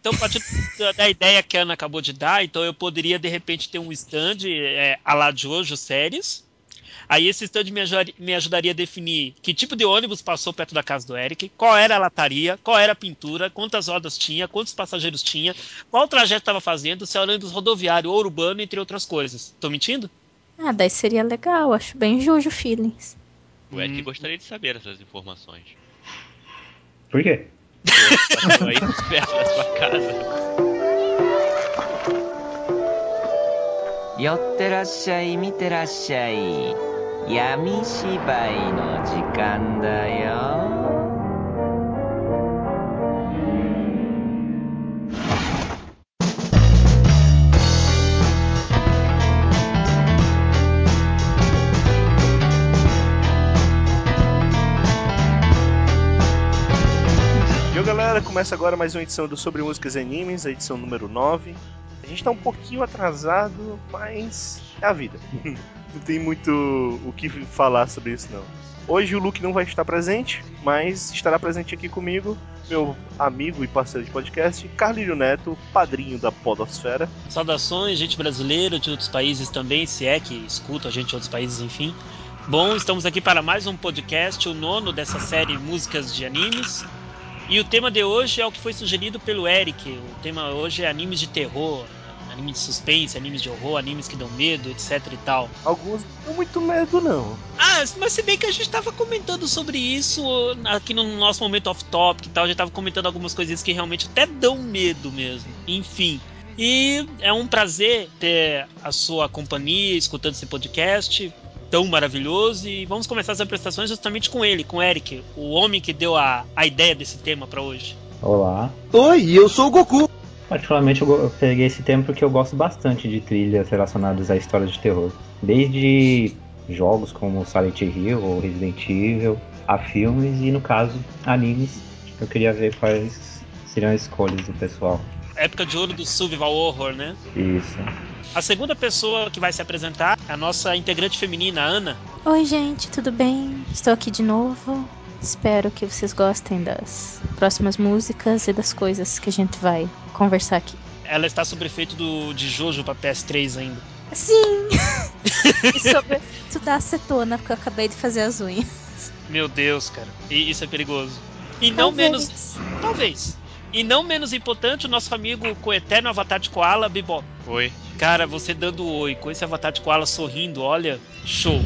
Então, a partir da ideia que a Ana acabou de dar, então eu poderia, de repente, ter um stand é, a lá de hoje, séries. Aí esse stand me, ajudaria, me ajudaria a definir que tipo de ônibus passou perto da casa do Eric, qual era a lataria, qual era a pintura, quantas rodas tinha, quantos passageiros tinha, qual trajeto estava fazendo, se era ônibus rodoviário ou urbano, entre outras coisas. Tô mentindo? Ah, daí seria legal, acho bem jujo feelings. O Eric hum. gostaria de saber essas informações. Por quê? 寄ってらっしゃい見てらっしゃい。闇芝居の時間だよ。Começa agora mais uma edição do Sobre Músicas e Animes, a edição número 9. A gente tá um pouquinho atrasado, mas é a vida. não tem muito o que falar sobre isso não. Hoje o Luke não vai estar presente, mas estará presente aqui comigo meu amigo e parceiro de podcast, Carlírio Neto, padrinho da Podosfera. Saudações, gente brasileira de outros países também, se é que escuta a gente de outros países, enfim. Bom, estamos aqui para mais um podcast, o nono dessa série Músicas de Animes. E o tema de hoje é o que foi sugerido pelo Eric. O tema hoje é animes de terror, animes de suspense, animes de horror, animes que dão medo, etc e tal. Alguns não muito medo, não. Ah, mas se bem que a gente estava comentando sobre isso aqui no nosso momento off-topic e tal, a gente estava comentando algumas coisinhas que realmente até dão medo mesmo. Enfim. E é um prazer ter a sua companhia escutando esse podcast tão maravilhoso. E vamos começar as apresentações justamente com ele, com o Eric, o homem que deu a, a ideia desse tema para hoje. Olá. Oi, eu sou o Goku. Particularmente eu peguei esse tema porque eu gosto bastante de trilhas relacionadas à história de terror. Desde jogos como Silent Hill ou Resident Evil, a filmes e, no caso, animes. Eu queria ver quais seriam as escolhas do pessoal. Época de ouro do survival horror, né? Isso. A segunda pessoa que vai se apresentar é a nossa integrante feminina, Ana. Oi, gente, tudo bem? Estou aqui de novo. Espero que vocês gostem das próximas músicas e das coisas que a gente vai conversar aqui. Ela está sob efeito do, de Jojo para PS3 ainda. Sim! e sobre da acetona, porque eu acabei de fazer as unhas. Meu Deus, cara. E isso é perigoso. E não talvez. menos. Talvez. E não menos importante, o nosso amigo coeterno Avatar de Koala, Bibop. Oi. Cara, você dando oi com esse avatar de koala sorrindo, olha, show.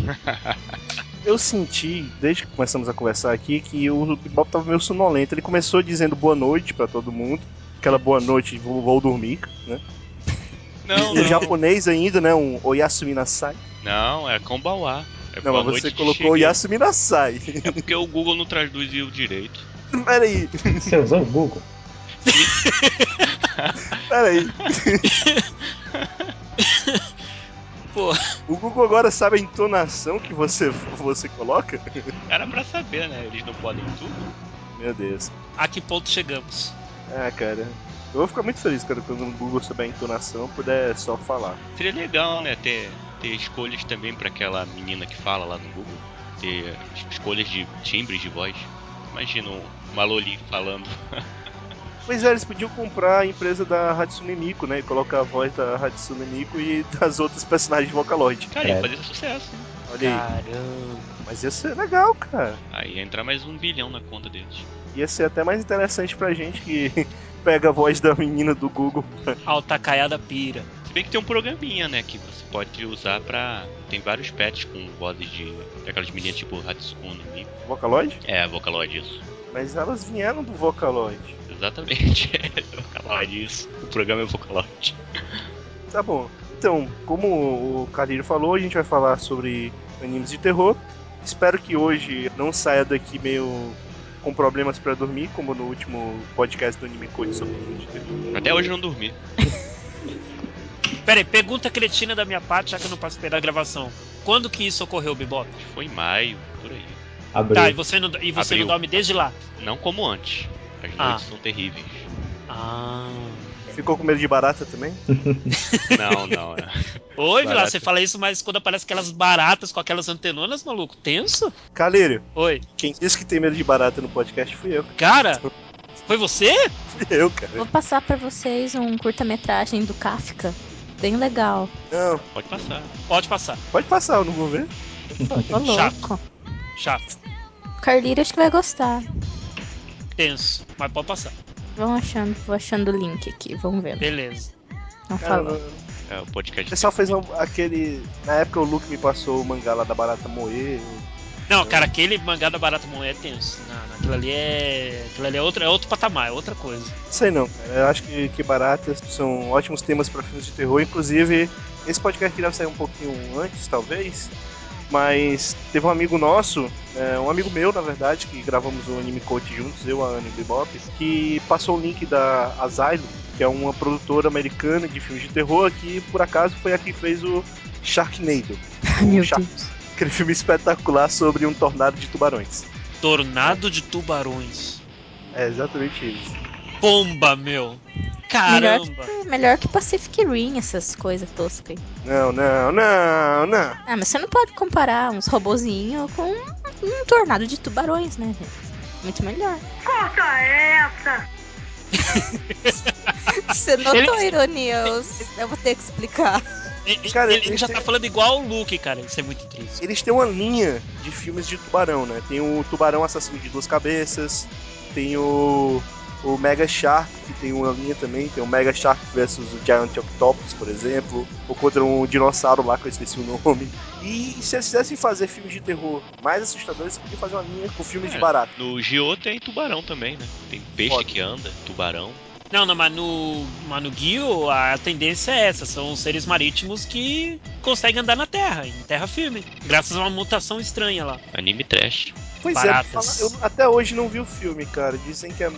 Eu senti, desde que começamos a conversar aqui, que o Bob tava meio sonolento. Ele começou dizendo boa noite para todo mundo. Aquela boa noite, vou, vou dormir, né? Não, em não. japonês ainda, né? Um Oyasumi Nasai. Não, é Kombawa. É não, mas você colocou Oyasumi Nasai. É porque o Google não traduziu direito. Peraí. Você usou o Google? Peraí. Pô. O Google agora sabe a entonação que você, você coloca? Era pra saber, né? Eles não podem tudo. Meu Deus. A que ponto chegamos? Ah, cara. Eu vou ficar muito feliz, cara, quando o Google souber a entonação puder só falar. Seria legal, né? Ter, ter escolhas também para aquela menina que fala lá no Google. Ter escolhas de timbres de voz. Imagina uma Loli falando. Pois é, eles podiam comprar a empresa da Hatsune Miku, né? E colocar a voz da Hatsune Miku e das outras personagens de Vocaloid. Cara, ia fazer sucesso. Né? Olha aí. Caramba. Mas ia ser legal, cara. Aí ia entrar mais um bilhão na conta deles. Ia ser até mais interessante pra gente que pega a voz da menina do Google. Alta caiada pira. Se bem que tem um programinha, né, que você pode usar pra... Tem vários pets com vozes de... Aquelas meninas tipo Hatsune Miku. Vocaloid? É, Vocaloid, isso. Mas elas vieram do Vocaloid. Exatamente, é Vocaloid isso. O programa é Vocaloid. Tá bom. Então, como o Carlinho falou, a gente vai falar sobre animes de terror. Espero que hoje não saia daqui meio com problemas para dormir, como no último podcast do Anime Code sobre animes de terror. Até hoje não dormi. Pera aí, pergunta cretina da minha parte, já que eu não participei da gravação. Quando que isso ocorreu, Bibop? Foi em maio, por aí. Abril. Tá, e você não, e você não dorme desde lá? Não como antes. As ah. noites são terríveis. Ah. Ficou com medo de barata também? não, não. É. Oi, Vila, você fala isso, mas quando aparece aquelas baratas com aquelas antenonas, maluco, tenso? Calírio. Oi. Quem disse que tem medo de barata no podcast fui eu. Cara, Foi você? Fui eu, cara. Vou passar pra vocês um curta-metragem do Kafka. Bem legal. Não, Pode passar. Pode passar. pode passar, eu não vou ver. Ô, Chato. louco. Chato. Carlírio acho que vai gostar. Tenso. Mas pode passar. Vão achando, vou achando o link aqui, vamos ver. Beleza. Não Cara, falou. É, o o podcast. pessoal fez um- aquele. Na época o Luke me passou o mangá lá da Barata Moe. Não, cara, aquele mangá da Barata Moé é tenso. Não, não, aquilo ali é. Aquilo ali é outro, é outro patamar, é outra coisa. Sei não, cara. Eu acho que, que baratas são ótimos temas pra filmes de terror. Inclusive, esse podcast aqui deve sair um pouquinho antes, talvez. Mas teve um amigo nosso, é, um amigo meu, na verdade, que gravamos o Anime Coach juntos, eu, a Ana e o Bebop, que passou o link da Asylum, que é uma produtora americana de filmes de terror, que por acaso foi a que fez o Sharknado. Meu o Shark- Deus. Aquele filme espetacular sobre um tornado de tubarões. Tornado de tubarões. É exatamente isso. Bomba, meu. Melhor Caramba. que, melhor que Pacific Rim, essas coisas toscas aí. Não, não, não, não. Ah, mas você não pode comparar uns robozinhos com um, um tornado de tubarões, né, gente? Muito melhor. Você notou Ele- a ironia? Eu, eu vou ter que explicar. E- Cara, ele eles já têm- tá falando igual o Luke, cara. Isso é muito triste. Eles têm uma linha de filmes de tubarão, né? Tem o Tubarão Assassino de Duas Cabeças, tem o, o Mega Shark, que tem uma linha também, tem o Mega Shark versus o Giant Octopus, por exemplo, ou contra um dinossauro lá que eu esqueci o nome. E se eles quisessem fazer filmes de terror mais assustadores, eles podiam fazer uma linha com filmes de É. barato. No Gio tem tubarão também, né? Tem peixe Foda. que anda, tubarão. Não, não, mas no, mas no a tendência é essa: são seres marítimos que conseguem andar na terra, em terra firme, graças a uma mutação estranha lá. Anime trash. Pois Baratas. é, eu até hoje não vi o filme, cara. Dizem que, é-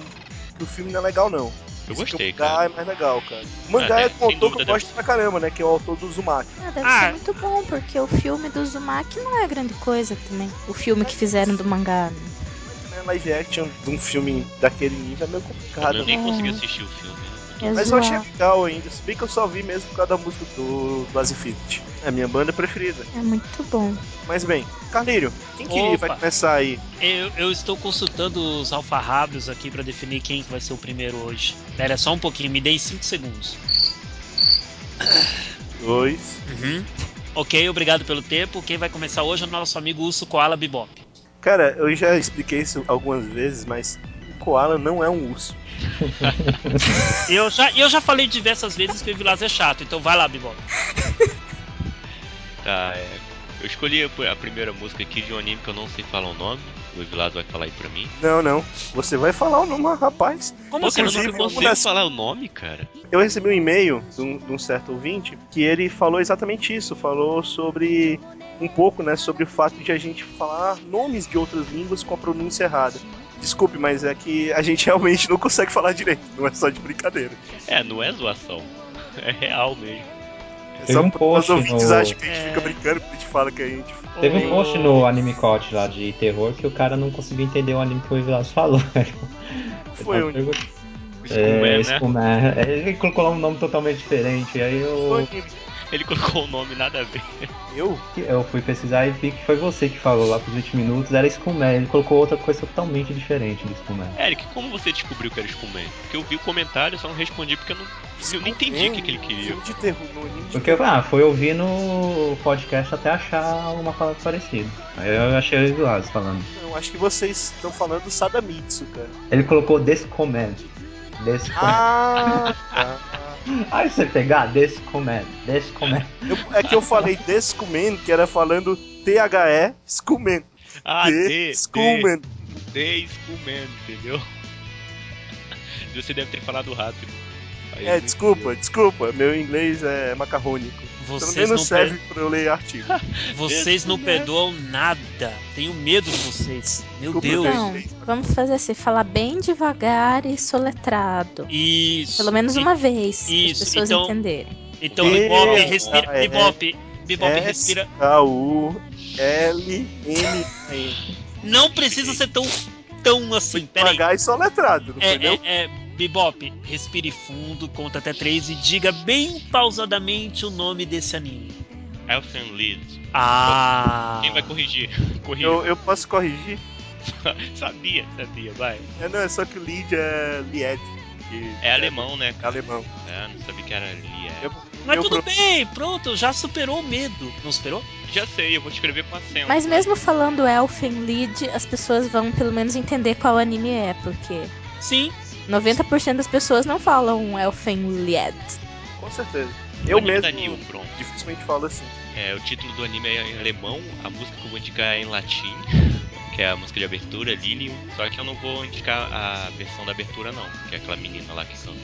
que o filme não é legal, não. Eu Dizem gostei, que o mangá cara. é mais legal, cara. O mangá Ah, é é, do sem autor que eu dúvida, gosto pra caramba, né? Que é o autor do Uzumaki. Ah, deve Ah. ser muito bom, porque o filme do Uzumaki não é grande coisa também. O filme que fizeram do mangá. né? né, live action de um filme daquele nível é meio complicado. Eu nem É. consegui assistir o filme. É Mas eu achei legal ainda, se bem que eu só vi mesmo por causa da música do, do Azifift. É a minha banda preferida. É muito bom. Mas bem, Carlírio, quem que vai começar aí? Eu, eu estou consultando os alfarrábios aqui pra definir quem que vai ser o primeiro hoje. Pera só um pouquinho, me dei 5 segundos. Dois. Uhum. Ok, obrigado pelo tempo. Quem vai começar hoje é o nosso amigo Urso Koala Bebop. Cara, eu já expliquei isso algumas vezes, mas Koala não é um urso. Eu já, eu já falei diversas vezes que o Evilás é chato, então vai lá, Bebop. Tá, é. Eu escolhi a a primeira música aqui de um anime que eu não sei falar o nome. O Evilado vai falar aí pra mim. Não, não. Você vai falar o nome, rapaz. Como assim? cara, eu não consigo das- falar o nome, cara. Eu recebi um e-mail de um, de um certo ouvinte que ele falou exatamente isso. Falou sobre um pouco, né, sobre o fato de a gente falar nomes de outras línguas com a pronúncia errada. Desculpe, mas é que a gente realmente não consegue falar direito. Não é só de brincadeira. É, não é zoação. É real mesmo. É Teve só um post os ouvintes no- acham que a gente É. fica brincando porque a gente fala que a gente. Teve um post no Anime Coach lá de terror que o cara não conseguiu entender o anime que o Evilas falou. Foi onde? tava O É, Skullman, né? Skullman. É, Ele colocou lá um nome totalmente diferente. Aí Foi eu? Ele colocou o nome nada a ver. Eu? eu fui pesquisar e vi que foi você que falou lá pros 20 minutos. Era Skullman. Ele colocou outra coisa totalmente diferente do Skullman. Eric, como você descobriu que era Skullman? Porque eu vi o comentário e só não respondi porque eu não, eu não entendi o que, que ele queria. Filme de terror, anime de Porque ah, foi ouvir no podcast até achar uma palavra parecida. Aí eu achei o Evilas falando. Eu acho que vocês estão falando do Sadamitsu, cara. Ele colocou Descommand. Descommand. Ah, tá. Aí você pegar Descommand. Descommand. Eu- é que eu falei Descumen, que era falando T-H-E, Skumen. Ah, D, D, Skumen. D, Skullman, entendeu? Você deve ter falado rápido. Aí É, desculpa, desculpa. Meu inglês é macarrônico. Vocês menos não, serve per- pra eu ler artigo. vocês não perdoam nada. Tenho medo de vocês. Meu Desculpa, Deus. Então, vamos fazer assim, falar bem devagar e soletrado. Isso. Pelo menos E- uma vez, para as isso, pessoas então- entenderem. Então, Bebop, respira. Ah, é. Bebop, Bebop, respira. K-U-L-M-A-N. Não precisa ser tão, tão assim. Peraí. Devagar e soletrado, não É, não? é, é, Bebop, respire fundo, conta até três e diga bem pausadamente o nome desse anime. Elfen Lied. Ah. Quem vai corrigir? Corrija. Eu, eu posso corrigir? sabia, sabia, vai. É, não, é só que o Lied é Lied. que É alemão, né? É alemão. É, não sabia que era ali. É. Eu- Mas eu tudo pro- bem, pronto, já superou o medo. Não superou? Já sei, eu vou te escrever com acento. Mas mesmo falando Elfen Lied, as pessoas vão pelo menos entender qual anime é, porque Sim. 90% das pessoas não falam Elfen Lied. Com certeza. Eu anime mesmo pronto. dificilmente falo assim. É, o título do anime é em alemão, a música que eu vou indicar é em latim, que é a música de abertura, Lilium. Só que eu não vou indicar a versão da abertura não, que é aquela menina lá que canta.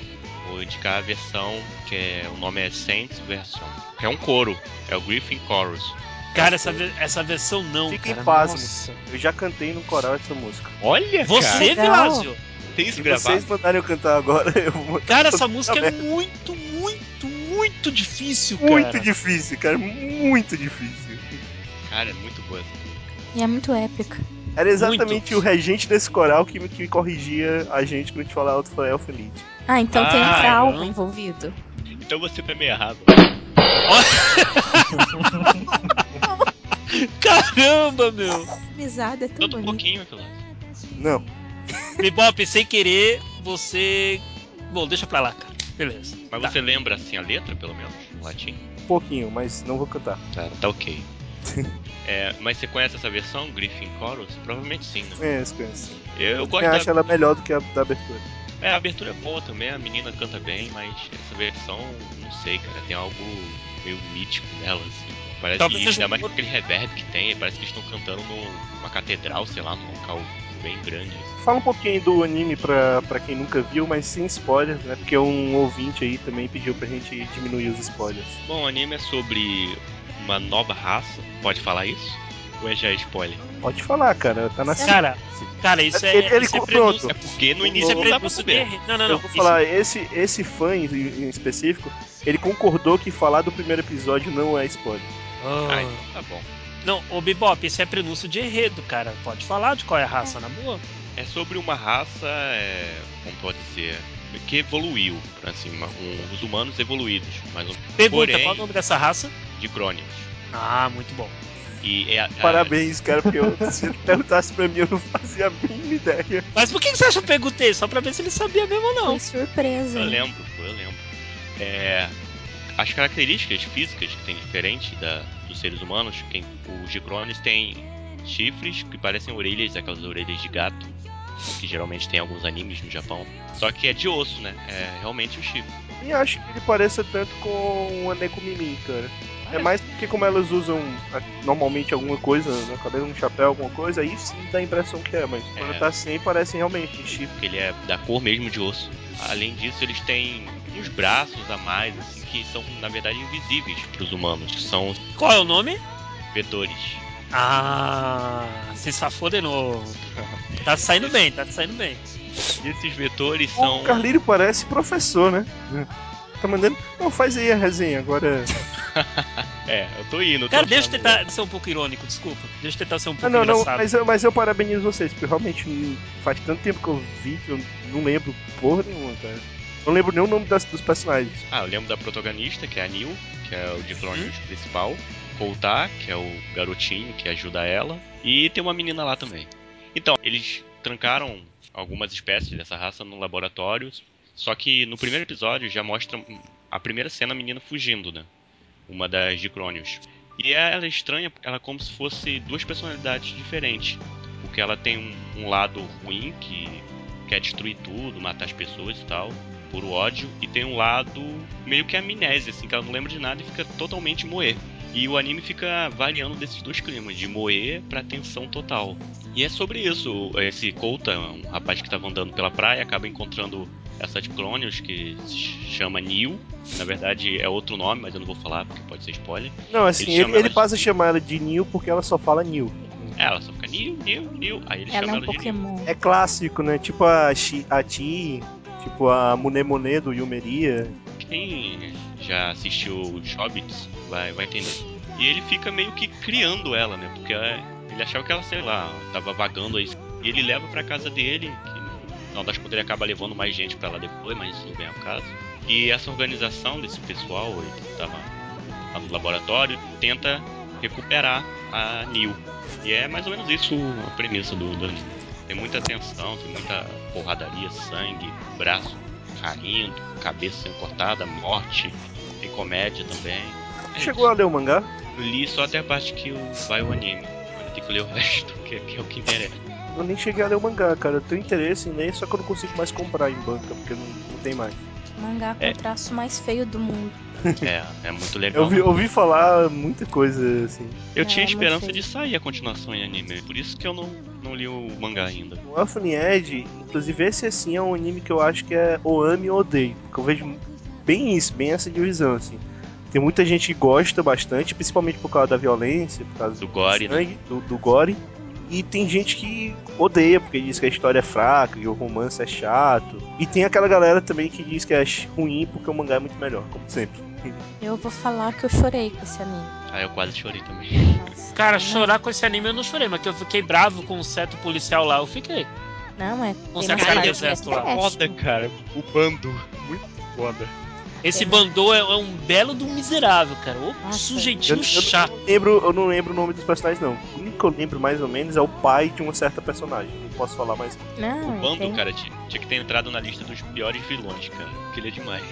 Vou indicar a versão que é, o nome é Saints Version, que é um coro, é o Griffin Chorus. Cara, essa, ve- essa versão não. Fiquem cara, pasmos. nossa. Eu já cantei no coral essa música. Olha, Você, Legal. Isso Se gravado? vocês mandarem eu cantar agora, eu vou. Cara, essa música é merda. muito, muito, muito difícil, cara. Muito difícil, cara. Muito difícil. Cara, é muito boa essa música. E é muito épica. Era exatamente Muito. o regente desse coral que, que corrigia a gente quando a gente falava outro foi Elf Elite. Ah, então tem um Ah, trauma não. envolvido. Então você tá meio errado. Caramba, meu. Amizade é tão Todo um bonito. pouquinho, Pilar. Não. Bebop, sem querer, você. Bom, deixa pra lá, cara. Beleza. Mas Tá. você lembra assim a letra, pelo menos, em latim? Um pouquinho, mas não vou cantar. Tá, tá ok. É, mas você conhece essa versão, Griffin Chorus? Provavelmente sim, né? É, esse conhece. Eu, eu gosto da, acho ela melhor do que a da abertura. É, a abertura é boa também, a menina canta bem, mas essa versão, não sei, cara, tem algo meio mítico nela, assim. Parece Talvez que, ainda mais com aquele reverb que tem, parece que eles estão cantando num- numa catedral, sei lá, num local bem grande. Fala um pouquinho do anime pra, pra quem nunca viu, mas sem spoilers, né? Porque um ouvinte aí também pediu pra gente diminuir os spoilers. Bom, o anime é sobre uma nova raça, pode falar isso? Ou é já spoiler? Pode falar, cara. Tá na Cara, cara, isso é. Ele- ele isso é prenúncio- É porque no Eu início Isso é não dá pra saber. Não, não, não. Eu vou isso- falar, esse, esse fã em, em específico, ele concordou que falar do primeiro episódio não é spoiler. Ah. Ah, então tá bom. Não, ô Bebop, isso é prenúncio de enredo, cara. Pode falar de qual é a raça, na boa? É sobre uma raça, é, como pode dizer, que evoluiu, assim, uma- um- os humanos evoluídos, mas um, Pergunta, Porém- qual é o nome dessa raça? de crônicos. Ah, muito bom. E é Parabéns, cara, porque eu, se ele perguntasse pra mim, eu não fazia a mínima ideia. Mas por que você acha que eu perguntei? Só pra ver se ele sabia mesmo ou não. Foi surpresa. Eu lembro, pô, eu lembro. É, as características físicas que tem diferente da, dos seres humanos, quem, os Gicrones têm chifres que parecem orelhas, aquelas orelhas de gato, que geralmente tem em alguns animes no Japão. Só que é de osso, né? É realmente o chifre. E acho que ele parece tanto com a Neko Mimi, cara. É mais porque como elas usam a- normalmente alguma coisa na cabeça, um chapéu, alguma coisa, aí sim dá a impressão que é, mas quando É. tá sem, parece realmente um chifre. porque ele é da cor mesmo de osso. Além disso, eles têm uns braços a mais, assim, que são, na verdade, invisíveis para os humanos, que são Qual é o nome? vetores. Ah, se safou de novo. Tá saindo bem, tá saindo bem. E esses vetores são. O Carlírio parece professor, né? Tá mandando. Não, faz aí a resenha, agora. É, eu tô indo. Cara, deixa eu tentar ser um pouco irônico, desculpa. Deixa eu tentar ser um pouco Ah, não, não, engraçado. mas eu, mas eu parabenizo vocês, porque realmente hum, faz tanto tempo que eu vi que eu não lembro porra nenhuma, cara. Não lembro nem o nome das, dos personagens. Ah, eu lembro da protagonista, que é a Neil, que é o. Diclonius principal. Koltar, que é o garotinho que ajuda ela. E tem uma menina lá também. Então, eles trancaram algumas espécies dessa raça no laboratório. Só que no primeiro episódio já mostra a primeira cena a menina fugindo, né? Uma das Dicronius. E ela é estranha, ela é como se fosse duas personalidades diferentes. Porque ela tem um, um lado ruim, que quer destruir tudo, matar as pessoas e tal, por ódio. E tem um lado meio que amnésia, assim, que ela não lembra de nada e fica totalmente moer. E o anime fica variando desses dois climas, de moer pra tensão total. E é sobre isso. Esse Kouta, um rapaz que estava andando pela praia, acaba encontrando essa de Clonius que se chama Neil. Na verdade é outro nome, mas eu não vou falar porque pode ser spoiler. Não, assim, Ele ele, ele ela de- passa a chamar ela de Neil porque ela só fala Neil. É, Ela só fica Neil, Neil, Neil. Aí ele Ela é chama um ela de Neil. Pokémon. É clássico, né? Tipo a, Chi, a Ti, tipo a Munemone do Yumeria. Quem já assistiu os Hobbits vai, vai entender. E ele fica meio que criando ela, né? Porque é- ele achava que ela, sei lá, tava vagando aí. E ele leva pra casa dele, que no final das contas ele acaba levando mais gente pra lá depois, mas isso não vem ao caso. E essa organização desse pessoal que tava lá no laboratório tenta recuperar a Neil. E é mais ou menos isso a premissa do, do anime. Tem muita tensão, tem muita porradaria, sangue, braço caindo, cabeça sendo cortada, morte, tem comédia também. É Chegou a ler o mangá? Eu li só até a parte que o- vai o anime. Ainda tem que ler o resto, que, que é o que interessa. Eu nem cheguei a ler o mangá, cara. Eu tenho interesse em ler, só que eu não consigo mais comprar em banca, porque não, não tem mais. Mangá com É. o traço mais feio do mundo. É, é muito legal. Eu ouvi, ouvi falar muita coisa assim. Eu tinha É, muito esperança de sair a continuação em anime, por isso que eu não, não li o mangá ainda. O Orphan Edge, inclusive esse assim é um anime que eu acho que é ou ame ou odeio. Porque eu vejo bem isso, bem essa divisão, assim. Tem muita gente que gosta bastante, principalmente por causa da violência, por causa Do gore, né? sangue, do, do gore. E tem gente que odeia, porque diz que a história é fraca, que o romance é chato. E tem aquela galera também que diz que é ruim porque o mangá é muito melhor, como sempre. Eu vou falar que eu chorei com esse anime. Ah, eu quase chorei também. Nossa. Cara, Não- chorar com esse anime eu não chorei, mas que eu fiquei bravo com o seto policial lá, eu fiquei. Não, é. Com umas cara do que é exército lá. Foda, cara. O bando. Muito foda. Esse. Bandô é, é um belo do miserável, cara. Nossa. sujeitinho Eu, eu chato. não lembro, eu não lembro o nome dos personagens, não. O único que eu lembro mais ou menos é o pai de uma certa personagem. Não posso falar mais. Não, O bando, cara, tinha, tinha que ter entrado na lista dos piores vilões, cara. Porque ele é demais.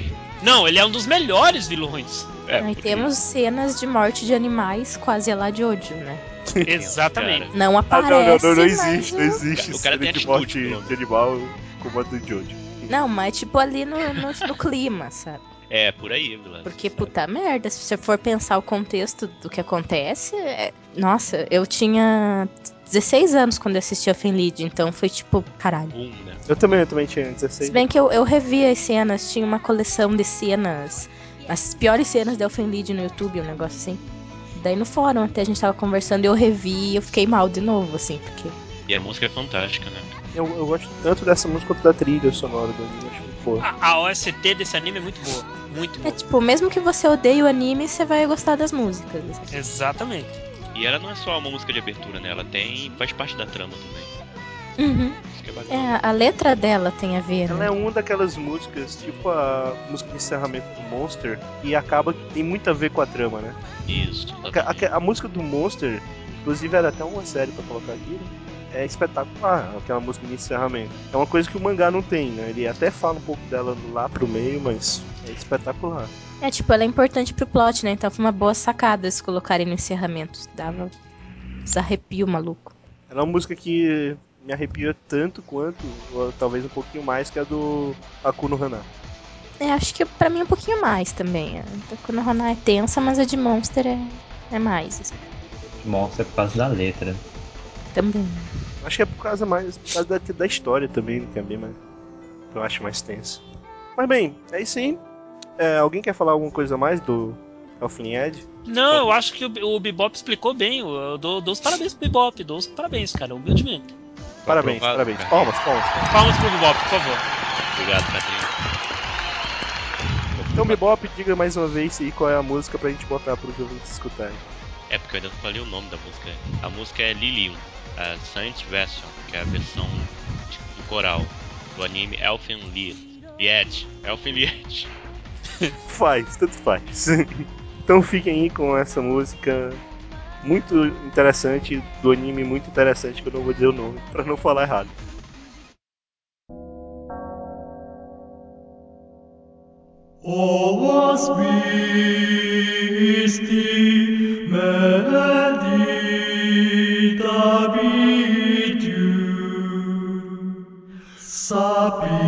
Não, ele é um dos melhores vilões. É, Aí porque- temos cenas de morte de animais quase lá de ódio, né? Exatamente. Cara, Não Ah, aparece. não, não, não, não mas existe, o- não existe. O cara tem de morte de animal como a do Jojo. Não, mas tipo ali no, no, no clima, sabe? É, por aí, Vilas. Porque, puta merda, se você for pensar o contexto do que acontece, é- nossa, eu tinha 16 anos quando eu assisti a Finlid, então foi tipo, caralho. Um, né? Eu também, eu também tinha Se 16. bem que eu, eu revi as cenas, tinha uma coleção de cenas, as piores cenas da Elfenlied no YouTube, um negócio assim. Daí no fórum até a gente tava conversando e eu revi e eu fiquei mal de novo, assim, porque. E a música é fantástica, né? Eu, eu gosto tanto dessa música quanto da trilha sonora do anime. Acho boa. A, a OST desse anime é muito boa. Muito É boa. tipo, mesmo que você odeie o anime, você vai gostar das músicas. assim. Exatamente. E ela não é só uma música de abertura, né? Ela tem. faz parte da trama também. Uhum. É bacana. É, a letra dela tem a ver, Ela né? é uma daquelas músicas, tipo a música de encerramento do Monster, e acaba que tem muito a ver com a trama, né? Isso. A, a- a música do Monster, inclusive era até uma série pra colocar aqui, né? É espetacular, aquela música de encerramento. É uma coisa que o mangá não tem, né? Ele até fala um pouco dela lá pro meio, mas é espetacular. É, tipo, ela é importante pro plot, né? Então foi uma boa sacada eles colocarem no encerramento. Dava uns arrepio maluco. Ela é uma música que me arrepia tanto quanto, ou talvez um pouquinho mais, que a do Akuno Hana. É, acho que pra mim um pouquinho mais também. A da Konohana é tensa, mas a de Monster é, é mais, assim, Mostra por causa da letra. Também. Acho que é por causa mais por causa da, da história também, que é bem mais. que Eu acho mais tenso. Mas bem, é isso aí. É, alguém quer falar alguma coisa a mais do Elfin Ed? Não, eu acho que o, o Bebop explicou bem. Eu, dou, dou os parabéns pro Bebop. Dou os parabéns, cara, humildemente. Parabéns, aprovado, parabéns. cara. Palmas, palmas. Palmas pro Bebop, por favor. Obrigado, Catrinha. Então, Bebop, diga mais uma vez aí qual é a música pra gente botar pros ouvintes escutarem. É porque eu ainda não falei o nome da música. A música é Lilium, a Science Version, que é a versão de- do coral do anime Elfen Lied. Lied. Elfen Lied. Faz, tanto faz. então fiquem aí com essa música muito interessante, do anime muito interessante, que eu não vou dizer o nome, pra não falar errado. Oas visti benedit abitur sapientia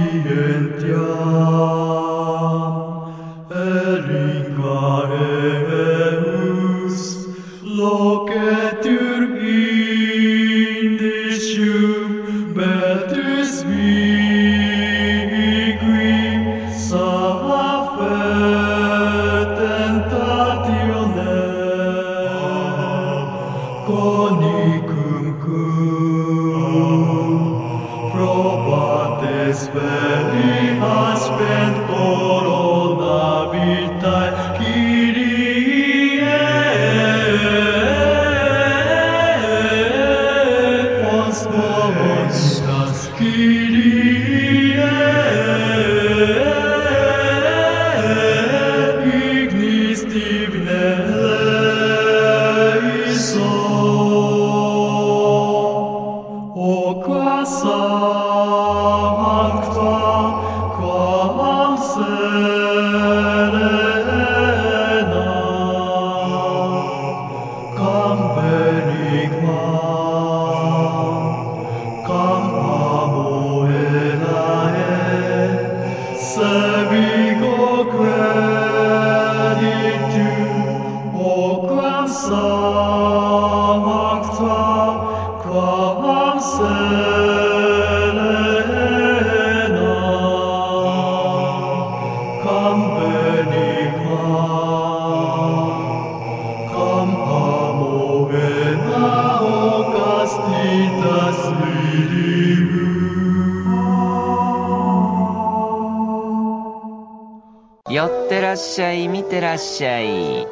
しゃい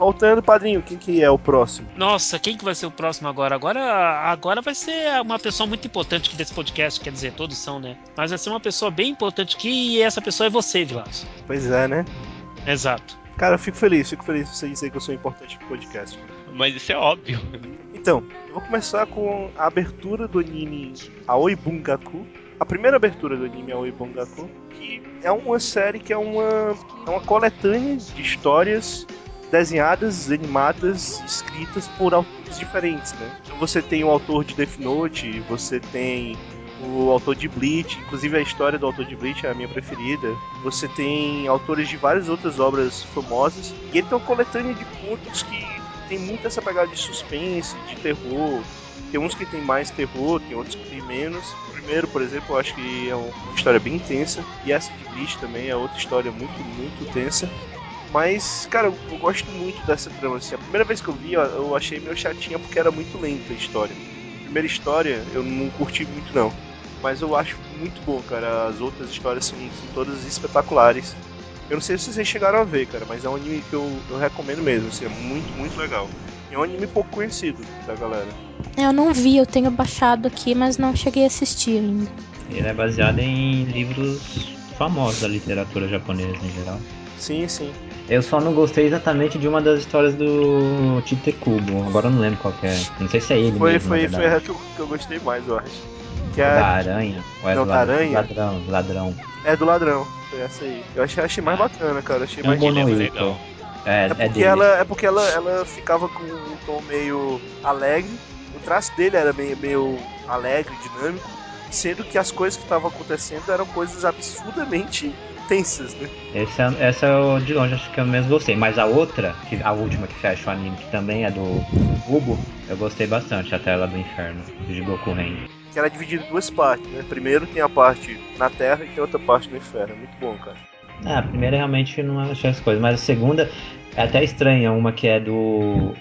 Voltando, padrinho, quem que é o próximo? Nossa, quem que vai ser o próximo agora? Agora, agora vai ser uma pessoa muito importante aqui desse podcast, quer dizer, todos são, né? Mas vai ser uma pessoa bem importante aqui e essa pessoa é você, Vilas. Pois é, né? Exato. Cara, eu fico feliz, fico feliz de você dizer que eu sou importante pro podcast. Mas isso é óbvio. Então, eu vou começar com a abertura do anime Aoi Bungaku. a primeira abertura do anime Aoi Bungaku, que é uma série que é uma, é uma coletânea de histórias desenhadas, animadas, escritas por autores diferentes, né? Então você tem o autor de Death Note, você tem o autor de Bleach, inclusive a história do autor de Bleach é a minha preferida. Você tem autores de várias outras obras famosas, e ele tem uma coletânea de contos que tem muito essa pegada de suspense, de terror. Tem uns que tem mais terror, tem outros que tem menos. O primeiro, por exemplo, eu acho que é uma história bem tensa, e essa de Bleach também é outra história muito, muito tensa. Mas, cara, eu, gosto muito dessa trama. Assim. A primeira vez que eu vi, eu achei meio chatinha porque era muito lenta a história. A primeira história eu não curti muito, não. Mas eu acho muito bom, cara. As outras histórias são, são todas espetaculares. Eu não sei se vocês chegaram a ver, cara, mas é um anime que eu, eu recomendo mesmo. Assim, é muito, muito legal. E é um anime pouco conhecido da galera. Eu não vi, eu tenho baixado aqui, mas não cheguei a assistir ainda. Ele é baseado em livros famosos da literatura japonesa em geral. Sim, sim. Eu só não gostei exatamente de uma das histórias do Tite Kubo. Agora eu não lembro qual que é. Não sei se é ele Foi, mesmo, foi, na foi a que eu, que eu gostei mais, eu acho. Que Da é, aranha? Ou é Não, do da aranha? Ladrão, ladrão. É do ladrão. Foi essa aí. Eu achei, achei mais bacana, cara. Achei É mais é legal. É, É é, porque, dele. ela, é porque ela, ela ficava com um tom meio alegre. O traço dele era meio, meio alegre, dinâmico. Sendo que as coisas que estavam acontecendo eram coisas absurdamente tensas, né? Esse é- essa eu de longe acho que eu menos gostei. Mas a outra, que, a última que fecha o anime, que também é do Kubo, eu gostei bastante, a tela do inferno, de Goku Ren. Que era dividida em duas partes, né? Primeiro tem a parte na Terra e tem outra parte no inferno. É muito bom, cara. Ah, a primeira realmente não achei as coisas, mas a segunda é até estranha, uma que é do.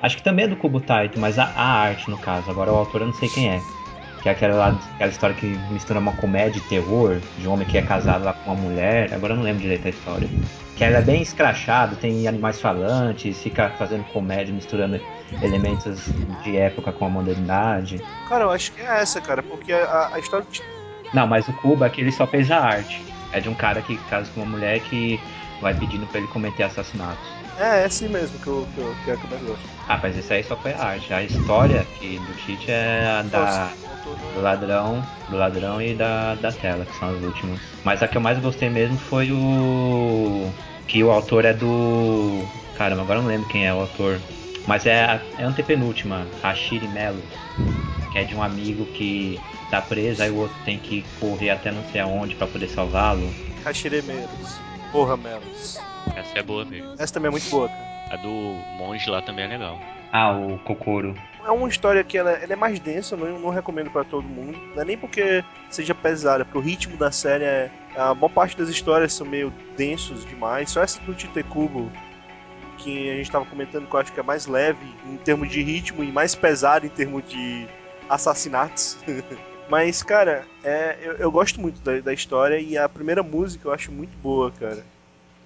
Acho que também é do Kubo Taito, mas a, a arte no caso. Agora o autor eu não sei quem é. Que é aquela, aquela história que mistura uma comédia e terror, de um homem que é casado lá com uma mulher. Agora eu não lembro direito a história. Que ela é bem escrachado, tem animais falantes, fica fazendo comédia, misturando elementos de época com a modernidade. Cara, eu acho que é essa, cara, porque a, a história Não, mas o Kubo é que ele só fez a arte. É de um cara que casa com uma mulher que vai pedindo pra ele cometer assassinatos. É, é assim mesmo que eu, que eu, que é que eu mais gosto. Ah, mas esse aí só foi a arte. A história que do Tite é a da, do ladrão, do ladrão e da, da tela, que são as últimas. Mas a que eu mais gostei mesmo foi o. Que o autor é do. Caramba, agora eu não lembro quem é o autor. Mas é a é antepenúltima, Hashiri Melo. Que é de um amigo que tá preso, aí o outro tem que correr até não sei aonde pra poder salvá-lo. Hashire Melos. Porra, Melos. Essa é boa mesmo. Essa também é muito boa, cara. A do monge lá também é legal. Ah, o Kokoro. É uma história que ela, ela é mais densa, eu não, não recomendo pra todo mundo. Não é nem porque seja pesada, porque o ritmo da série é. A maior parte das histórias são meio densos demais. Só essa do Tite Kubo, que a gente tava comentando, que eu acho que é mais leve em termos de ritmo e mais pesado em termos de assassinatos. Mas, cara, é, eu, eu gosto muito da, da história e a primeira música eu acho muito boa, cara.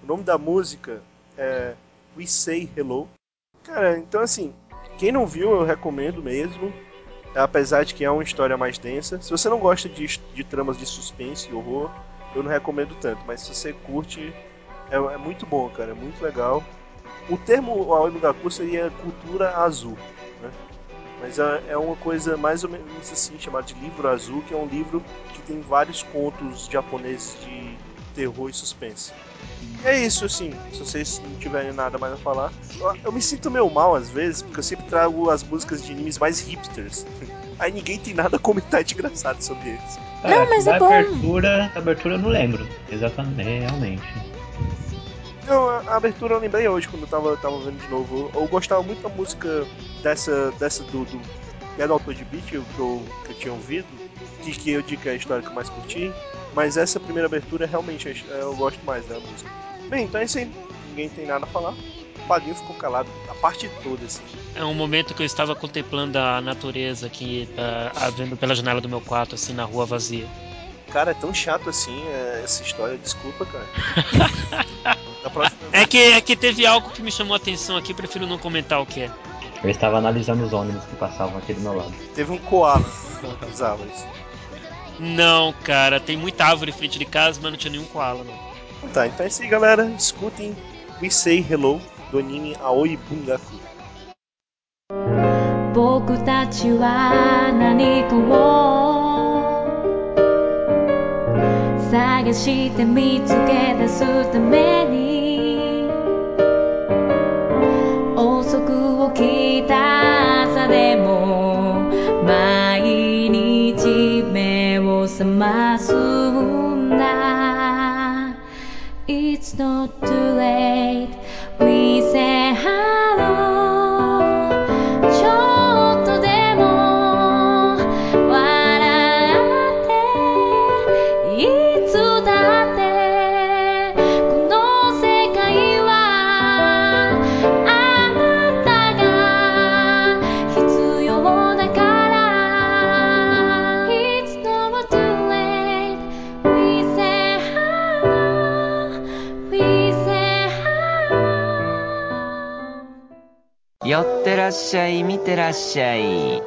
O nome da música é We Say Hello. Cara, então assim, quem não viu, eu recomendo mesmo. Apesar de que é uma história mais densa. Se você não gosta de, de tramas de suspense e horror, eu não recomendo tanto. Mas se você curte, é, é muito bom, cara. É muito legal. O termo Aoi Gaku seria cultura azul, né? Mas é, é uma coisa mais ou menos assim, chamada de livro azul, que é um livro que tem vários contos japoneses de terror e suspense. E é isso, assim, se vocês não tiverem nada mais a falar. Eu, me sinto meio mal às vezes, porque eu sempre trago as músicas de animes mais hipsters. Aí ninguém tem nada a comentar de engraçado sobre eles. Não, mas é bom. abertura, da abertura eu não lembro. Exatamente, realmente. Não, a, a abertura eu lembrei hoje quando eu tava, tava vendo de novo. Eu, eu gostava muito da música dessa, dessa do, do, que é do autor de beat que eu, que eu, que eu tinha ouvido, que, que eu digo que é a história que eu mais curti. Mas essa primeira abertura realmente eu gosto mais da música. Bem, então é isso aí. Ninguém tem nada a falar. O Padrinho ficou calado a parte toda, assim. É um momento que eu estava contemplando a natureza aqui, vendo pela janela do meu quarto, assim, na rua vazia. Cara, é tão chato assim é, essa história. Desculpa, cara. Próxima É que, é que teve algo que me chamou a atenção aqui, prefiro não comentar o que é. Eu estava analisando os ônibus que passavam aqui do meu lado. teve um koala nas árvores. Não, cara, tem muita árvore em frente de casa, mas não tinha nenhum koala, não. Tá, então é isso aí, galera. Escutem We Say Hello do anime Aoi Bungaku. 僕たちは何かを探して見つけ出すために遅く起きた朝でも 覚ますんだ It's not too late We say 寄ってらっしゃい見てらっしゃい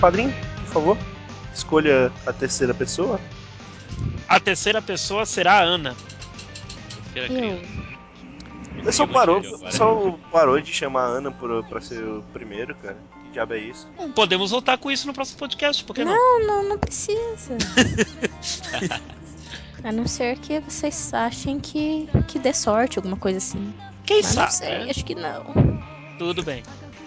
Padrinho, por favor, escolha a terceira pessoa. A terceira pessoa será a Ana. Terceira Eu. criança. O pessoal parou, Agora. o pessoal parou de chamar a Ana por, pra ser o primeiro, cara. Diabo é isso? Podemos voltar com isso no próximo podcast, por que não? Não, não, não precisa. A não ser que vocês achem que, que dê sorte, alguma coisa assim. Quem Mas não sabe? sei, né? acho que não. Tudo bem.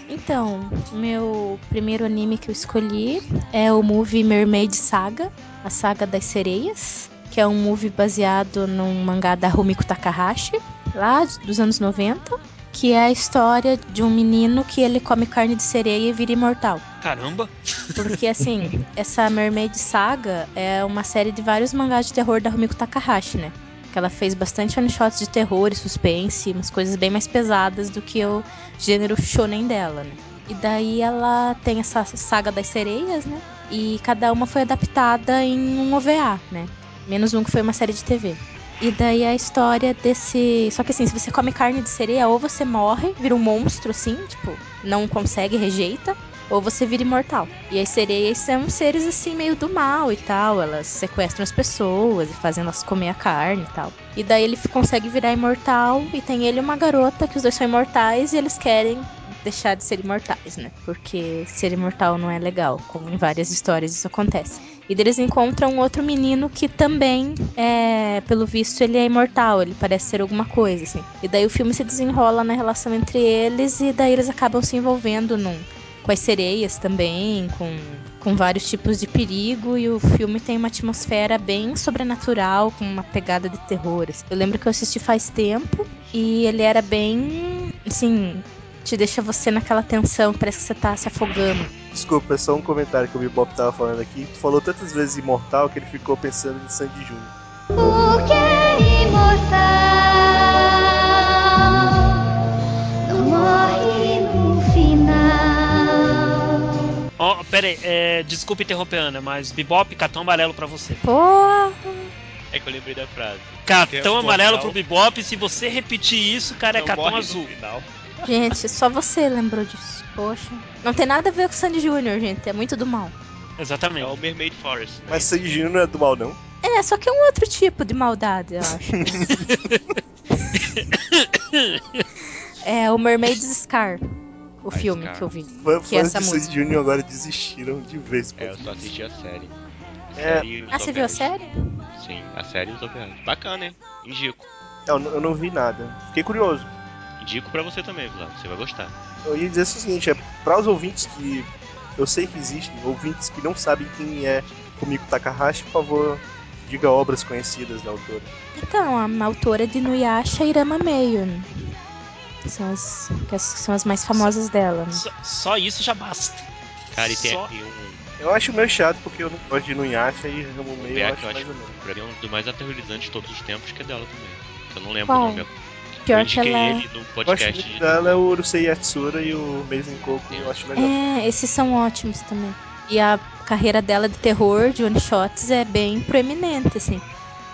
Então, meu primeiro anime que eu escolhi é o movie Mermaid Saga, a Saga das Sereias, que é um movie baseado num mangá da Rumiko Takahashi, lá dos anos 90, que é a história de um menino que ele come carne de sereia e vira imortal. Caramba. Porque, assim, essa Mermaid Saga é uma série de vários mangás de terror da Rumiko Takahashi, né? Que ela fez bastante one-shots de terror e suspense, umas coisas bem mais pesadas do que o gênero shonen dela, né? E daí ela tem essa saga das sereias, né? E cada uma foi adaptada em um OVA, né? Menos um que foi uma série de TV. E daí a história desse. Só que assim, se você come carne de sereia, ou você morre, vira um monstro, assim, tipo, não consegue, rejeita, ou você vira imortal. E as sereias são seres assim, meio do mal e tal. Elas sequestram as pessoas e fazem elas comer a carne e tal. E daí ele consegue virar imortal e tem ele e uma garota que os dois são imortais e eles querem deixar de ser imortais, né? Porque ser imortal não é legal, como em várias histórias isso acontece. E eles encontram um outro menino que também é, pelo visto, ele é imortal, ele parece ser alguma coisa, assim. E daí o filme se desenrola na relação entre eles e daí eles acabam se envolvendo num, com as sereias também, com, com vários tipos de perigo, e o filme tem uma atmosfera bem sobrenatural, com uma pegada de terror. assim. Eu lembro que eu assisti faz tempo e ele era bem, assim, te deixa você naquela tensão, parece que você tá se afogando. Desculpa, é só um comentário que o Bebop tava falando aqui. Tu falou tantas vezes imortal que ele ficou pensando em Sandy Júnior. Porque imortal não morre no final. Ó, pera aí, é, desculpa interromper, Ana, mas Bebop, cartão amarelo pra você. Porra! É que eu lembrei da frase. Cartão amarelo pro Bebop, se você repetir isso, cara, é Não cartão morre no azul. final. Gente, só você lembrou disso. Poxa. Não tem nada a ver com o Sandy Júnior, gente. É muito do mal. É Exatamente. o Mermaid Forest. né? Mas Sandy Júnior não é do mal, não. É, só que é um outro tipo de maldade, eu acho. é o Mermaid's Scar. O filme Scar. que eu vi. Fã- Que é Fãs essa de música. Sandy Júnior agora desistiram de vez. É, eu só assisti a série. A É. série Ah, você viu a série? Sim, a série e os OVAs. Bacana, hein? Indico. Eu, não- eu não vi nada. Fiquei curioso. Indico pra você também, Vlad. Você vai gostar. Eu ia dizer o seguinte, é para os ouvintes que eu sei que existem, ouvintes que não sabem quem é Rumiko Takahashi, por favor, Diga obras conhecidas da autora. Então, a autora de Nuyasha e Rama Meio. né? São as, que são as mais famosas dela, né? Só, só isso já basta. Cara, e tem Só- aqui um. Eu acho meio chato porque eu não gosto de Nuyasha e Ramo Meio eu acho eu mais acho, ou menos. pra mim, é um dos mais aterrorizantes de todos os tempos, que é dela também. Eu não lembro Qual? o nome. Eu Pior que indiquei ela. ele no Eu podcast dela é o Urusei Yatsura e o Mason Coco, eu acho legal. É, esses são ótimos também. E a carreira dela de terror, de one shots, é bem proeminente, assim.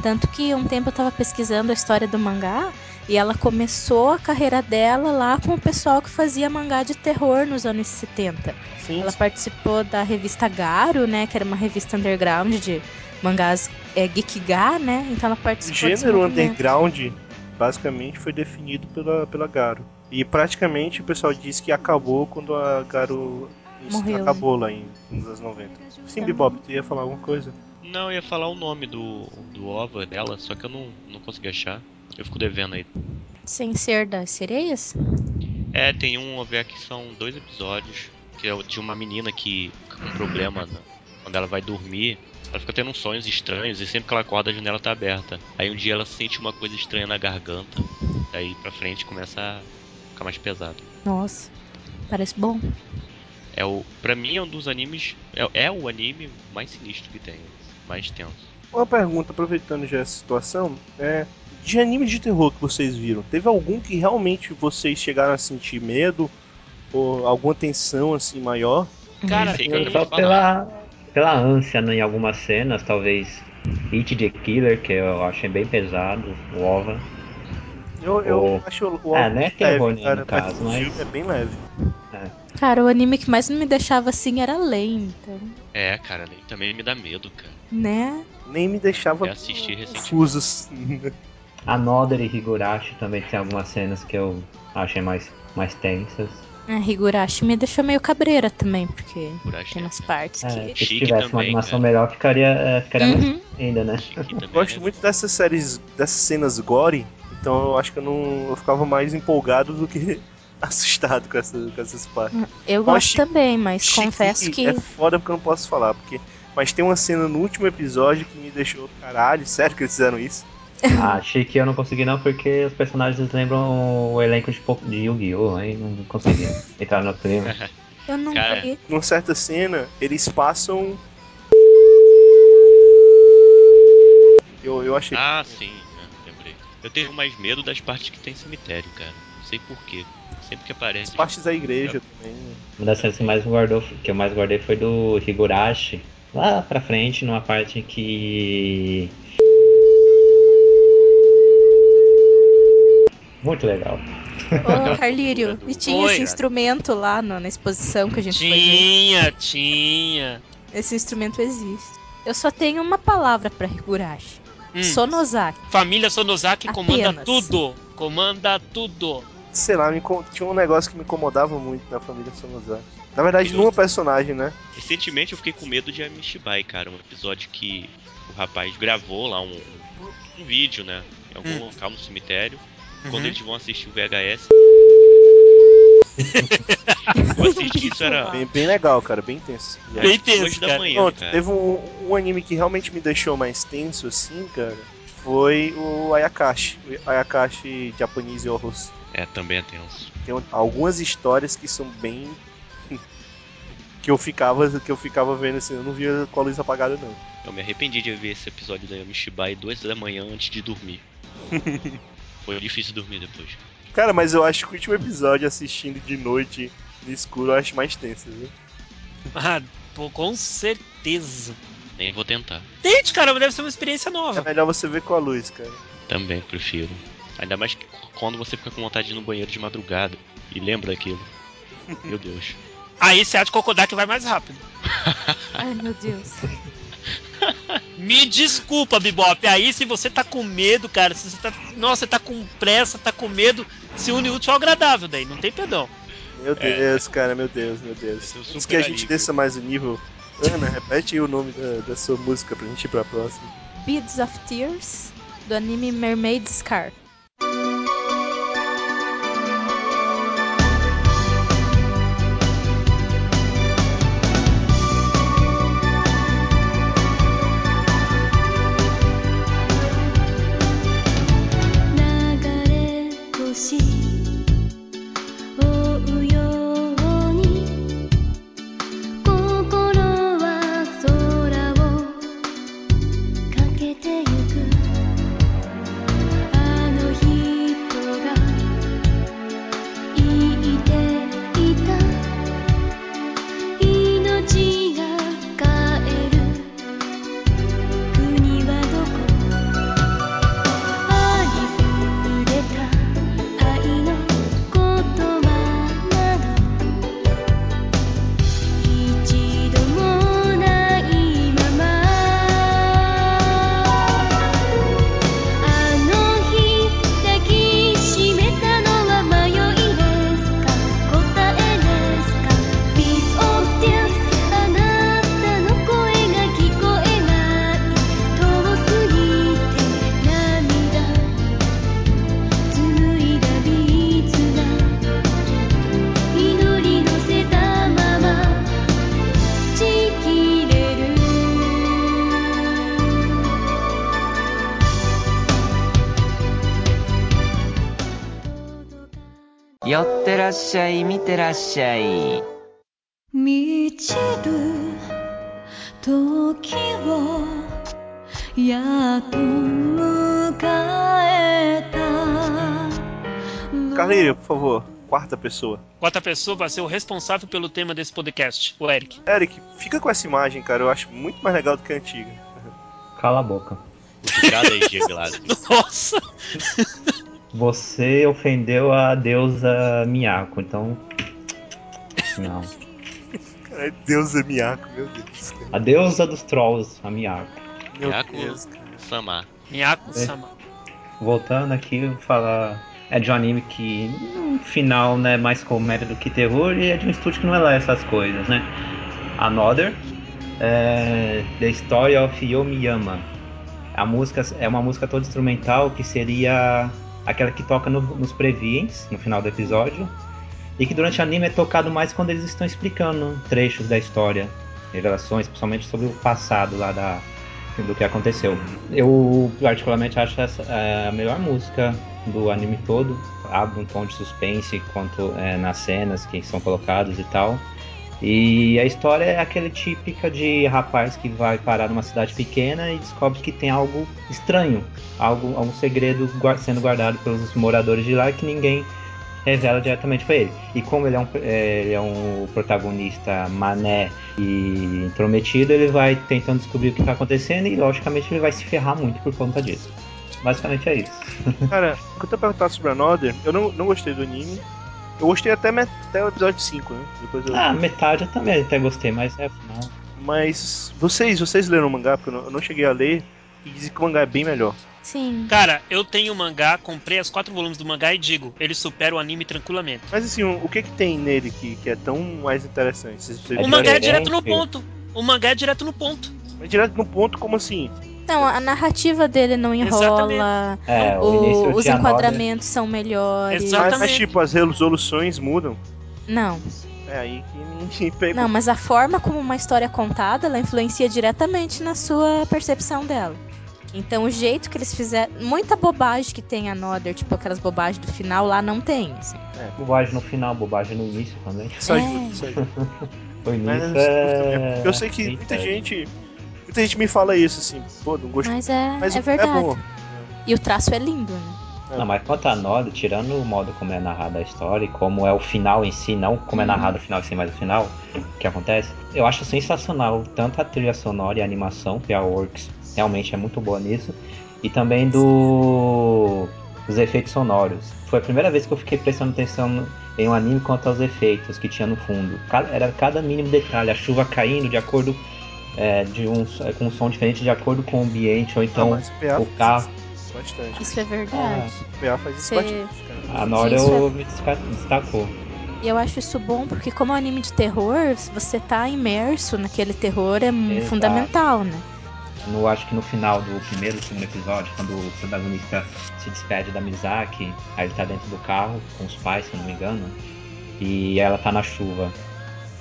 Tanto que um tempo eu tava pesquisando a história do mangá e ela começou a carreira dela lá com o pessoal que fazia mangá de terror nos anos 70. Sim, Ela participou da revista Garo, né? Que era uma revista underground de mangás é, Gekiga, né? Então ela o participou desse gênero underground basicamente foi definido pela, pela Garo. E praticamente o pessoal diz que acabou quando a Garo isso Morreu, acabou lá em, nos anos 90. Sim. Bebop, tu ia falar alguma coisa? Não, eu ia falar o nome do, do OVA dela, só que eu não, não consegui achar. Eu fico devendo aí. Sem ser das sereias? É, tem um OVA que são dois episódios, que é o de uma menina que com um problema na- quando ela vai dormir. Ela fica tendo uns sonhos estranhos e sempre que ela acorda a janela tá aberta. Aí um dia ela sente uma coisa estranha na garganta. Daí pra frente começa a ficar mais pesado. Nossa, parece bom. É o, pra mim é um dos animes, é, é o anime mais sinistro que tem, mais tenso. Uma pergunta, aproveitando já essa situação, é de anime de terror que vocês viram, teve algum que realmente vocês chegaram a sentir medo ou alguma tensão assim maior? Cara, eu Só pela, pela ânsia né, em algumas cenas, talvez Hit the Killer, que eu achei bem pesado, o OVA. Eu, eu Oh. acho o, o Ah, álbum não é leve, terror, né, cara, no caso, mas o é bem leve. Cara, o anime que mais me deixava assim era lenta, É, cara, ele também me dá medo, cara. né? Nem me deixava Eu assisti recentemente. confuso. assim. Another e Higurashi também tem algumas cenas que eu achei mais, mais tensas. A Higurashi me deixou meio cabreira também, porque Higurashi tem é- umas partes É, que. se Chique tivesse uma também, animação cara. melhor, ficaria, é, ficaria mais Uhum. ainda, né? Também, Gosto né? muito dessas séries, dessas cenas gore, então eu acho que eu não eu ficava mais empolgado do que assustado com, essa, com essas partes. Eu gosto Chique- também, mas Chique confesso que. É foda porque eu não posso falar, porque. Mas tem uma cena no último episódio que me deixou. Caralho, sério que eles fizeram isso? Ah, achei que eu não consegui não, porque os personagens lembram o elenco de, de Yu-Gi-Oh! Aí não consegui entrar no clima. Eu não Cara, vi. Numa certa cena, eles passam. Eu, eu achei. Ah, sim, lembrei. Eu tenho mais medo das partes que tem cemitério, cara. Não sei porquê. Sempre que aparece. As partes da igreja também. Uma das cenas que, mais guardou, que eu mais guardei foi do Higurashi. Lá pra frente, numa parte que. Muito legal. Ô, Carlírio, e tinha Oi. esse instrumento lá no- na exposição que a gente. Tinha, tinha. Esse instrumento existe. Eu só tenho uma palavra pra Higurashi. Hum, Sonozaki. Família Sonozaki comanda tudo. Comanda tudo. Sei lá, me tinha um negócio que me incomodava muito na família Sonozaki. Na verdade, numa personagem, né? Recentemente eu fiquei com medo de Amishibai, cara. Um episódio que o rapaz gravou lá um, um, um vídeo, né? Em algum Hum. local no cemitério. Quando Uhum. eles vão assistir o VHS. eu assisti, isso era Bem, bem legal, cara, bem tenso. Bem tenso, duas da manhã, Pronto, cara. teve um, um anime que realmente me deixou mais tenso, assim, cara. Foi o Ayakashi. O Ayakashi Japanese Horrors. É, também é tenso. Tem um- algumas histórias que são bem. que eu ficava que eu ficava vendo assim, eu não via com a luz apagada não. Eu me arrependi de ver esse episódio da Amishibai duas da manhã antes de dormir. Foi difícil dormir depois. Cara, mas eu acho que o último episódio assistindo de noite no escuro eu acho mais tenso, viu? Ah, pô, com certeza. Nem vou tentar. Tente, cara, deve ser uma experiência É nova. melhor você ver com a luz, cara. Também prefiro. Ainda mais que quando você fica com vontade de ir no banheiro de madrugada e lembra daquilo. Meu Deus. Aí esse ar de Kokodak vai mais rápido. Ai, meu Deus. Me desculpa, Bibop. Aí se você tá com medo, cara, se você tá. Nossa, você tá com pressa, tá com medo, se une útil ao agradável daí, não tem perdão. Meu Deus, cara, meu Deus, meu Deus. É Antes que a gente desça mais o nível. Ana, repete aí o nome da, da sua música pra gente ir pra próxima. Beads of Tears, do anime Mermaid Scar. しゃい見てらっしゃい満ちる時をやっと迎えた Carleira, por favor, quarta pessoa. Quarta pessoa vai ser o responsável pelo tema desse podcast, o Eric. Eric, fica com essa imagem, cara. Eu acho muito mais legal do que a antiga. Cala a boca. Obrigado aí, Diego Lado. Nossa! Você ofendeu a deusa Miyako, então. Não. Cara, é Miyako, meu Deus. cara. A deusa dos trolls, a Miyako. Meu Miyako Deus. Sama. Miyako-sama. Voltando aqui, vou falar. É de um anime que no final né, é mais comédia do que terror e é de um estúdio que não é lá essas coisas, né? Another, é, The Story of Yomiyama. A música é uma música toda instrumental que seria aquela que toca no- nos previens no final do episódio e que durante o anime é tocado mais quando eles estão explicando trechos da história, revelações, principalmente sobre o passado lá da do que aconteceu. Eu particularmente acho essa é, a melhor música do anime todo. Abre um tom de suspense quanto é, nas cenas que são colocadas e tal. E a história é aquele típica de rapaz que vai parar numa cidade pequena e descobre que tem algo estranho, algo, algum segredo sendo guardado pelos moradores de lá que ninguém revela diretamente pra ele. E como ele é um, é, ele é um protagonista mané e intrometido, ele vai tentando descobrir o que tá acontecendo e logicamente ele vai se ferrar muito por conta disso. Basicamente é isso. Cara, quando eu perguntar sobre Another, eu não, não gostei do anime. Eu gostei até, até o episódio 5, né? Depois eu... Ah, metade eu também até gostei, mas é final. Mas vocês, vocês leram o mangá? Porque eu não, eu não cheguei a ler e dizem que o mangá é bem melhor. Sim. Cara, eu tenho o mangá, comprei as quatro volumes do mangá e digo, ele supera o anime tranquilamente. Mas assim, o, o que que tem nele que, que é tão mais interessante? Vocês, vocês O mangá é direto no ponto. O mangá é direto no ponto. Mas direto no ponto, como assim? Não, a narrativa dele não enrola, É, o, o- os enquadramentos são melhores. Exato. Mas, Exatamente. tipo, as resoluções mudam. Não, É aí que me pegou. não, mas a forma como uma história é contada, ela influencia diretamente na sua percepção dela. Então o jeito que eles fizeram. Muita bobagem que tem a Nother, tipo aquelas bobagens do final lá, não tem. assim. Bobagem no final, bobagem no início também. Só É. ajuda, só ajuda. O início Mas, é... Eu sei que Eita. muita gente. Muita gente me fala isso, assim, pô, não gostei. Mas é, Mas é é verdade. bom. e o traço é lindo, né? Não, mas quanto a Nod, tirando o modo como é narrada a história e como é o final em si, não como é narrado o final em si, mas o final, o que acontece, eu acho sensacional tanto a trilha sonora e a animação, que a Works realmente é muito boa nisso, e também do os efeitos sonoros. Foi a primeira vez que eu fiquei prestando atenção em um anime quanto aos efeitos que tinha no fundo. Era cada mínimo detalhe, a chuva caindo de acordo é, de um, com um som diferente de acordo com o ambiente, ou então Ah, mas o PA o faz carro. isso Bastante. Isso é verdade. O PA faz isso Cê- bastante, cara. A Nora Isso é- eu me destacou. E eu acho isso bom porque, como é um anime de terror, se você tá imerso naquele terror é Exato. fundamental, né? No, acho que no final do primeiro, segundo episódio, quando o protagonista se despede da Mizaki, aí ele tá dentro do carro com os pais, se eu não me engano, e ela tá na chuva.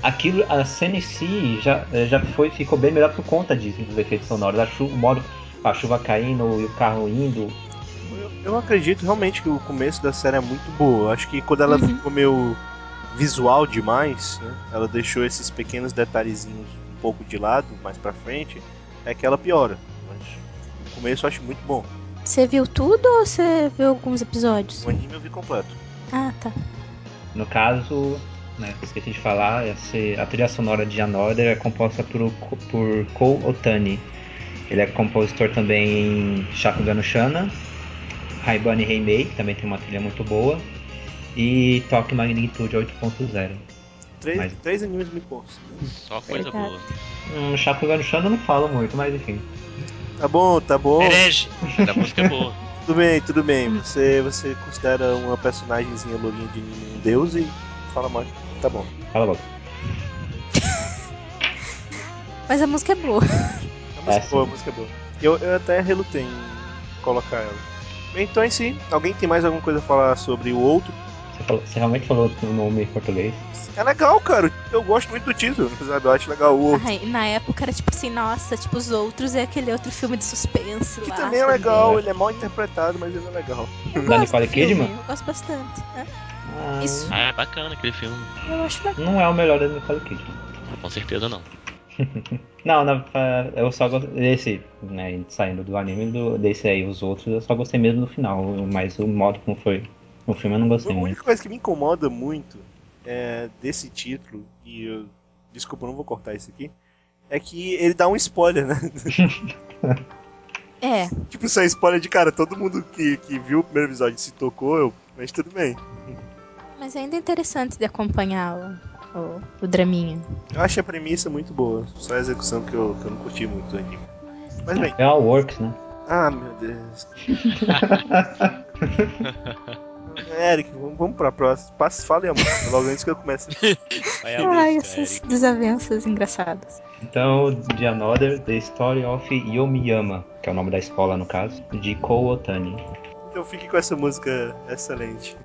Aquilo, a cena em si já, já foi, ficou bem melhor por conta disso, dos efeitos sonoros. A chuva, o modo, a chuva caindo e o carro indo. Eu, eu acredito realmente que o começo da série é muito boa. Acho que quando ela Uhum. ficou meio visual demais, né? Ela deixou esses pequenos detalhezinhos um pouco de lado, mais pra frente, é que ela piora. Mas o começo eu acho muito bom. Você viu tudo ou você viu alguns episódios? O anime eu vi completo. Ah, tá. No caso, né, que eu esqueci de falar, esse- a trilha sonora de Another é composta por, por Kou Otani. Ele é compositor também em Shakugan Shana, Haibane Heimei, que também tem uma trilha muito boa, e Toque Magnitude 8.0. Três, Mas- três animes muito bons. Só coisa boa. Hum, Shakugan Shana eu não falo muito, mas enfim. Tá bom, tá bom. Herege. A música é boa. Tudo bem, tudo bem. Você, você considera uma personagemzinha lourinha de anime um deus e fala mais. Tá bom. Fala logo. Mas a música é boa. A música É, é boa, a música é boa. Eu, eu até relutei em colocar ela. Então, em si, alguém tem mais alguma coisa a falar sobre o outro? Você, falou- você realmente falou o nome em português? É legal, cara. Eu gosto muito do título, sabe? Eu acho legal o outro. Ai, na época era tipo assim, nossa, tipo os outros é aquele outro filme de suspense Que lá. também é legal, ele é mal interpretado, mas ele é legal. Eu Da gosto Nicole do filme, Kidman? Eu gosto bastante. né? Ah, Isso Ah, é bacana aquele filme. eu acho legal. Não é o melhor da Nicole Kidman. Com certeza não. Não, na, eu só gostei desse, né, saindo do anime, do, desse aí, os outros, eu só gostei mesmo no final, mas o modo como foi no filme eu não A gostei muito. única coisa que me incomoda muito é, desse título, e eu, desculpa, eu não vou cortar isso aqui, é que ele dá um spoiler, né? É, tipo, isso é spoiler de cara, todo mundo que, que viu o primeiro episódio se tocou, eu, mas tudo bem. Mas ainda é interessante de acompanhar o, o, o draminha. Eu achei a premissa muito boa, só a execução que eu, que eu não curti muito do anime. Mas bem, É o Works, né? ah meu Deus. Eric, vamos, vamos pra próxima. Passe, fale a música logo antes que eu comece. Vai Ai, essas Eric. desavenças engraçadas. Então, The Another, The Story of Yomiyama, que é o nome da escola no caso, de Kou Otani. Então fique com essa música excelente.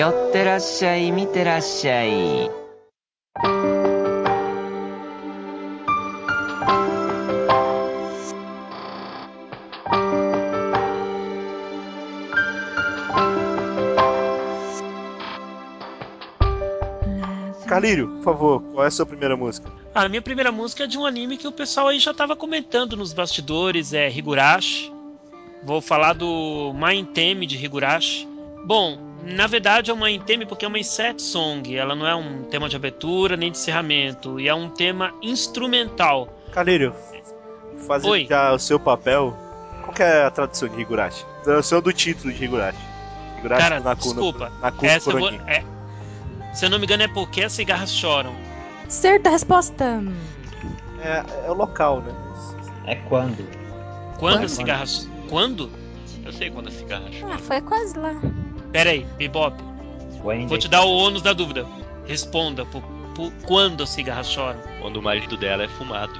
寄ってらっしゃい見てらっしゃい Calírio, por favor, qual é a sua primeira música? Ah, a minha primeira música é de um anime que o pessoal aí já tava comentando nos bastidores, é Higurashi. Vou falar do Main Theme de Higurashi. Bom, na verdade é uma Theme porque é uma set song, ela não é um tema de abertura nem de encerramento, e é um tema instrumental. Calírio, fazendo Oi. já o seu papel, qual que é a tradução de Higurashi? O seu do título de Higurashi. Higurashi Cara, Naku desculpa. Naku Essa eu vou, é, se eu não me engano é porque as cigarras choram. Certa resposta. É, é o local, né? É quando? Quando Quando? as cigarras. Quando? Eu sei quando a cigarra Ah, chora. foi quase lá. Pera aí, Bebop. Vou te dar o ônus da dúvida. Responda por, por quando as cigarras choram. Quando o marido dela é fumado.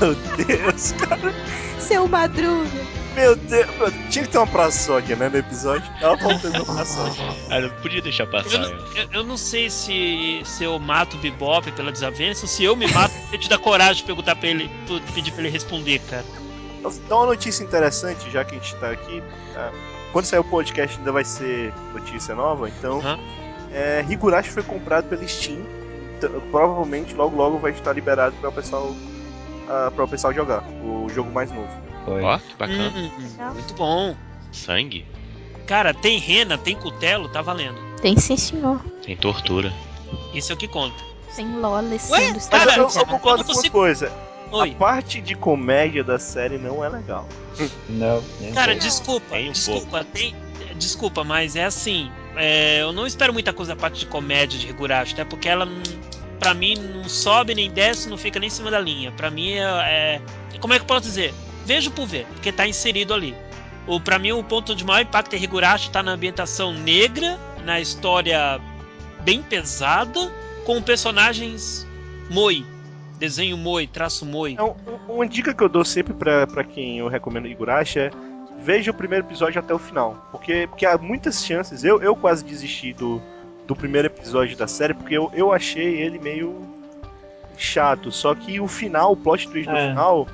Meu Deus, cara. Seu Madruga. Meu Deus. meu- Tinha que ter uma praçódia, né, no episódio. Tava faltando uma praçódia. Ah, não podia deixar Eu, passar não- essa. eu- eu não sei se, se eu mato o Bebop pela desavença ou se eu me mato porque te dá coragem de perguntar pra ele, pedir pra ele responder, cara. Então, uma notícia interessante, já que a gente tá aqui. tá? Quando sair o podcast ainda vai ser notícia nova, então. Aham. É, Higurashi foi comprado pela Steam. então, provavelmente logo logo vai estar liberado para o pessoal para o pessoal jogar o jogo mais novo. Foi. Ó, que bacana. Hum, muito bom. Sangue? Cara, tem rena, tem cutelo, tá valendo. Tem sim, senhor. Tem tortura. Isso é o que conta. Tem Lola Ué, sendo Cara, eu, eu, concordo eu com uma coisa. A Oi. parte de comédia da série não é legal. Não, nem Cara, desculpa, Tem um desculpa, tem, desculpa, mas é assim, é, eu não espero muita coisa da parte de comédia de Higurashi, até porque ela, pra mim, não sobe nem desce, não fica nem em cima da linha. Pra mim é, é- como é que eu posso dizer? Vejo por ver, porque tá inserido ali. O, pra mim, o ponto de maior impacto é Higurashi tá na ambientação negra, na história bem pesada, com personagens moi, desenho moi, traço moi. Então, um- uma dica que eu dou sempre pra, pra quem eu recomendo Higurashi é veja o primeiro episódio até o final. Porque, porque há muitas chances, eu, eu quase desisti do, do primeiro episódio da série, porque eu, eu achei ele meio chato. Só que o final, o plot twist do É. final,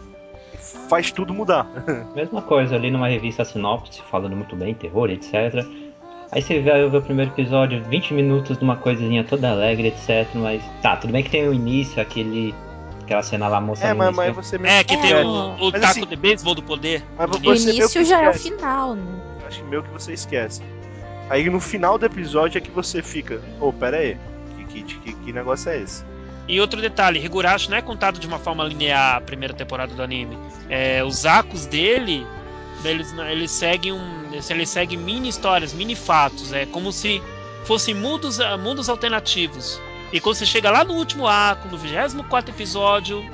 faz tudo mudar. Mesma coisa, ali numa revista sinopse, falando muito bem, terror, etc. Aí você vê, vê o primeiro episódio, 20 minutos de uma coisinha toda alegre, etc. Mas tá, tudo bem que tem o início, aquele. aquela cena lá mostrando É, mas, mas você meio É, que tem É. o, o Mas taco assim- de beisebol do poder. Mas O início já é o final, né? Acho que meio que você esquece. Aí no final do episódio é que você fica, ô, pera aí, que, que, que, que negócio é esse? E outro detalhe, Higurashi não é contado de uma forma linear a primeira temporada do anime. É, os arcos dele, eles, eles seguem um, eles seguem mini histórias, mini fatos. É como se fossem mundos, ah, mundos alternativos. E quando você chega lá no último arco, no 24 episódio,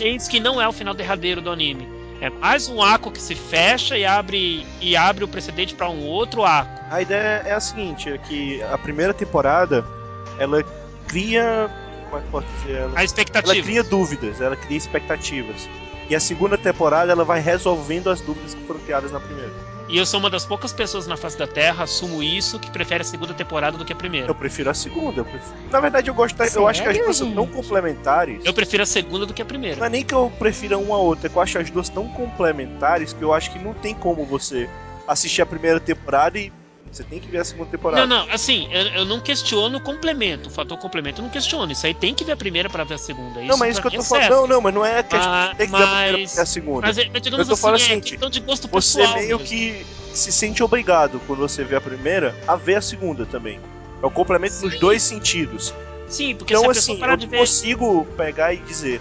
eis que não é o final derradeiro do anime. É mais um arco que se fecha e abre e abre o precedente para um outro arco. A ideia é a seguinte, é que a primeira temporada, ela cria, como é que posso dizer? Ela, A ela expectativa. cria dúvidas, ela cria expectativas. E a segunda temporada, ela vai resolvendo as dúvidas que foram criadas na primeira. E eu sou uma das poucas pessoas na face da Terra, assumo isso, que prefere a segunda temporada do que a primeira. Eu prefiro a segunda. prefiro- Na verdade, eu gosto, da- eu acho que as duas são tão complementares. Eu prefiro a segunda do que a Não primeira. é nem que eu prefira uma a outra, é que eu acho as duas tão complementares que eu acho que não tem como você assistir a primeira temporada e você tem que ver a segunda temporada. Não, não, assim, eu, eu não questiono o complemento. O fator complemento eu não questiono. Isso aí tem que ver a primeira pra ver a segunda. Não, mas isso que eu tô é falando. certo. Não, não, mas não é questão Ah, ter que ver a primeira mas- pra ver a segunda. Mas, é, mas digamos Eu tô falando assim, é assim, questão de gosto Você pessoal. meio mesmo. que se sente obrigado quando você vê a primeira a ver a segunda também. É o complemento nos Sim. dois sentidos. Sim, porque se Então, a pessoa assim, parar eu de ver. consigo pegar e dizer: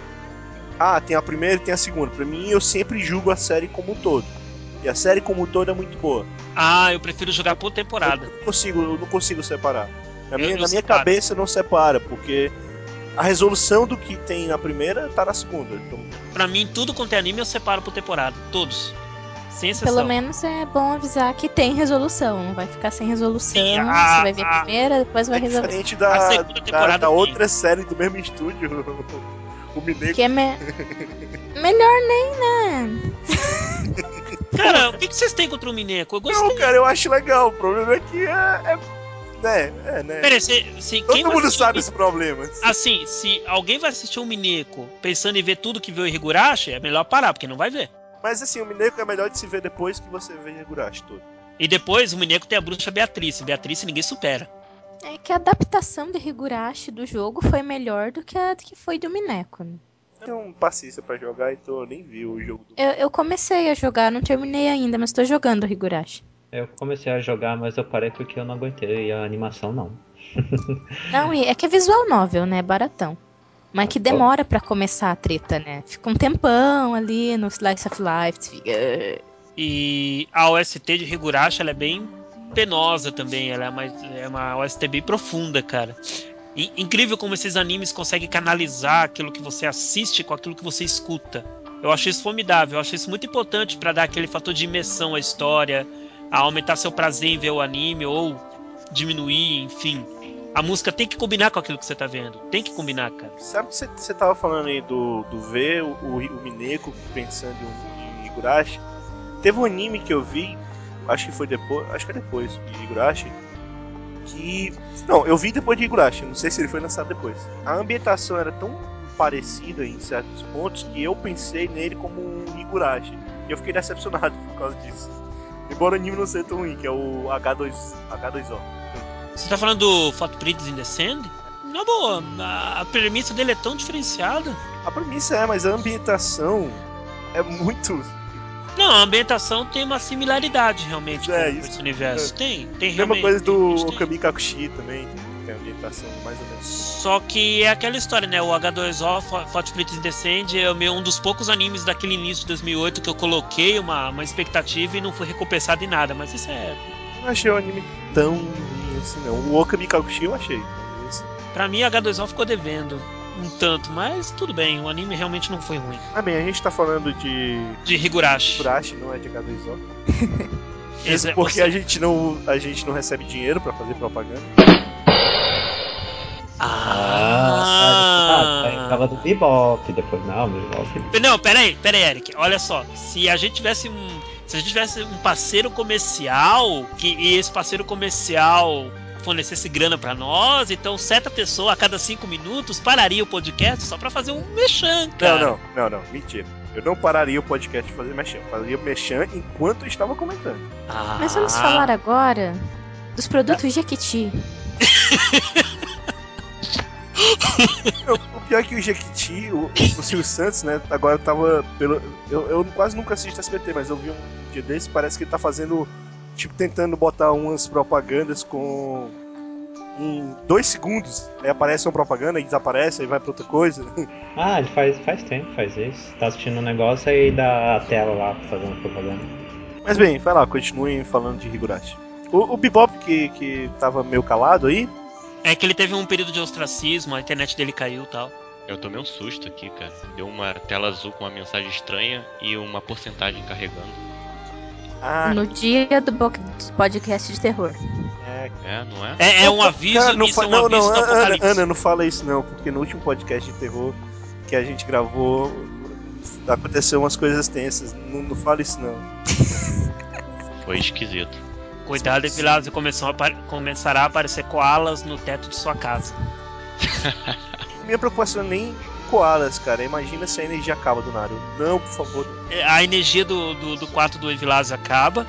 Ah, tem a primeira e tem a segunda. Pra mim, eu sempre julgo a série como um todo. E a série como um todo é muito boa. Ah, eu prefiro jogar por Eu temporada. não consigo, eu não consigo separar. Na Eu- minha, eu na minha cabeça não separa, porque a resolução do que tem na primeira tá na segunda. Então, Pra mim, tudo quanto é anime eu separo por temporada. Todos. Sem exceção. Pelo menos é bom avisar que tem resolução. Não vai ficar sem resolução. Sim, a- você vai ver a- a primeira, depois vai é resolver. diferente A da, segunda da, temporada da tem. outra série do mesmo estúdio, o Mineiro. Que é me... melhor nem, né? Cara, o que, que vocês têm contra o Mineco? Eu gostei. Não, cara, eu acho legal. O problema é que é. é né, é, né. Pera se, se Todo mundo sabe o os problemas. Assim, se alguém vai assistir o Mineco pensando em ver tudo que viu em Higurashi, é melhor parar, porque não vai ver. Mas assim, o Mineiro é melhor de se ver depois que você vê Higurashi todo. E depois o Mineco tem a bruxa Beatriz. Beatriz ninguém supera. É que a adaptação de Higurashi do jogo foi melhor do que a que foi do Mineco. né? Tenho paciência pra jogar, então eu nem vi o jogo do. Eu, eu comecei a jogar, não terminei ainda, mas tô jogando Higurashi. Eu comecei a jogar, mas eu parei porque eu não aguentei a animação, não. Não, e é que é visual novel, né? Baratão. Mas que demora pra começar a treta, né? Fica um tempão ali no Slice of Life. tu Fica... E a OST de Higurashi ela é bem penosa também. Ela é uma, é uma OST bem profunda, cara. E, incrível como esses animes conseguem canalizar aquilo que você assiste com aquilo que você escuta. Eu acho isso formidável. Eu acho isso muito importante pra dar aquele fator de imersão à história, a aumentar seu prazer em ver o anime ou diminuir, enfim. A música tem que combinar com aquilo que você tá vendo. Tem que combinar, cara. Sabe que você- tava falando aí do, do V, o, o, o Mineko pensando em, em Higurashi? Teve um anime que eu vi, acho que foi depois, acho que é depois de Higurashi, que. Não, eu vi depois de Higurashi, não sei se ele foi lançado depois. A ambientação era tão parecida em certos pontos que eu pensei nele como um Higurashi. E eu fiquei decepcionado por causa disso. Embora o anime não seja tão ruim, que é o H2, H2O. Você tá falando do Footprints in the Sand? Na boa, a, a premissa dele é tão diferenciada. A premissa é, mas a ambientação é muito. Não, a ambientação tem uma similaridade realmente É, com isso. esse universo. Tem, tem Mesma coisa do. Okami Kakushi também, tem ambientação mais ou menos. Só que é aquela história, né? O H2O, Fo- Footprints in the Sand, é meu- um dos poucos animes daquele início de 2008 que eu coloquei uma, uma expectativa e não fui recompensado em nada. Mas isso é. Eu não achei o anime tão ruim assim, não. O Okami Kakushi eu achei. Pra mim, H2O ficou devendo um tanto, mas tudo bem, o anime realmente não foi ruim. Ah, bem, a gente tá falando de De Higurashi. Higurashi, não é de H2O. Esse Mesmo é- porque você- a gente, não, a gente não recebe dinheiro pra fazer propaganda. Ah, Ah, tava do Bebop, depois não, Bebop. Não, peraí, peraí, Eric. Olha só. Se a gente tivesse um. Se a gente tivesse um parceiro comercial, que, e esse parceiro comercial fornecesse grana pra nós, então certa pessoa a cada cinco minutos pararia o podcast só pra fazer um mexan, Não, cara. não, não, não, mentira. Eu não pararia o podcast de fazer. Eu faria mexer enquanto eu estava comentando. Ah. Mas vamos falar agora dos produtos Jequiti. Não, o pior é que o Jequiti, o, o Silvio Santos, né? Agora tava pelo. Eu, eu quase nunca assisto SBT, mas eu vi um dia desse, parece que ele tá fazendo. Tipo, tentando botar umas propagandas com. Em dois segundos. Aí aparece uma propaganda e desaparece, aí vai pra outra coisa. Ah, ele faz, faz tempo, faz isso. Tá assistindo um negócio aí dá a tela lá fazendo propaganda. Mas bem, vai lá, continuem falando de Higurashi. O, o Bebop que, que tava meio calado aí, É que ele teve um período de ostracismo, a internet dele caiu e tal. Eu tomei um susto aqui, cara. Deu uma tela azul com uma mensagem estranha e uma porcentagem carregando. Ah, No dia do podcast de terror. é, É, não é? É, é um aviso, Cara, não, isso é um não, aviso não, Ana. Ana, não fala isso não, porque no último podcast de terror que a gente gravou aconteceu umas coisas tensas. Não, não fala isso não. Foi esquisito. Cuidado, apar- começará a aparecer koalas no teto de sua casa. Minha preocupação nem koalas, cara. Imagina se a energia acaba do nada. Não, por favor. É, A energia do, do, do quarto do Evilásio acaba.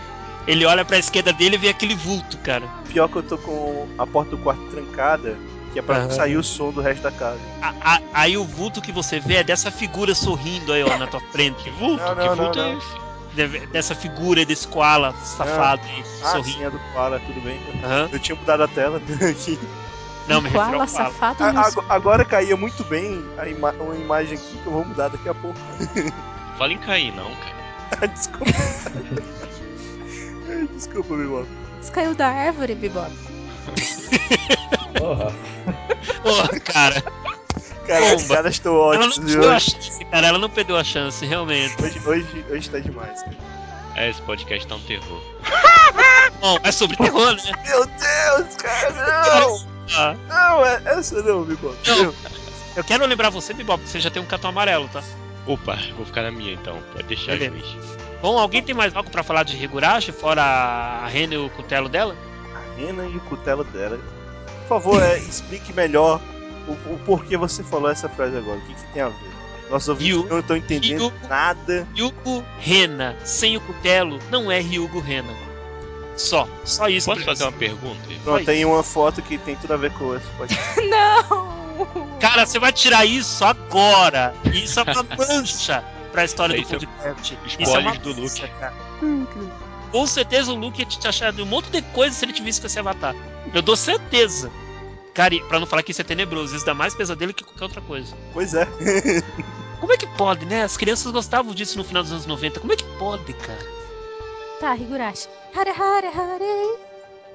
Ele olha pra esquerda dele e vê aquele vulto, cara. Pior que eu tô com a porta do quarto trancada, que é pra não Aham. sair o som do resto da casa. A- a- aí o vulto que você vê é dessa figura sorrindo aí, ó, na tua frente. Que vulto? Não, que não, vulto não, é esse? Dessa figura desse koala safado aí, Ah, sorrindo. sim, é do koala, tudo bem. Aham. Eu tinha mudado a tela aqui. Não, me koala. safado A- não ago- agora caía muito bem a ima- uma imagem aqui que eu vou mudar daqui a pouco. Fala em cair, não, cara. Desculpa. Desculpa, irmão. Você caiu da árvore, Bebop. Porra. Porra, cara. Cara, Bomba. os caras estão Ela não ótimos, viu? perdeu a Hoje, chance, cara. Ela não perdeu a chance, realmente. hoje, hoje, hoje tá demais, cara. É, esse podcast tá um terror. Bom, é sobre terror, né? Meu Deus, cara, não! Ah, Não, é, essa não, me bota. Não. Eu quero lembrar você, Bebop, que você já tem um cartão amarelo, tá? Opa, vou ficar na minha então. Pode deixar, Beleza. juiz. Bom, alguém tem mais algo pra falar de Higurashi, fora a Rena e o cutelo dela? A Rena e o cutelo dela. Por favor, é, explique melhor o, o porquê você falou essa frase agora. O que, que tem a ver? Nossos ouvintes Ryu- não estão entendendo Ryu- nada. Ryugo Rena, sem o cutelo, não é Ryugo Rena. Só, só isso. Posso pra- fazer uma pergunta? Pronto, tem uma foto que tem tudo a ver com esse podcast. Não! Cara, você vai tirar isso agora. Isso é uma mancha pra história do Isso é podcast. Isso é uma do mancha, cara. Com certeza o Luke ia te achar de um monte de coisa se ele te visse com esse avatar. Eu dou certeza. Cara, pra não falar que isso é tenebroso, isso dá mais pesadelo que qualquer outra coisa. Pois é. Como é que pode, né? As crianças gostavam disso no final dos anos 90. Como é que pode, cara? Tá, Higurashi. Hare Hare Hare.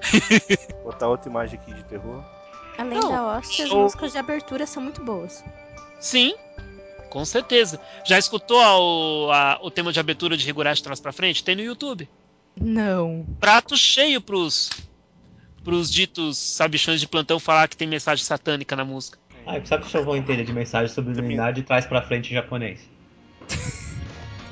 Botar outra imagem aqui de terror. Além Não, da hóstia, as show. músicas de abertura são muito boas. Sim, com certeza. Já escutou a- o, a- o tema de abertura de Higurashi Trás pra Frente? Tem no YouTube. Não. Prato cheio pros, pros ditos sabichões de plantão falar que tem mensagem satânica na música. Ah, sabe o que eu vou entender de mensagem subliminar de trás pra frente em japonês?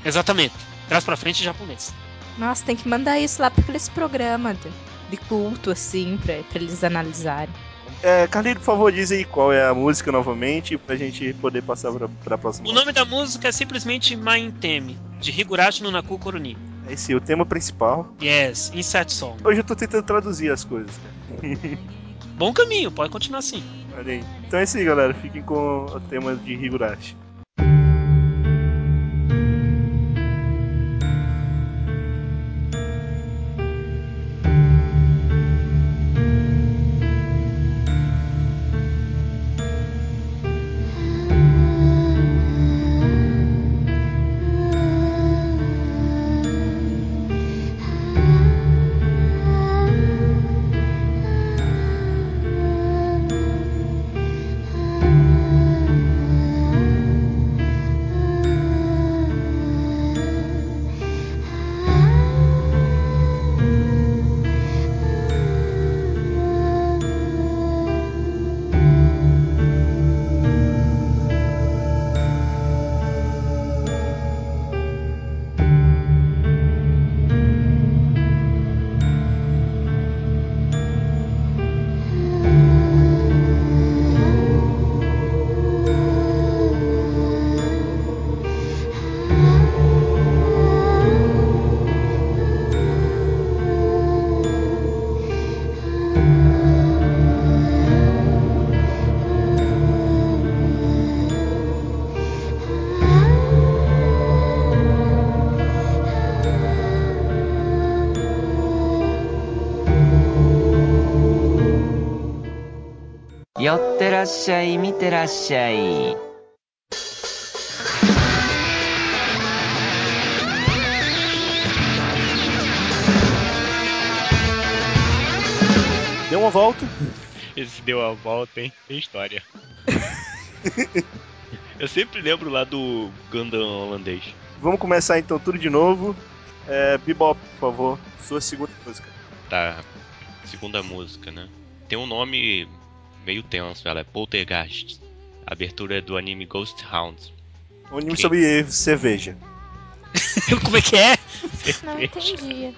Exatamente. Trás pra frente em japonês. Nossa, tem que mandar isso lá pra aqueles programas de, de culto, assim, pra, pra eles analisarem. É, Carlinhos, por favor, diz aí qual é a música novamente pra gente poder passar pra, pra próxima. O nome da música é simplesmente Main Theme, de Higurashi no Naku Koroni. É esse, o tema principal. Yes, Insert Song. Hoje eu tô tentando traduzir as coisas, cara. Bom caminho, pode continuar assim. Olha aí. Então é isso aí, galera. Fiquem com o tema de Higurashi. 寄ってらっしゃい、見てらっしゃい。 Deu uma volta. Esse deu a volta, hein? Tem história. Eu sempre lembro lá do Gundam holandês. Vamos começar então tudo de novo. É, Bebop, por favor, sua segunda música. Tá, segunda música, né? Tem um nome meio tenso, ela é Poltergeist. A abertura é do anime Ghost Hound. Um anime sobre cerveja. Como é que é? Não entendi.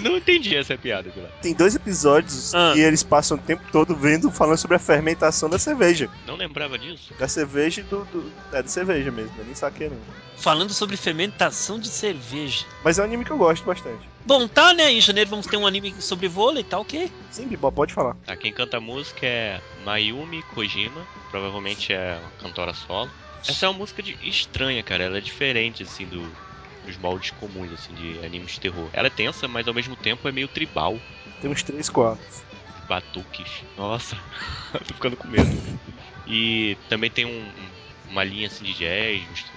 Não entendi essa piada, Pilar. Tem dois episódios Ah. que eles passam o tempo todo vendo, falando sobre a fermentação da cerveja. Não lembrava disso? Da cerveja e do. do é da cerveja mesmo, não é nem saque não. Falando sobre fermentação de cerveja. Mas é um anime que eu gosto bastante. Bom, tá, né? Em janeiro vamos ter um anime sobre vôlei, tá ok? Sim, pode falar. Tá, quem canta a música é Mayumi Kojima, provavelmente é uma cantora solo. Essa é uma música de- estranha, cara, ela é diferente, assim, do, dos moldes comuns, assim, de animes de terror. Ela é tensa, mas ao mesmo tempo é meio tribal, Temos três quadros. batuques. Nossa, tô ficando com medo. E também tem um- um- uma linha, assim, de jazz,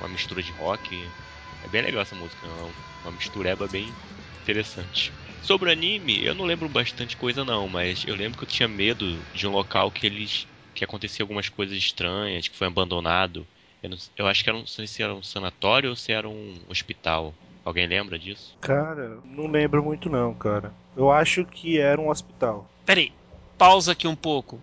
uma mistura de rock. É bem legal essa música, é uma- uma mistureba bem interessante. Sobre o anime, eu não lembro bastante coisa não, mas eu lembro que eu tinha medo de um local que eles que acontecia algumas coisas estranhas, que foi abandonado. Eu, não- eu acho que era um, não sei se era um sanatório ou se era um hospital. Alguém lembra disso? Cara, não lembro muito não, cara. Eu acho que era um hospital. Pera aí, pausa aqui um pouco.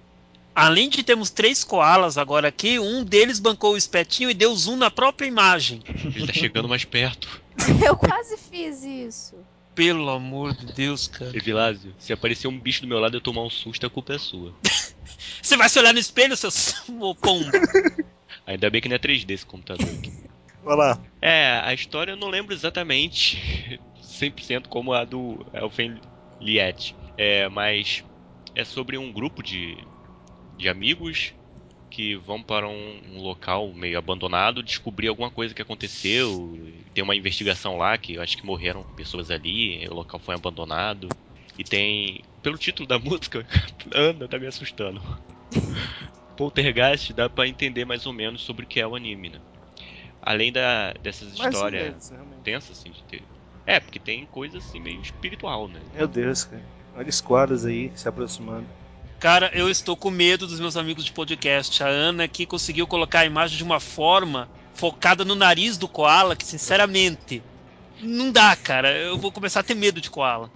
Além de termos três koalas agora aqui, um deles bancou o espetinho e deu zoom na própria imagem. Ele tá chegando mais perto. Eu quase fiz isso. Pelo amor de Deus, cara. Evilásio, se aparecer um bicho do meu lado e eu tomar um susto, a culpa é sua. Você vai se olhar no espelho, seu ô pombo? Ainda bem que não é 3D esse computador aqui. Vai lá. É, a história eu não lembro exatamente 100% como a do Elfen Liet. É, mas é sobre um grupo de, de amigos que vão para um, um local meio abandonado descobrir alguma coisa que aconteceu. Tem uma investigação lá que eu acho que morreram pessoas ali, o local foi abandonado. E tem. Pelo título da música, Ana tá me assustando. Poltergeist dá pra entender mais ou menos sobre o que é o anime, né? Além da, dessas Mais histórias menos, realmente. tensas, assim, de ter. É, porque tem coisa assim meio espiritual, né? Meu Deus, cara. Olha os quadros aí se aproximando. Cara, eu estou com medo dos meus amigos de podcast. A Ana aqui conseguiu colocar a imagem de uma forma focada no nariz do koala que, sinceramente, não dá, cara. Eu vou começar a ter medo de koala.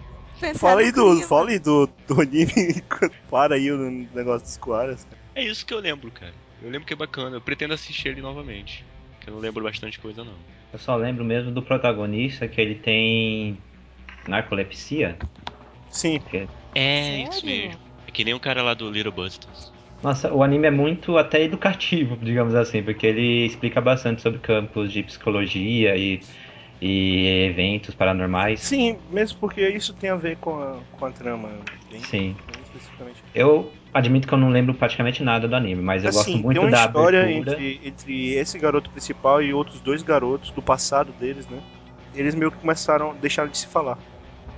Fala aí do, fala aí do, do anime para aí o negócio dos quadros. cara. É isso que eu lembro, cara. Eu lembro que é bacana. Eu pretendo assistir ele novamente. Que eu não lembro bastante coisa, não. Eu só lembro mesmo do protagonista que ele tem narcolepsia. Sim. É, Sério? isso mesmo. É que nem o cara lá do Little Busters. Nossa, o anime é muito até educativo, digamos assim, porque ele explica bastante sobre campos de psicologia e, e eventos paranormais. Sim, mesmo porque isso tem a ver com a, com a trama. Bem, Sim. bem especificamente. Eu admito que eu não lembro praticamente nada do anime, mas eu gosto Assim, muito tem uma da história abertura. entre, entre esse garoto principal e outros dois garotos do passado deles, né? Eles meio que começaram, deixaram de se falar.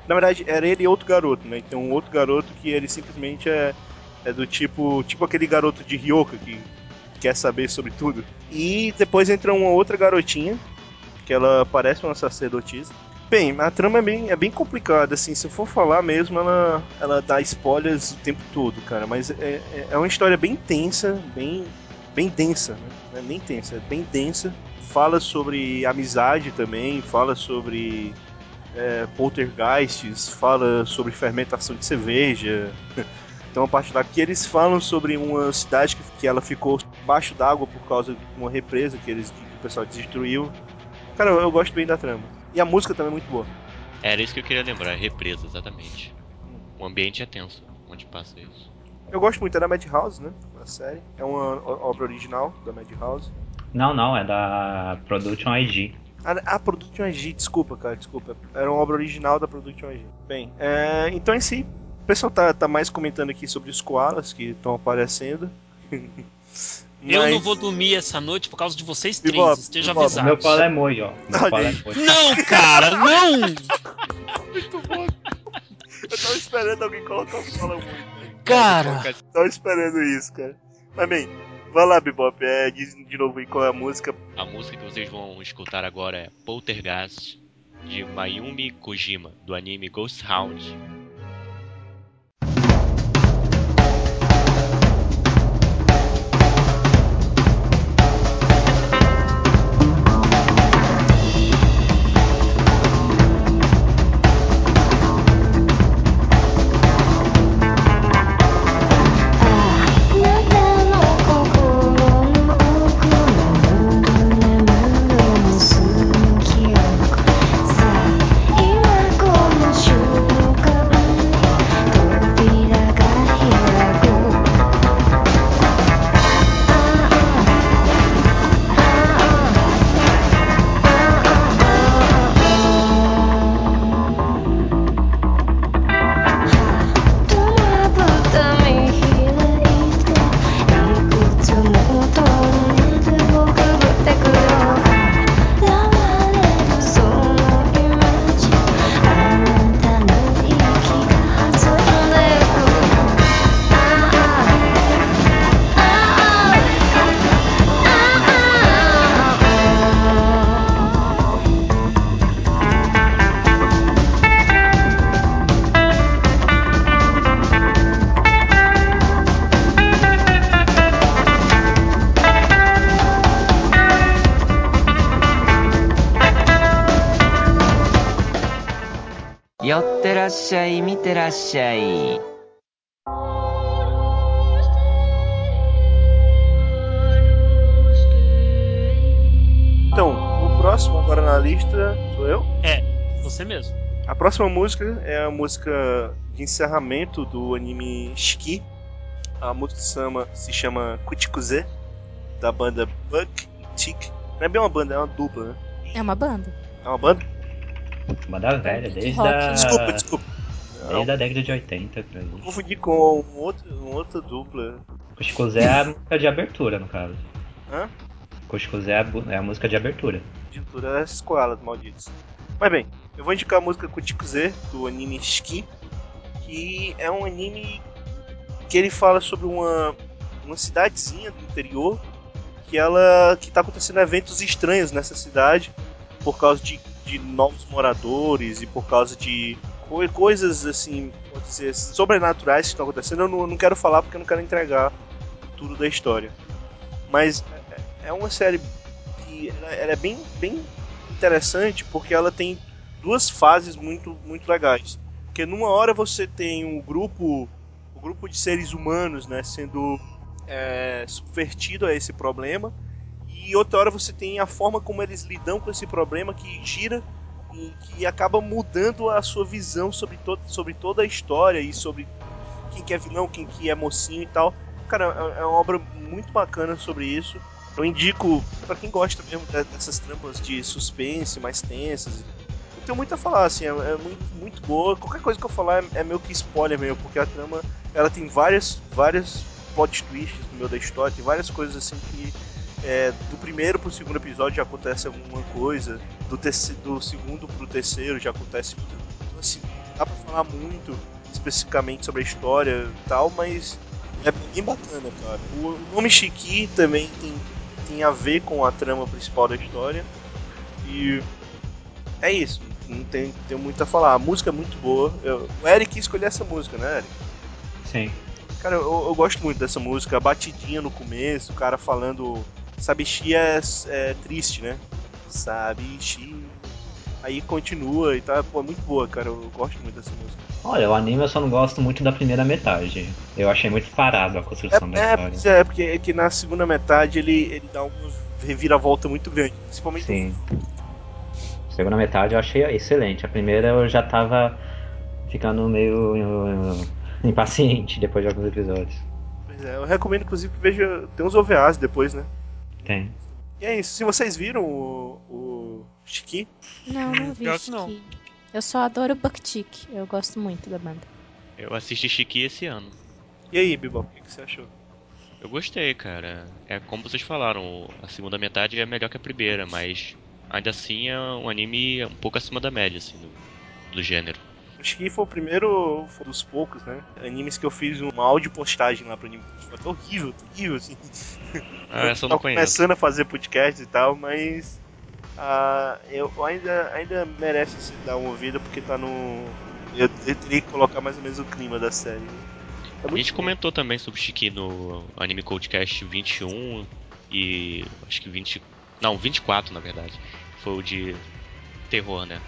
Na verdade, era ele e outro garoto, né? Então, um outro garoto que ele simplesmente é, é do tipo, tipo aquele garoto de Ryoka que quer saber sobre tudo. E depois entra uma outra garotinha, que ela parece uma sacerdotisa. Bem, a trama é bem, é bem complicada, assim, se eu for falar mesmo, ela, ela dá spoilers o tempo todo, cara, mas é, é- é uma história bem tensa, bem, bem densa, né? É nem tensa, é bem densa. Fala sobre amizade também, fala sobre é, poltergeists, fala sobre fermentação de cerveja. Então a parte que eles falam sobre uma cidade que, que ela ficou baixo d'água por causa de uma represa que eles que o pessoal destruiu. Cara, eu, eu gosto bem da trama. E a música também é muito boa. Era isso que eu queria lembrar, represa, exatamente. O ambiente é tenso onde passa isso. Eu gosto muito é da Madhouse, né? A série. É uma obra original da Madhouse. Não, não, é da Production IG. Ah, a Production IG, desculpa, cara, desculpa. Era uma obra original da Production IG. Bem, é, então em si, o pessoal tá, tá mais comentando aqui sobre os koalas que estão aparecendo. Eu Mas- não vou dormir essa noite por causa de vocês três. Bebop, Esteja avisado. Meu pau é moi, ó. Meu pau é moi. Não, cara, não! Eu tava esperando alguém colocar o fala muito. Cara. Tava esperando isso, cara. Mas bem, vai lá, Bebop. É, diz de novo aí qual é a música. A música que vocês vão escutar agora é Poltergeist, de Mayumi Kojima, do anime Ghost Hound.「しゃい見てらっしゃい Então, o próximo agora na lista sou eu. É, você mesmo. A próxima música é a música de encerramento do anime Shiki. A música se chama, se chama Kuchikuze, da banda Buck Tick. Não é bem uma banda, é uma dupla, né? É uma banda. É uma banda? Banda velha, de desde rock, a, né? Desculpa, desculpa. desde a década de 80, por aí. Eu confundi com um outro, uma outra dupla. O Chico Zé é a música de abertura, no caso. Hã? O Chico Zé é a, é a música de abertura. De altura essas koalas malditos. Mas bem, eu vou indicar a música Kuchikuze, do anime Shiki, que é um anime que ele fala sobre uma, uma cidadezinha do interior que ela que tá acontecendo eventos estranhos nessa cidade por causa de, de novos moradores e por causa de coisas assim, pode dizer, sobrenaturais que estão acontecendo. Eu não, não quero falar porque eu não quero entregar tudo da história. Mas é- é uma série que ela, ela é bem, bem interessante porque ela tem duas fases muito, muito legais. Porque numa hora você tem um grupo, o grupo de seres humanos, né, sendo é, subvertido a esse problema, e outra hora você tem a forma como eles lidam com esse problema que gira que acaba mudando a sua visão sobre, to sobre toda a história e sobre quem que é vilão, quem que é mocinho e tal. Cara, é é uma obra muito bacana sobre isso. Eu indico pra quem gosta mesmo de- dessas trampas de suspense mais tensas. Não tenho muito a falar, assim, é, é muito, muito boa. Qualquer coisa que eu falar é, é meio que spoiler mesmo, porque a trama ela tem várias, várias plot twists no meio da história, tem várias coisas assim que é, do primeiro pro segundo episódio já acontece alguma coisa, do, do segundo pro terceiro já acontece. Então, assim, dá pra falar muito especificamente sobre a história e tal, mas é bem bacana, cara. O nome Shiki também tem, tem a ver com a trama principal da história. E é isso, não tem, tem muito a falar. A música é muito boa. Eu- o Eric escolheu essa música, né, Eric? Sim. Cara, eu, eu gosto muito dessa música, a batidinha no começo, o cara falando. Sabichi é, é triste, né? Sabichi. Aí continua e tá, pô, é muito boa, cara. Eu gosto muito dessa música. Olha, o anime eu só não gosto muito da primeira metade. Eu achei muito parado a construção da É, é, história. pois é, porque é que na segunda metade ele, ele dá uma reviravolta muito grande. Principalmente Sim. Segunda metade eu achei excelente. A primeira eu já tava ficando meio uh, impaciente depois de alguns episódios. Pois é, eu recomendo inclusive que veja. Tem uns OVAs depois, né? Tem. E é isso. Se vocês viram o, o Shiki, Não, não vi Pior isso que não. Eu só adoro o Bucktick. Eu gosto muito da banda. Eu assisti Chiqui esse ano. e aí, Bibop, o que, que você achou? Eu gostei, cara. É como vocês falaram, a segunda metade é melhor que a primeira, mas ainda assim é um anime um pouco acima da média, assim, do, do gênero. Acho que foi o primeiro foi dos poucos, né? Animes que eu fiz uma áudio postagem lá pro anime. Foi horrível, terrível, assim. Ah, essa eu não conheço. começando a fazer podcast e tal, mas ah, eu ainda, ainda merece se dar uma ouvida porque tá no. Eu, eu teria que colocar mais ou menos o clima da série. É A gente bom. comentou também sobre Shiki no Anime Codecast 21 e acho que 20. Não, 24 na verdade. Foi o de terror, né?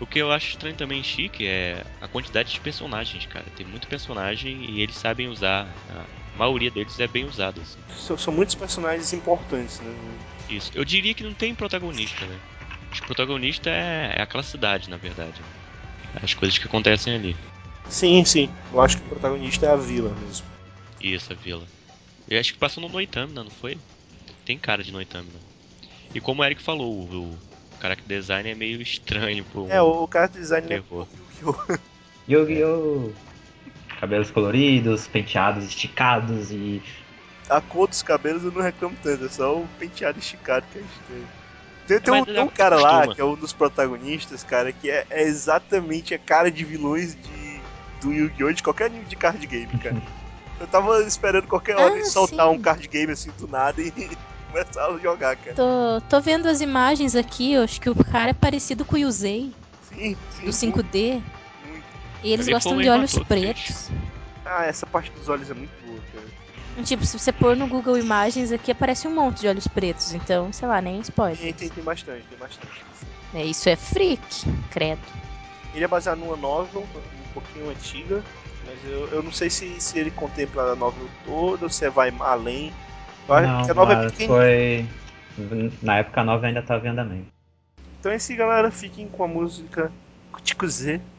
O que eu acho estranho também em Chique é a quantidade de personagens, cara. Tem muito personagem e eles sabem usar. A maioria deles é bem usada, assim. São, são muitos personagens importantes, né? Isso. Eu diria que não tem protagonista, né? Acho que o protagonista é, é aquela cidade, na verdade. As coisas que acontecem ali. Sim, sim. Eu acho que o protagonista é a vila mesmo. Isso, a vila. Eu acho que passou no Noitamina, não foi? Tem cara de Noitamina. E como o Eric falou, o, o character design é meio estranho pro É, o, cara design é. Yu-Gi-Oh! Yu-Gi-Oh! Cabelos coloridos, penteados esticados e. A cor dos cabelos eu não reclamo tanto, é só o penteado esticado que a gente tem. Tem, tem um, tem dá um cara lá, que é um dos protagonistas, cara, que é, é exatamente a cara de vilões de, do Yu-Gi-Oh! de qualquer nível de card game, cara. Eu tava esperando qualquer hora Ah, ele soltar sim. um card game assim do nada e começar a jogar, cara. Tô, tô vendo as imagens aqui, eu acho que o cara é parecido com o Yusei, Sim, sim. do 5D. muito. E eles gostam de olhos pretos. Ah, essa parte dos olhos é muito boa, cara. Tipo, se você pôr no Google Imagens aqui, aparece um monte de olhos pretos. Então, sei lá, nem spoiler. Tem, tem, tem bastante, tem bastante. É, isso é freak, credo. Ele é baseado numa novel, um pouquinho antiga, mas eu, eu não sei se, se ele contempla a novel toda ou se vai além. Eu acho Não, que a novel é pequenininha. foi. Na época a nova ainda tava em andamento. Então é isso, aí, galera. Fiquem com a música Kutiku Z,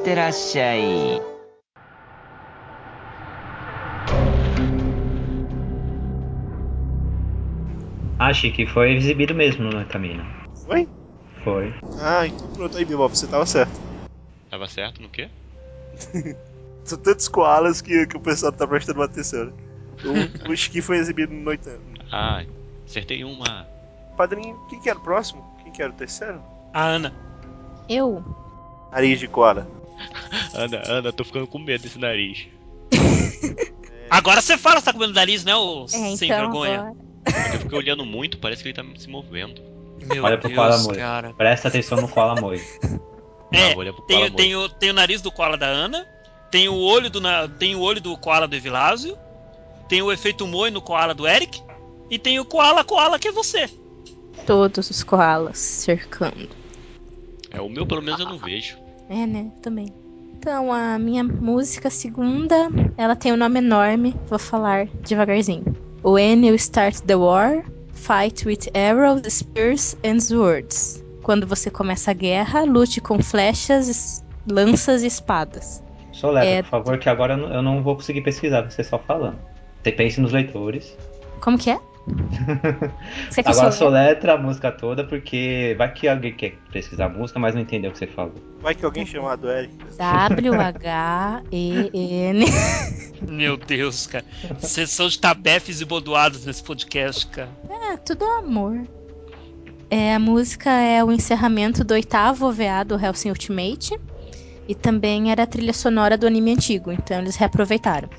しゃい見てらっしゃい Acho que foi exibido mesmo no Camino. Foi? Foi. Ah, então pronto aí, Bibob, você tava certo. Tava certo no quê? São tantos koalas que, que o pessoal não tá prestando atenção. né? O, o Ski foi exibido no Noitan. Ah, acertei uma. Padrinho, quem que era o próximo? Quem que era o terceiro? A Ana. Eu? Nariz de koala. Ana, Ana, tô ficando com medo desse nariz. Agora você fala, você tá comendo nariz, né, ô É, sem então vergonha? agora. Eu fiquei olhando muito, parece que ele tá se movendo. Meu Olha pro Deus, Koala Moe. cara. Presta atenção no Koala Moe. É, pro tem, tem, o, tem o nariz do koala da Ana, tem o olho do, na- tem o olho do koala do Evilásio, tem o efeito Moe no koala do Eric, e tem o koala koala que é você. Todos os koalas cercando. É, o meu pelo menos eu não vejo. É, né? Também. Então, a minha música segunda, ela tem um nome enorme, vou falar devagarzinho. When you start the war, fight with arrows, spears and swords. Quando você começa a guerra, lute com flechas, lanças e espadas. Soleta, É. por favor, que agora eu não- eu não vou conseguir pesquisar, você só falando. Você pense nos leitores. Como que é? Você que Agora sou soletra a música toda, porque vai que alguém quer pesquisar a música, mas não entendeu o que você falou. Vai que alguém chamado Eric. W-H-E-N. Meu Deus, cara. Sessão de tabefes e bodoados nesse podcast, cara. É, tudo amor. É, a música é o encerramento do oitavo OVA do Hellsing Ultimate. E também era a trilha sonora do anime antigo, então eles reaproveitaram.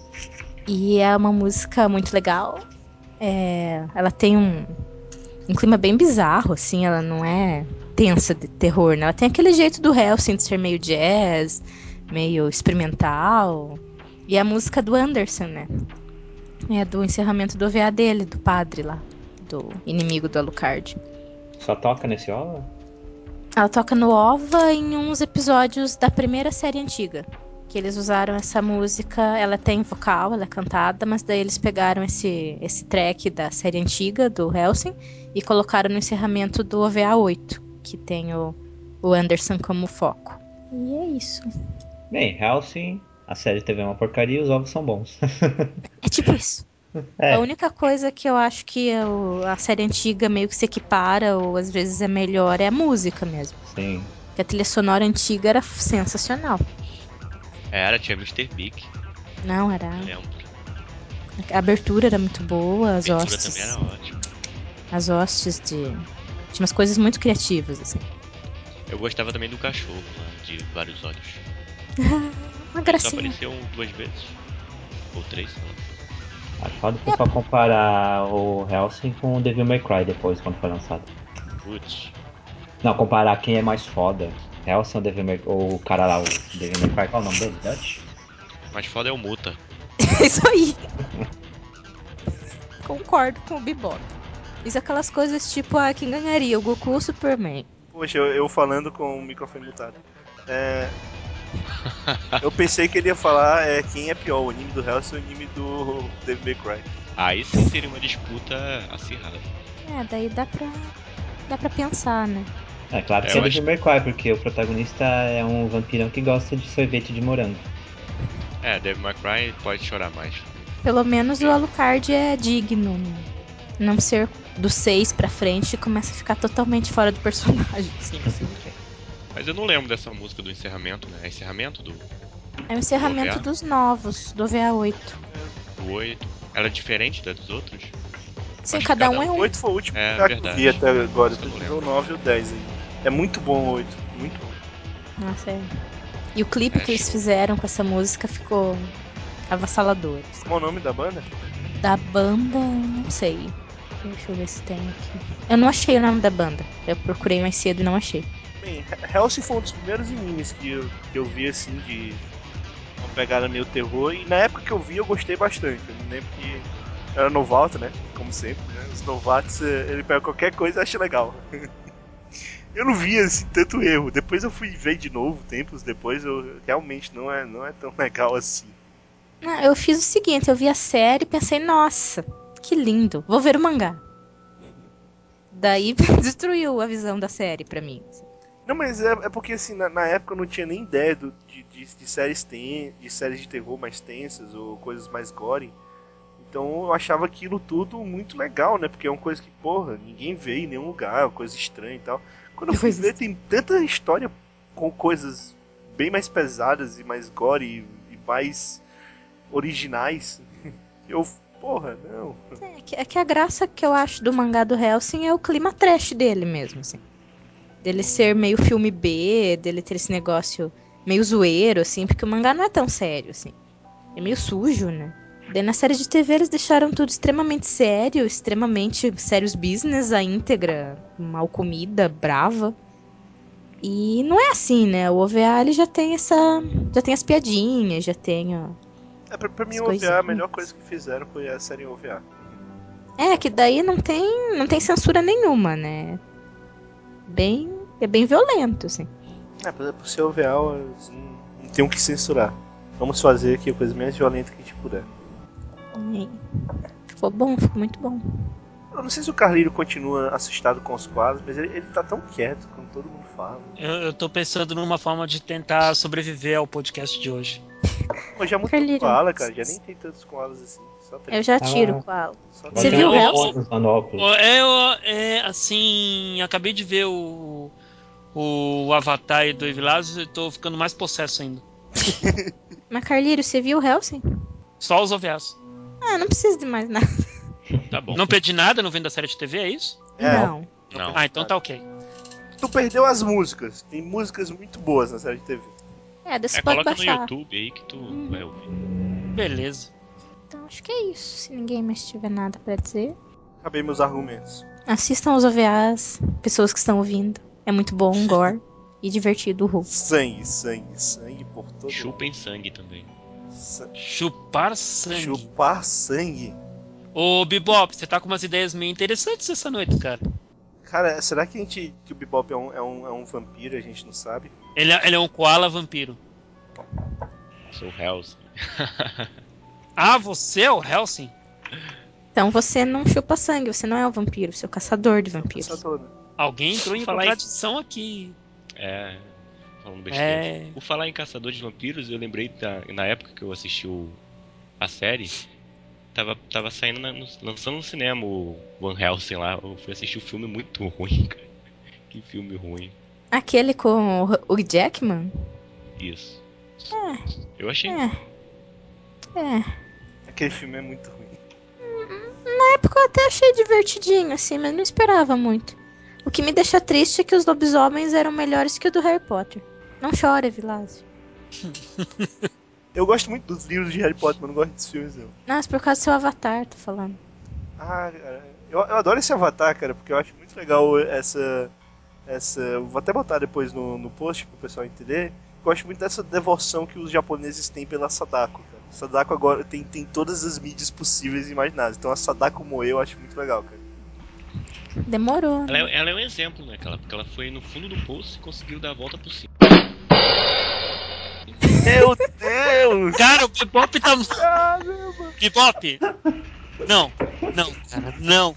E é uma música muito legal. É, ela tem um, um clima bem bizarro, assim, ela não é tensa de terror, né? Ela tem aquele jeito do Hellsing de ser meio jazz, meio experimental. E a música do Anderson, né? É do encerramento do OVA dele, do padre lá, do inimigo do Alucard. Só toca nesse OVA? Ela toca no OVA em uns episódios da primeira série antiga. Que eles usaram essa música, ela tem vocal, ela é cantada, mas daí eles pegaram esse, esse track da série antiga, do Helsing, e colocaram no encerramento do OVA 8, que tem o, o Anderson como foco. E é isso. Bem, Hellsing, a série de TV é uma porcaria e os ovos são bons. É tipo isso. É. A única coisa que eu acho que o- a série antiga meio que se equipara, ou às vezes é melhor, é a música mesmo. Sim. Porque a trilha sonora antiga era sensacional. Era, tinha Mr. Big, Não, era. lembro. A abertura era muito boa, as A abertura hostes. também era ótima. As hostes de. Tinha umas coisas muito criativas, assim. Eu gostava também do cachorro lá, de vários olhos. Uma Ele só gracinha. apareceu duas vezes. Ou três, sei lá. É foda o pessoal comparar o Hellsing com o Devil May Cry depois, quando foi lançado. Putz. Não, comparar quem é mais foda. Ou Devil May ou o cara lá, o Devil May Cry, qual é o nome dele? Dutch? Mas foda é o Muta. É isso aí. Concordo com o Bebop. Isso é aquelas coisas tipo, ah, quem ganharia? O Goku ou o Superman? Poxa, eu, eu falando com o microfone mutado. É, eu pensei que ele ia falar é, quem é pior, o anime do Hellsing ou o anime do Devil May Cry. Aí sim seria uma disputa acirrada. É, daí dá pra. dá pra pensar, né? É claro que É, é eu o acho- porque o protagonista é um vampirão que gosta de sorvete de morango. É, Devil May Cry pode chorar mais. Pelo menos o Alucard é digno. né? Não ser do 6 pra frente começa a ficar totalmente fora do personagem. Assim, assim. Mas eu não lembro dessa música do encerramento, né? É encerramento do, É o encerramento OVA? dos novos, do VA8. do 8. Ela é diferente da dos outros? Sim, cada cada um é O um. 8 foi o último É, que eu vi até agora. Eu Depois o 9 e o 10 aí. É muito bom o 8. Muito bom. Nossa, é. E o clipe É, que eles fizeram com essa música ficou avassalador. Qual é o nome da banda? Da banda, não sei. Deixa eu ver se tem aqui. Eu não achei o nome da banda. Eu procurei mais cedo e não achei. Bem, Hellsing foi um dos primeiros animes que eu, que eu vi assim de uma pegada meio terror e na época que eu vi eu gostei bastante. Eu me lembro que era novato, né? Como sempre, né? Os novatos, eh, ele pega qualquer coisa e acha legal. eu não via assim, tanto erro. Depois eu fui ver de novo, tempos depois, eu realmente não é, não é tão legal assim. Não, eu fiz o seguinte, eu vi a série e pensei, nossa, que lindo, vou ver o mangá. Daí destruiu a visão da série pra mim. assim. Não, mas é, é porque assim, na, na época eu não tinha nem ideia do- de, de, de séries ten, de séries de terror mais tensas ou coisas mais gore. Então eu achava aquilo tudo muito legal, né? Porque é uma coisa que, porra, ninguém vê em nenhum lugar, uma coisa estranha e tal. Quando eu fui é. ver, tem tanta história com coisas bem mais pesadas e mais gore e, e mais originais. Eu, porra, não. É que, é que a graça que eu acho do mangá do Hellsing é o clima trash dele mesmo, assim. Dele ser meio filme B, dele ter esse negócio meio zoeiro, assim, porque o mangá não é tão sério, assim. É meio sujo, né? Daí na série de TV eles deixaram tudo extremamente sério, extremamente sérios business, a íntegra, mal comida, brava. E não é assim, né? O OVA ele já tem essa. Já tem as piadinhas, já tem a, É, pra, pra mim, o OVA, a melhor coisa que fizeram foi a série OVA. É, que daí não tem, não tem censura nenhuma, né? Bem, é bem violento, assim. É, por ser OVA, eles não, não tem o que censurar. Vamos fazer aqui a coisa menos violenta que a gente puder. E Ficou bom, ficou muito bom. Eu não sei se o Carlinho continua assustado com os quadros, mas ele, ele tá tão quieto quando todo mundo fala. Eu, eu tô pensando numa forma de tentar sobreviver ao podcast de hoje. Pô, já mudou Carlírio. koala, cara. Já nem tem tantos koalas assim. Eu já tiro Ah. o koala. Só Você viu o Hellsing? Ó, É, é, assim, acabei de ver o, o Avatar do Evilásio e tô ficando mais possesso ainda. Mas, Carlírio, você viu o Helsing? Só os OVAs. Ah, não precisa de mais nada. Tá bom. Não perdi nada, não vendo a série de TV, é isso? É, Não. Não. Ah, então tá ok. Tu perdeu as músicas. Tem músicas muito boas na série de TV. É, você É, pode coloca no baixar. YouTube aí que tu vai ouvir. Beleza. Então, acho que é isso. Se ninguém mais tiver nada pra dizer. Acabei meus argumentos. Assistam os OVAs, pessoas que estão ouvindo. É muito bom, gore e divertido o Hulk. Sangue, sangue, sangue por todo Chupem sangue também. Sa- Chupar sangue. Chupar sangue. Ô, Bebop, você tá com umas ideias meio interessantes essa noite, cara. Cara, será que a gente. que o Bebop é um, é um, é um vampiro e a gente não sabe? Ele, é- ele é um koala vampiro. Sou Hells. Ah, você é o Helsing? Então você não chupa sangue, você não é um vampiro, você é o caçador de vampiros. Pensador, né? Alguém entrou em Falar em- contradição aqui. É. Falando besteira. É. Por falar em Caçador de Vampiros, eu lembrei da, na época que eu assisti o, a série, tava, tava saindo, na- no- lançando no cinema o Van Helsing lá. Eu fui assistir o filme muito ruim, cara. Que filme ruim. Aquele com o Hugh Jackman? Isso. Eu achei. É. É. Aquele filme é muito ruim. Na época eu até achei divertidinho, assim, mas não esperava muito. O que me deixa triste é que os lobisomens eram melhores que o do Harry Potter. Não chora, Vilásio. Eu gosto muito dos livros de Harry Potter, mas não gosto dos filmes, não. Nossa, por causa do seu avatar, tô falando. Ah, cara, eu, eu adoro esse avatar, cara, porque eu acho muito legal essa. essa vou até botar depois no, no post pro pessoal entender. Eu gosto muito dessa devoção que os japoneses têm pela Sadako, cara. Sadako agora tem, tem todas as mídias possíveis e imagináveis. Então a Sadako Moe eu acho muito legal, cara. Demorou. Ela é, ela é um exemplo, né? Ela, porque ela foi no fundo do poço e conseguiu dar a volta por cima. Meu Deus! Cara, o Bebop tá. Bebop! Não, não, cara, não.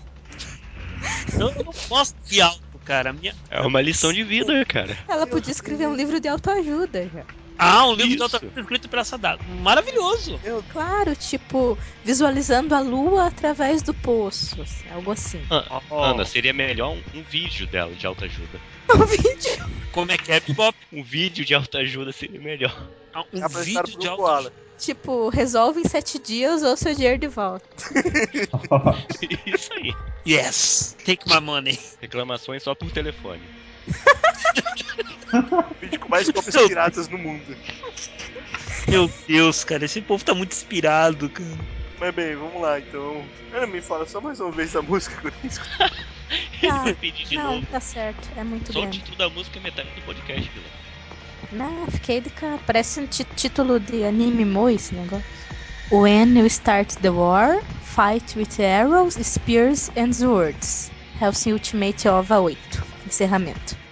Eu eu não posso de alto, cara. Minha... É uma lição de vida, cara. Ela podia escrever um livro de autoajuda já. Ah, um livro de Isso. autoajuda escrito pela Sadako. Maravilhoso! Claro, tipo, visualizando a lua através do poço. assim, algo assim. Ah, Ó, Ana, seria melhor um, um vídeo dela de autoajuda. Um vídeo. Como é que é, Bebop? Um vídeo de autoajuda seria melhor. Ah, Um vídeo de alto. Tipo, resolve em sete dias ou seu dinheiro de volta. Isso aí. Yes! Take my money. Reclamações só por telefone. O vídeo com mais cópias piratas no mundo. Meu Deus, cara, esse povo tá muito inspirado, cara. Mas bem, vamos lá então. Ana, me fala só mais uma vez a música que eu. Tá. Vou pedir de Não, novo. tá certo. É muito Só o grande. título da música é metade do podcast, Vila. Não, fiquei de cara. Parece um título de anime Mo esse negócio. When you start the war, fight with arrows, spears and swords. Hellsing Ultimate OVA 8. Encerramento. "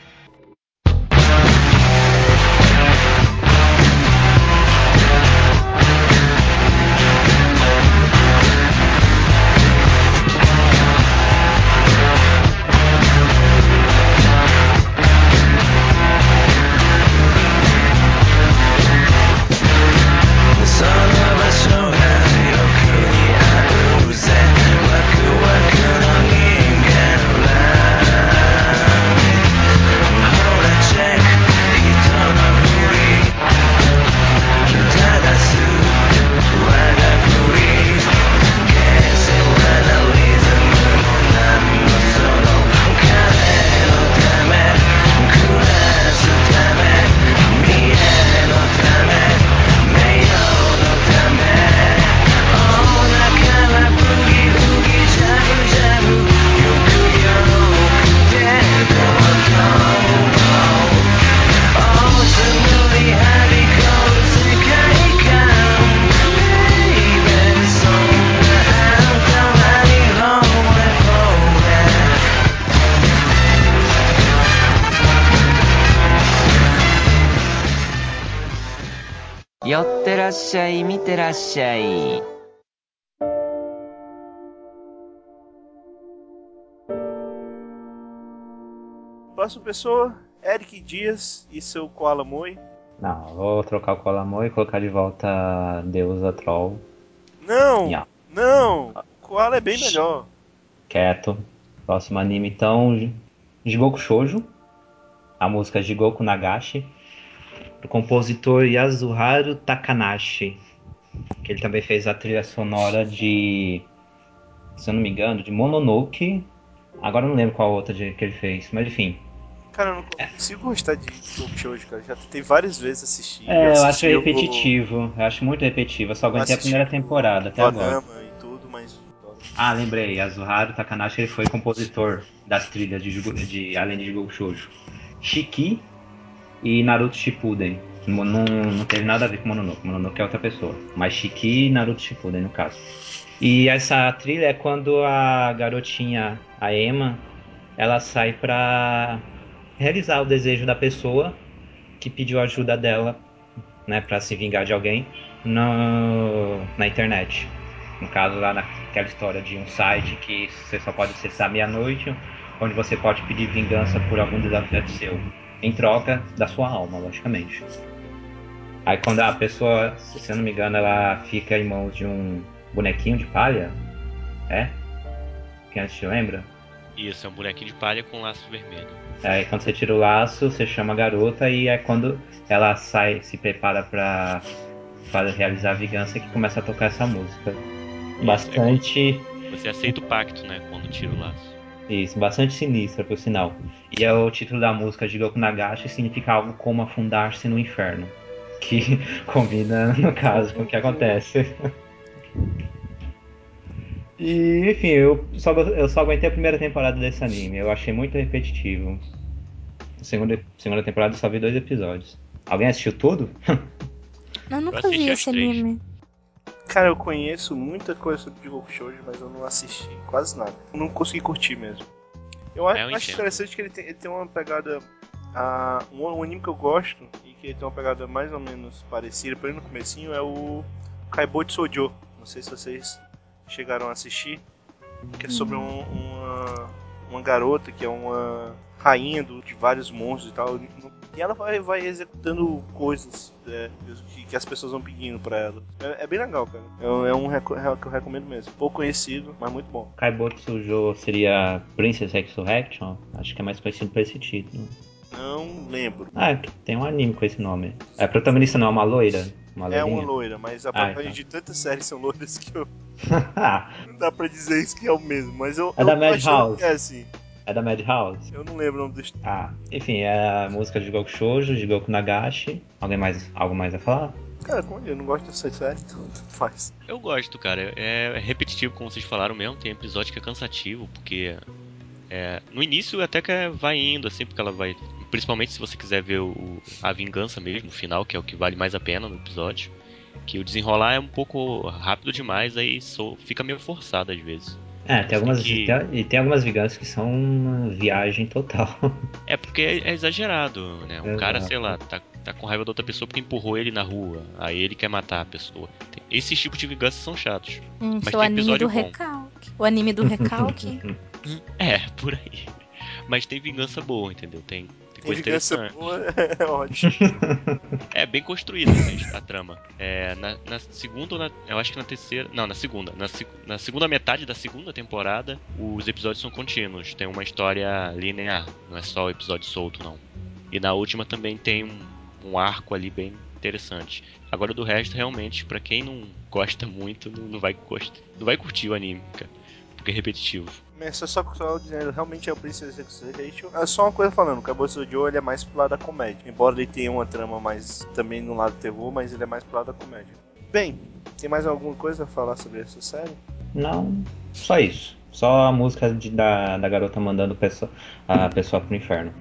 Próxima pessoa, Eric Dias e seu Koala Moi. Não, vou trocar o Colamon e colocar de volta Deusa Troll. Não! Não! O Koala é bem melhor. Quieto. Próximo anime, então, Jigoku Shoujo. A música Jigoku Nagashi. Do compositor Yasuharu Takanashi. Que ele também fez a trilha sonora de... Se eu não me engano, de Mononoke. Agora eu não lembro qual outra que ele fez, mas enfim. Cara, eu não consigo gostar de Goku Shoujo, cara. Já tentei várias vezes assistir. É, eu acho repetitivo. Eu acho muito repetitivo. Eu só aguentei a primeira temporada até agora. E tudo, mas... Ah, lembrei. Azuharu Takanashi ele foi compositor das trilhas de, de além de Jigoku Shoujo. Shiki e Naruto Shippuden. Não, não, não teve nada a ver com Mononoke. Mononoke é outra pessoa. Mas Shiki e Naruto Shippuden, no caso. E essa trilha é quando a garotinha, a Emma, ela sai pra realizar o desejo da pessoa que pediu ajuda dela, né, para se vingar de alguém no, na internet. No caso, lá naquela história de um site que você só pode acessar meia-noite, onde você pode pedir vingança por algum desafio seu, em troca da sua alma, logicamente. Aí quando a pessoa, se eu não me engano, ela fica em mãos de um bonequinho de palha, é? Quem assistiu lembra? Isso, é um bonequinho de palha com laço vermelho. Aí quando você tira o laço, você chama a garota e é quando ela sai, se prepara pra, pra realizar a vingança que começa a tocar essa música. Bastante. Você aceita o pacto, né? Quando tira o laço. Isso, bastante sinistra, por sinal. E é o título da música de Goku Nagashi significa algo como afundar-se no inferno. Que combina, no caso, com o que acontece. E, enfim, eu só, eu só aguentei a primeira temporada desse anime. Eu achei muito repetitivo. Segunda, segunda temporada eu só vi dois episódios. Alguém assistiu tudo? Eu nunca assisti vi esse anime. Cara, eu conheço muita coisa sobre Goku Shoujo, mas eu não assisti quase nada. Eu não consegui curtir mesmo. Eu acho, É, eu acho entendo. interessante que ele tem, ele tem uma pegada. ah, um, um anime que eu gosto e que ele tem uma pegada mais ou menos parecida, pelo menos no comecinho, é o Kaibot Sojo. Não sei se vocês chegaram a assistir. Que é sobre um- uma, uma garota que é uma rainha do- de vários monstros e tal. E ela vai, vai executando coisas é, que, que as pessoas vão pedindo pra ela. É, é bem legal, cara. É, um- é um é que eu recomendo mesmo. Pouco conhecido, mas muito bom. Kaibotsu Jo seria Princess Resurrection? Acho que é mais conhecido por esse título. Não lembro. Ah, é tem um anime com esse nome. A protagonista não é uma loira? Uma É uma loira, mas a Ah, então. de tantas séries são loiras que eu, não dá pra dizer isso que é o mesmo. Mas eu, É eu da Madhouse. que é assim. é da Madhouse? Eu não lembro o nome do Ah, enfim, é a música de Goku Shoujo, de Goku Nagashi. Alguém mais, algo mais a falar? Cara, como eu não gosto dessa série, então tanto faz. Eu gosto, cara. É, é repetitivo, como vocês falaram mesmo. Tem episódio que é cansativo, porque é, no início até que é- vai indo, assim, porque ela vai. Principalmente se você quiser ver o, a vingança mesmo, o final, que é o que vale mais a pena no episódio. Que o desenrolar é um pouco rápido demais, aí só, fica meio forçado às vezes. É, tem algumas, que- e tem algumas vinganças que são uma viagem total. É porque é, é exagerado, né? Um Exato. cara, sei lá, tá, tá com raiva da outra pessoa porque empurrou ele na rua. Aí ele quer matar a pessoa. Esses tipos de vinganças são chatos. Hum, Mas seu tem anime episódio do bom. recalque. O anime do recalque. É, por aí. Mas tem vingança boa, entendeu? Tem, tem coisa vingança interessante. boa, é ótimo. É bem construída a trama. É, na, na segunda ou na. Eu acho que na terceira. Não, na segunda. Na, na segunda metade da segunda temporada, os episódios são contínuos. Tem uma história linear. Não é só o episódio solto, não. E na última também tem um, um arco ali bem interessante. Agora do resto, realmente, pra quem não gosta muito, não, não vai. Não vai curtir o anime, cara. Porque é repetitivo. Mas só, só, só dizendo, realmente é o Princess Execution. É só uma coisa falando, o Caboço Joe ele é mais pro lado da comédia. Embora ele tenha uma trama mais também no lado do terror, mas ele é mais pro lado da comédia. Bem, tem mais alguma coisa a falar sobre essa série? Não, só isso. Só a música de- da, da garota mandando pessoa, a pessoa pro inferno.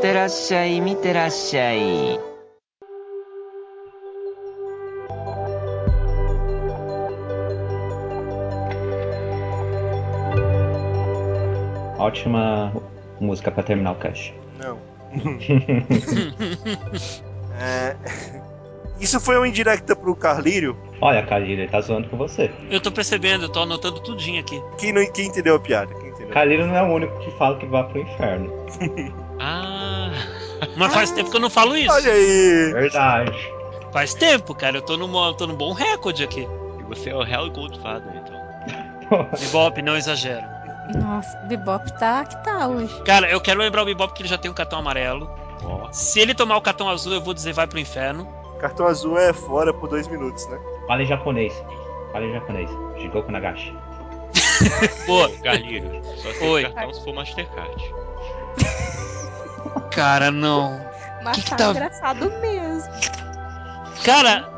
ってらっしゃい見てらっしゃい Ótima música pra terminar o cast. Não. É, Isso foi uma indirecta pro Carlírio. Olha, Kalira, ele tá zoando com você. Eu tô percebendo, eu tô anotando tudinho aqui. Quem, não, quem entendeu a piada? Quem entendeu? Kalira não é o único que fala que vai pro inferno. Ah, Mas faz tempo que eu não falo isso. Olha aí! Verdade. Faz tempo, cara. Eu tô num, tô num bom recorde aqui. e você é o Hell Goldfather, então. Bebop, não exagero. Nossa, Bebop tá que tá hoje. Cara, eu quero lembrar o Bebop que ele já tem um cartão amarelo. Ó, Se ele tomar o cartão azul, eu vou dizer vai pro inferno. Cartão azul é fora por dois minutos, né? Fala em japonês. Fala em japonês. Jigoku Nagashi. Boa. Carlírio, só se Oi. cartão se for Mastercard. Cara, não. Mas Que que tá, tá- engraçado mesmo. Cara,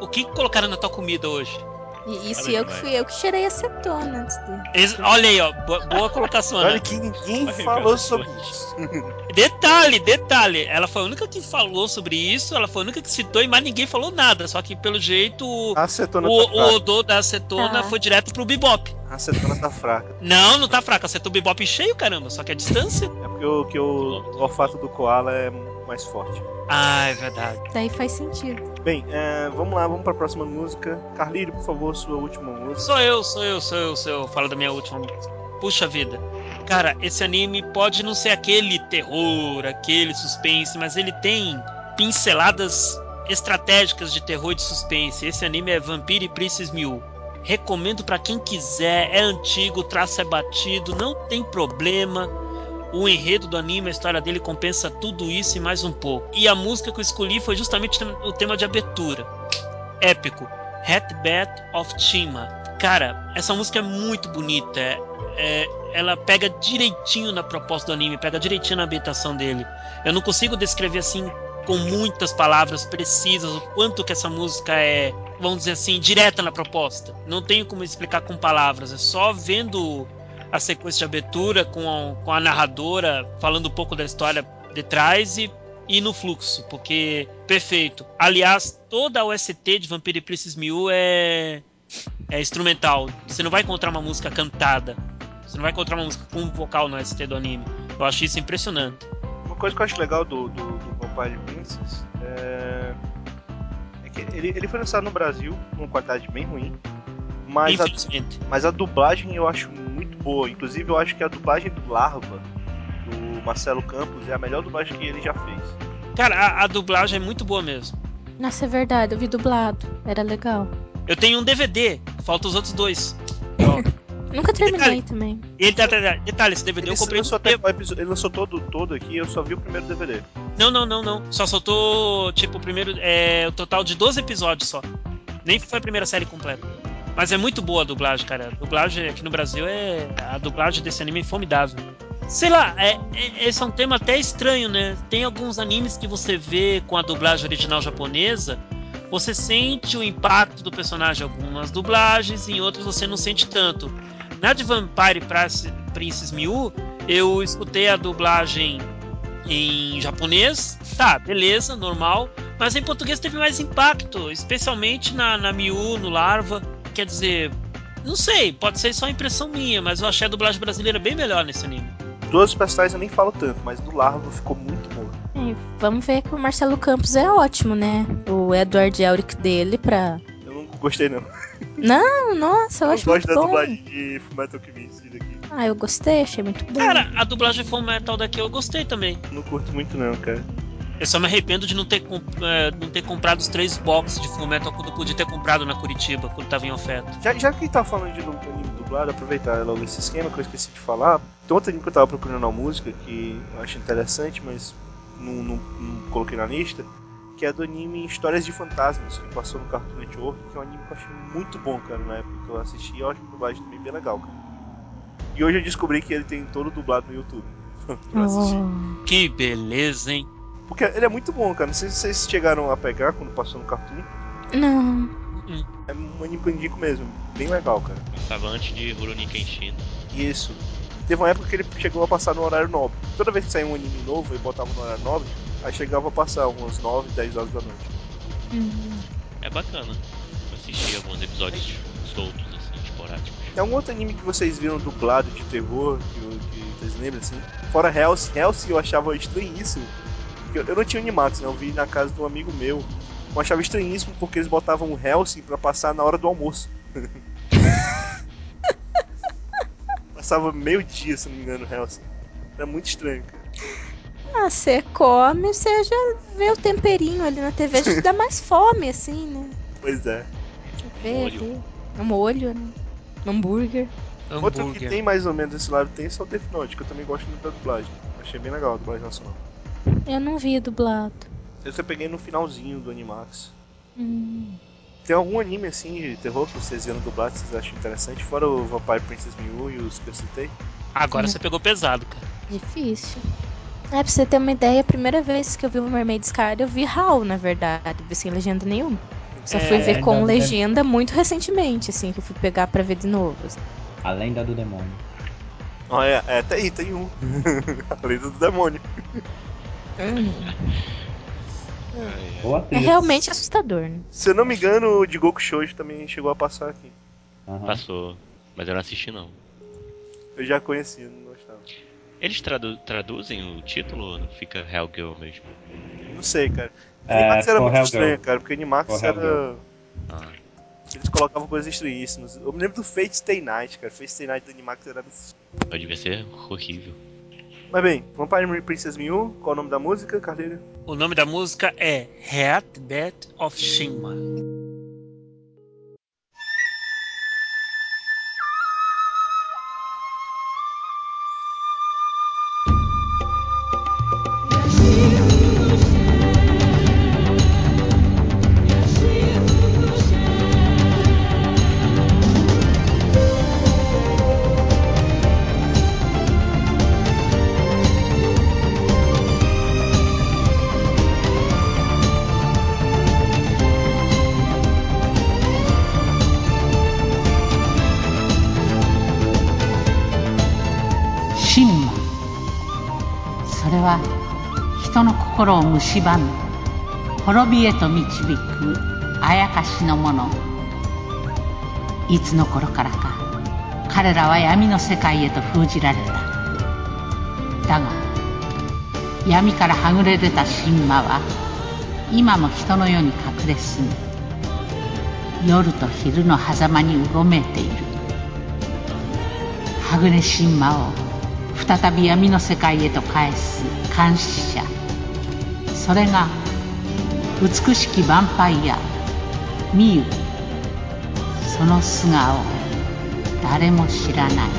o que que colocaram na tua comida hoje? E isso eu que fui eu que cheirei acetona antes de. Eles- olha aí, ó. Boa, boa colocação, Olha Ana. que ninguém Olha, falou sobre isso. Detalhe, detalhe. Ela foi a única que falou sobre isso, ela foi a única que citou e mais ninguém falou nada. Só que pelo jeito o, A acetona o, tá o fraca. odor da acetona Tá. foi direto pro Bebop. A acetona tá fraca. Não, não tá fraco. Acertou o Bebop cheio, caramba. Só que a distância. É porque o, que o, o olfato do koala é mais forte. Ah, é verdade. Daí faz sentido. Bem, é, vamos lá, vamos pra próxima música. Carlírio, por favor, sua última música. Sou eu, sou eu, sou eu, sou eu. Falo da minha última música. Puxa vida. Cara, esse anime pode não ser aquele terror, aquele suspense, mas ele tem pinceladas estratégicas de terror e de suspense. Esse anime é Vampire Princess Mew. Recomendo pra quem quiser. É antigo, o traço é batido, não tem problema. O enredo do anime, a história dele compensa tudo isso e mais um pouco. E a música que eu escolhi foi justamente o tema de abertura. Épico. Hat of Chima. Cara, essa música é muito bonita. É, é- ela pega direitinho na proposta do anime, pega direitinho na ambientação dele. Eu não consigo descrever assim com muitas palavras precisas o quanto que essa música é, vamos dizer assim, direta na proposta. Não tenho como explicar com palavras, é só vendo a sequência de abertura com a, com a narradora falando um pouco da história de trás e, e no fluxo, porque perfeito. Aliás, toda a OST de Vampire Princess Mew é é instrumental. Você não vai encontrar uma música cantada. Você não vai encontrar uma música com vocal no OST do anime. Eu acho isso impressionante. Uma coisa que eu acho legal do, do, do Vampire Princess é, é que ele, ele foi lançado no Brasil numa qualidade bem ruim, mas a, mas a dublagem eu acho muito boa. Inclusive, eu acho que a dublagem do Larva, do Marcelo Campos, é a melhor dublagem que ele já fez. Cara, a, a dublagem é muito boa mesmo. Nossa, é verdade, eu vi dublado. Era legal. Eu tenho um DVD, falta os outros dois. Nunca terminei Detalhe. também. E ele tá, detalhe, esse DVD Ele, eu comprei lançou até ele lançou todo, todo aqui, eu só vi o primeiro DVD. Não, não, não, não. Só soltou, tipo, o primeiro. É, o total de 12 episódios só. Nem foi a primeira série completa. Mas é muito boa a dublagem, cara. A dublagem aqui no Brasil é. A dublagem desse anime é formidável. Sei lá, é, é- esse é um tema até estranho, né? Tem alguns animes que você vê com a dublagem original japonesa, você sente o impacto do personagem em algumas dublagens, em outras você não sente tanto. Na de Vampire Princess Mew, eu escutei a dublagem em japonês, tá, beleza, normal. Mas em português teve mais impacto, especialmente na, na no Larva. Quer dizer, não sei, pode ser só impressão minha, mas eu achei a dublagem brasileira bem melhor nesse anime. Duas personagens eu nem falo tanto, mas do Larva ficou muito boa. É, vamos ver que o Marcelo Campos é ótimo, né? O Edward Elric dele pra. Eu não gostei, não. Não, nossa, eu Eu acho gosto muito da bom. dublagem de Fullmetal Alchemist daqui. Ah, eu gostei, achei muito bom. Cara, a dublagem Full Metal daqui eu gostei também. Não curto muito, não, cara. Eu só me arrependo de não ter, eh, não ter comprado os três boxes de Full Metal quando eu podia ter comprado na Curitiba, quando tava em oferta. Já, já que a gente tá falando de anime dublado, aproveitar logo esse esquema que eu esqueci de falar. Tem outro anime que eu tava procurando na música que eu acho interessante, mas não, não- não coloquei na lista. Que é do anime Histórias de Fantasmas, que passou no Cartoon Network, que é um anime que eu achei muito bom, cara, na época que eu assisti. e Eu acho a dublagem também bem legal, cara. E hoje eu descobri que ele tem todo dublado no YouTube. pra assistir. Oh. Que beleza, hein? Porque ele é muito bom, cara. Não sei se vocês chegaram a pegar quando passou no Cartoon. Não. É um indico mesmo. Bem legal, cara. Passava antes de Rurouni Kenshin. Isso. teve uma época que ele chegou a passar no horário nobre. Toda vez que saía um anime novo, ele botava no horário nobre, aí chegava a passar umas 9, 10 horas da noite. Hum. É bacana. Eu assisti alguns episódios soltos, assim, esporádicos. Tem algum outro anime que vocês viram dublado de terror, que, que vocês lembram assim? Fora Hell's, Hell's eu achava estranhíssimo. Porque Eu, eu não tinha Animax, né? Eu vi na casa de um amigo meu. Eu achava estranhíssimo porque eles botavam o Hellsing pra passar na hora do almoço. Passava meio dia, se não me engano, o Hellsing. Era muito estranho, cara. Ah, você come, você já vê o temperinho ali na TV, já te dá mais fome, assim, né? Pois é. Vê Molho. ali. Um molho, né? Um hambúrguer. Outro que Hambúrguer. tem mais ou menos esse lado tem é só o Death Note, que eu também gosto muito da dublagem. Achei bem legal a dublagem nacional. Eu não vi dublado. Esse eu peguei no finalzinho do Animax. Hum. Tem algum anime assim de terror que vocês viram dublado que vocês acham interessante? Fora o Vampire Princess Mew e os que eu citei? Agora você pegou pesado, cara. Difícil. É, pra você ter uma ideia, a primeira vez que eu vi o Mermaid Scar, eu vi HAL, na verdade, sem legenda nenhuma. Só fui É, ver com legenda muito recentemente, assim, que eu fui pegar pra ver de novo. assim. A lenda do demônio. Olha, é, tem aí, tem um. a lenda do demônio. É realmente assustador, né? Se eu não me engano, o de Goku Shoujo também chegou a passar aqui. Aham. Passou. Mas eu não assisti, não. Eu já conhecia, não gostava. Eles tradu- traduzem o título ou não fica Hellgirl mesmo? Não sei, cara. É, Animax era ficou muito Hellgirl. estranho, cara, porque Animax era. Hellgirl. Ah, Eles colocavam coisas estranhíssimas. Eu me lembro do Fate Stay Night, cara. Fate Stay Night do Animax era absurdo. pode devia ser horrível. Mas bem, Vampire Princess Mew, qual o nome da música, Carleiro? O nome da música é Heartbeat of Shinma. 蝕み滅びへと導くあやかしのもの。いつの頃からか彼らは闇の世界へと封じられた。だが闇からはぐれ出た神魔は今も人の世に隠れ住み夜と昼の狭間にうごめいている。はぐれ神魔を再び闇の世界へと返す監視者。それが美しきヴァンパイアミユその素顔誰も知らない。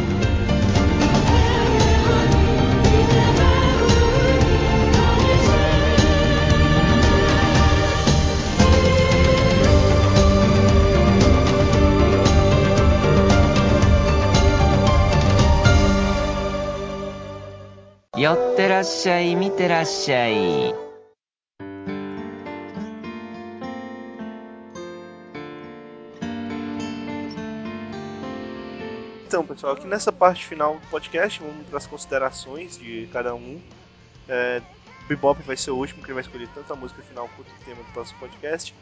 寄ってらっしゃい見てらっしゃい。Então, pessoal, aqui nessa parte final do podcast, vamos para as considerações de cada um. É, Bebop vai ser o último que ele vai escolher tanto a música final quanto o tema do próximo podcast.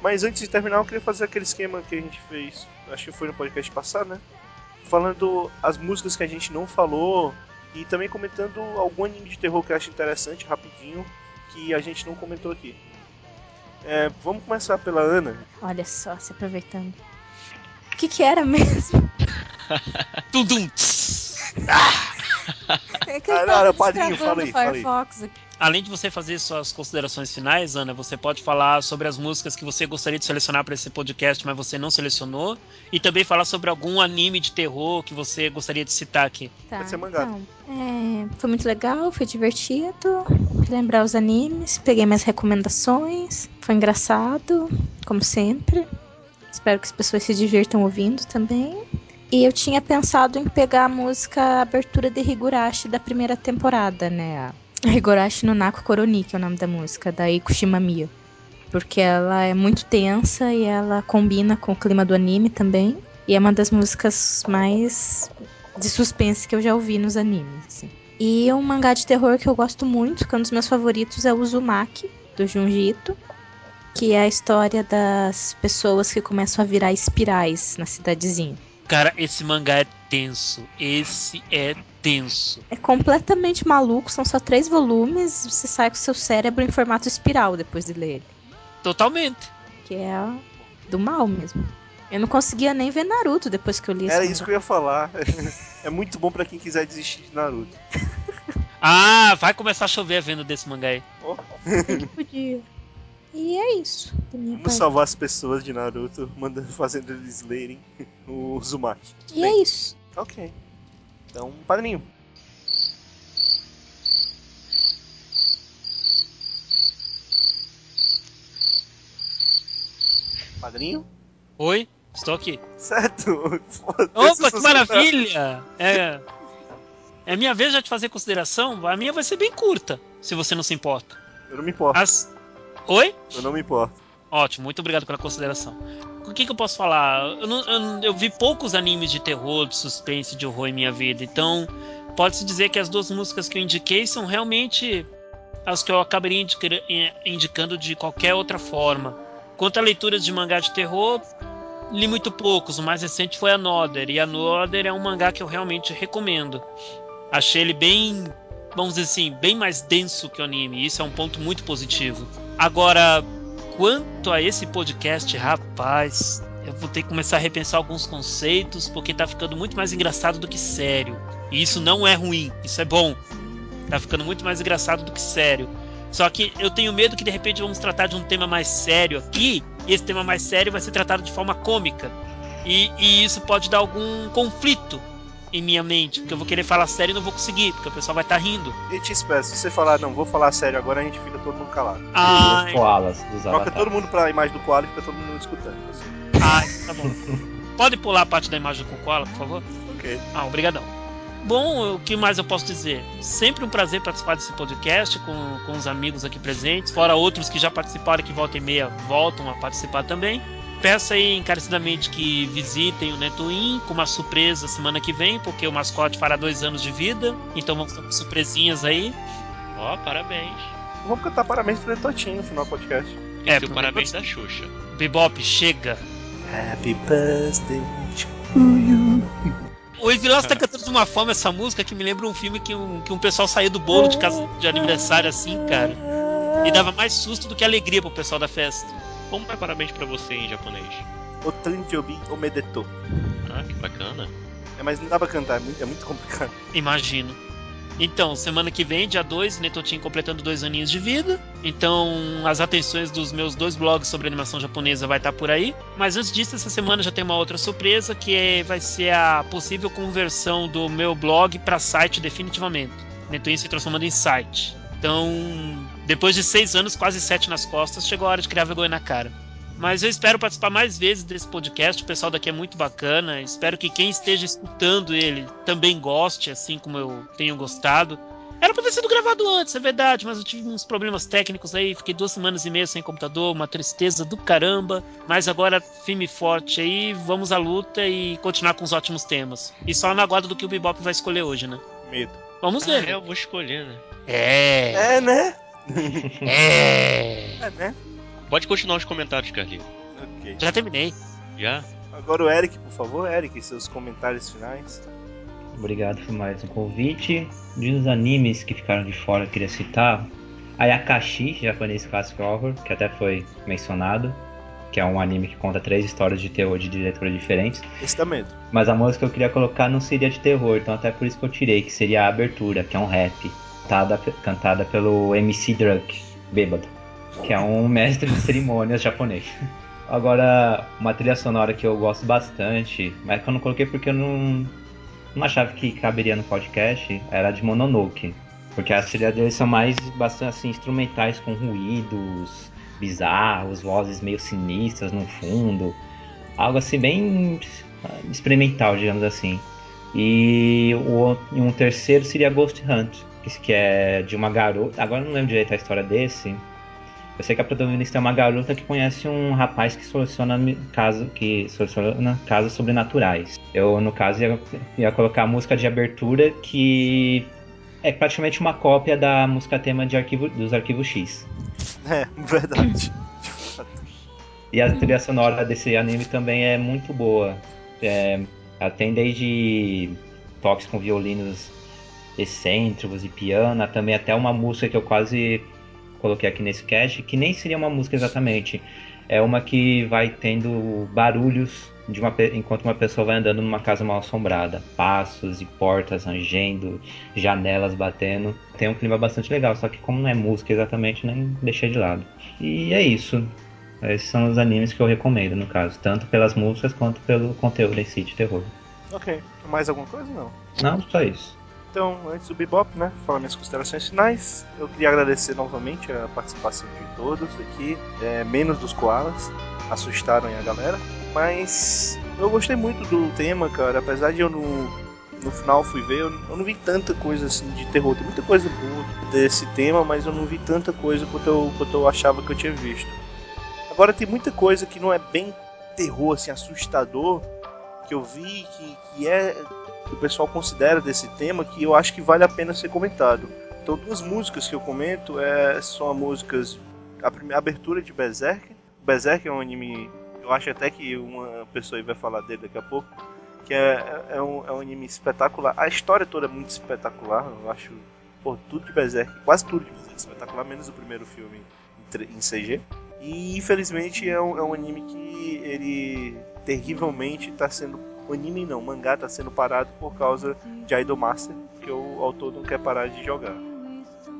Mas antes de terminar, eu queria fazer aquele esquema que a gente fez, acho que foi no podcast passado, né? Falando as músicas que a gente não falou e também comentando algum anime de terror que eu acho interessante, rapidinho, que a gente não comentou aqui. É, vamos começar pela Ana. Olha só, se aproveitando. O que que era mesmo? Tudum. É que Ah, eu não, tava não, padrinho, destravando fala aí, o fala aí. Firefox aqui. Além de você fazer suas considerações finais, Ana, você pode falar sobre as músicas que você gostaria de selecionar para esse podcast, mas você não selecionou. E também falar sobre algum anime de terror que você gostaria de citar aqui. Tá, Pode ser mangá. então, é, foi muito legal, foi divertido. Lembrar os animes, peguei minhas recomendações. Foi engraçado, como sempre. Espero que as pessoas se divirtam ouvindo também. E eu tinha pensado em pegar a música abertura de Higurashi da primeira temporada, né? A Higurashi no Nako Koroni, que é o nome da música, da Eiko Shimamiya. Porque ela é muito tensa e ela combina com o clima do anime também. E é uma das músicas mais de suspense que eu já ouvi nos animes. assim. E um mangá de terror que eu gosto muito, que é um dos meus favoritos, é o Uzumaki, do Junji Ito, que é a história das pessoas que começam a virar espirais na cidadezinha. Cara, esse mangá é tenso. Esse é tenso. É completamente maluco, são só três volumes, você sai com seu cérebro em formato espiral depois de ler ele. Totalmente. Que é do mal mesmo. Eu não conseguia nem ver Naruto depois que eu li esse Era mangá. isso que eu ia falar. é muito bom pra quem quiser desistir de Naruto. Ah, vai começar a chover a venda desse mangá aí. que podia. E é isso. Vamos parte. salvar as pessoas de Naruto, mandando, fazendo eles lerem o Uzumaki. E é isso. Ok. Então, padrinho. Padrinho? Oi, estou aqui. Certo. Opa, que maravilha! É, é minha vez já de fazer consideração. A minha vai ser bem curta, se você não se importa. Eu não me importo. As... Oi? Eu não me importo. Ótimo, muito obrigado pela consideração. O que, que eu posso falar? Eu, não- eu eu vi poucos animes de terror, de suspense, de horror em minha vida, então pode-se dizer que as duas músicas que eu indiquei são realmente as que eu acabaria indica- indicando de qualquer outra forma. Quanto a leituras de mangá de terror, li muito poucos. O mais recente foi Another, e Another é um mangá que eu realmente recomendo. Achei ele bem, vamos dizer assim, bem mais denso que o anime, e isso é um ponto muito positivo. Agora, quanto a esse podcast, rapaz, eu vou ter que começar a repensar alguns conceitos, porque tá ficando muito mais engraçado do que sério. E isso não é ruim, isso é bom. Tá ficando muito mais engraçado do que sério. Só que eu tenho medo que de repente vamos tratar de um tema mais sério aqui, e esse tema mais sério vai ser tratado de forma cômica. E, e isso pode dar algum conflito em minha mente, porque eu vou querer falar sério e não vou conseguir, porque o pessoal vai estar rindo. E te espero, se você falar, não, vou falar sério agora, a gente fica todo mundo calado. Ah, Os koalas dos Troca avatares. todo mundo pra imagem do koala e fica todo mundo escutando. Assim. ah, tá bom. Pode pular a parte da imagem do Koala, por favor? Ok. Ah, obrigadão. Bom, o que mais eu posso dizer? Sempre um prazer participar desse podcast com, com os amigos aqui presentes, fora outros que já participaram e que volta e meia voltam a participar também. Peço aí encarecidamente que visitem o Netwin com uma surpresa semana que vem, porque o mascote fará dois anos de vida, então vamos umas surpresinhas aí. Ó, parabéns. Vamos cantar parabéns pro Netotinho no final do podcast. É, é o parabéns da Xuxa. Bebop, chega. Happy birthday to you. O Evilas tá cantando de uma forma essa música que me lembra um filme que um, que um pessoal saía do bolo de, casa, de aniversário assim, cara. E dava mais susto do que alegria pro pessoal da festa. Como é parabéns pra você em japonês? Otanjobi Omedeto. Ah, que bacana. É, mas não dá pra cantar, é muito, é muito complicado. Imagino. Então, semana que vem, dia 2, Netotin completando dois aninhos de vida. Então, as atenções dos meus dois blogs sobre animação japonesa vai estar por aí. Mas antes disso, essa semana já tem uma outra surpresa, que é- vai ser a possível conversão do meu blog para site definitivamente. Netoin se transformando em site. Então, depois de seis anos, quase sete nas costas, chegou a hora de criar vergonha na cara. Mas eu espero participar mais vezes desse podcast. O pessoal daqui é muito bacana. Espero que quem esteja escutando ele também goste, assim como eu tenho gostado. Era pra ter sido gravado antes, é verdade, mas eu tive uns problemas técnicos aí. Fiquei duas semanas e meia sem computador, uma tristeza do caramba. Mas agora, firme e forte aí, vamos à luta e continuar com os ótimos temas. E só na aguardo do que o Bebop vai escolher hoje, né? Medo. Vamos Ah, ver. é, eu vou escolher, né? É. É, né? É. É, né? Pode continuar os comentários, Carlinhos. Ok. Já terminei. Já? Agora o Eric, por favor, Eric, seus comentários finais. Obrigado por mais um convite. De uns animes que ficaram de fora, eu queria citar Ayakashi, japonês classic horror, que até foi mencionado, que é um anime que conta três histórias de terror de diretores diferentes. Esse medo. Mas a música que eu queria colocar não seria de terror, então até por isso que eu tirei, que seria a abertura, que é um rap, cantada, cantada pelo MC Drunk, bêbado, que é um mestre de cerimônias japonês. Agora, uma trilha sonora que eu gosto bastante, mas que eu não coloquei porque eu não, não achava que caberia no podcast, era de Mononoke. Porque as trilhas deles são mais bastante assim, instrumentais com ruídos bizarros, vozes meio sinistras no fundo. Algo assim bem experimental, digamos assim. E um terceiro seria Ghost Hunt, que, é de uma garota. Agora eu não lembro direito a história desse. Eu sei que a protagonista é uma garota que conhece um rapaz que soluciona caso que soluciona casos sobrenaturais. Eu no caso ia, ia colocar a música de abertura que é praticamente uma cópia da música tema de arquivo, dos arquivos X. É, verdade. E a trilha sonora desse anime também é muito boa. É, ela tem desde toques com violinos excêntricos e piano, também até uma música que eu quase coloquei aqui nesse cast, que nem seria uma música exatamente. É uma que vai tendo barulhos de uma, enquanto uma pessoa vai andando numa casa mal assombrada. Passos e portas rangendo, janelas batendo. Tem um clima bastante legal, só que como não é música exatamente, nem deixei de lado. E é isso. Esses são os animes que eu recomendo, no caso, tanto pelas músicas quanto pelo conteúdo em si de terror. Ok. Mais alguma coisa? Não. Não, só isso. Então, antes do Bebop, né, falar minhas considerações finais, eu queria agradecer novamente a participação de todos aqui, é, menos dos koalas, assustaram a galera, mas eu gostei muito do tema, cara, apesar de eu no, no final fui ver, eu não vi tanta coisa assim de terror, tem muita coisa boa desse tema, mas eu não vi tanta coisa quanto eu, quanto eu achava que eu tinha visto. Agora tem muita coisa que não é bem terror, assim, assustador, que eu vi que, que é que o pessoal considera desse tema que eu acho que vale a pena ser comentado. Então, duas músicas que eu comento é, são as músicas. A primeira abertura de Berserk. Berserk é um anime. Eu acho até que uma pessoa vai falar dele daqui a pouco. Que é, é, um, é um anime espetacular. A história toda é muito espetacular. Eu acho. Pô, tudo de Berserk, quase tudo de Berserk é espetacular, menos o primeiro filme em, em CG. E infelizmente é um, é um anime que ele terrivelmente está sendo anime não, mangá tá sendo parado por causa de Idolmaster, que o autor não quer parar de jogar.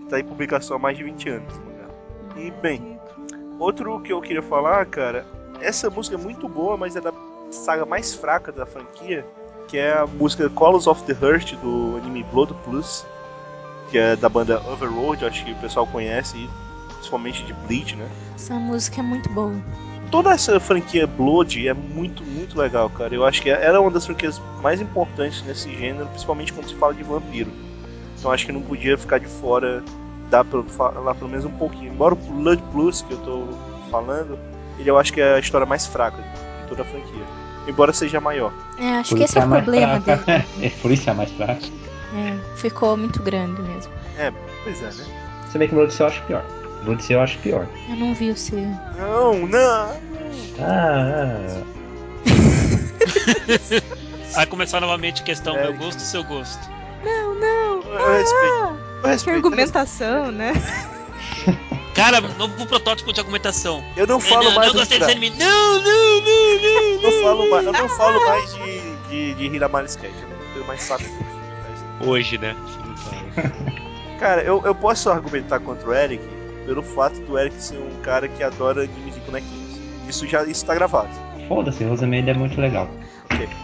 Tá em publicação há mais de 20 anos mangá. E bem, outro que eu queria falar, cara, essa música é muito boa, mas é da saga mais fraca da franquia, que é a música Colors of the Heart do anime Blood Plus, que é da banda Overworld, acho que o pessoal conhece, principalmente de Bleach, né? Essa música é muito boa. Toda essa franquia Blood é muito, muito legal, cara. Eu acho que ela é uma das franquias mais importantes nesse gênero, principalmente quando se fala de vampiro. Então acho que não podia ficar de fora, dá pra falar pelo menos um pouquinho. Embora o Blood Plus, que eu tô falando, ele eu acho que é a história mais fraca de toda a franquia. Embora seja a maior. É, acho que esse é o problema dele. é por isso é a mais fraca. É, ficou muito grande mesmo. É, pois é, né? Se bem que Blood Seal eu acho pior. Blood Seal eu acho pior. Eu não vi o seu. Não, não! Ah, Vai começar novamente a questão É. meu gosto e seu gosto. Não, não. Eu respeito. Eu Que respeito. argumentação, né? Cara, novo protótipo de argumentação. Eu não falo mais não do gostei desse anime. Não, não, não, não. eu não falo mais, eu não falo mais de, de, de Hiramari Sketch. Eu não tenho mais saco. Hoje, né? Cara, eu, eu posso argumentar contra o Eric pelo fato do Eric ser um cara que adora animes de bonequinhos. Isso já isso tá gravado. foda-se, Rosamund é muito legal.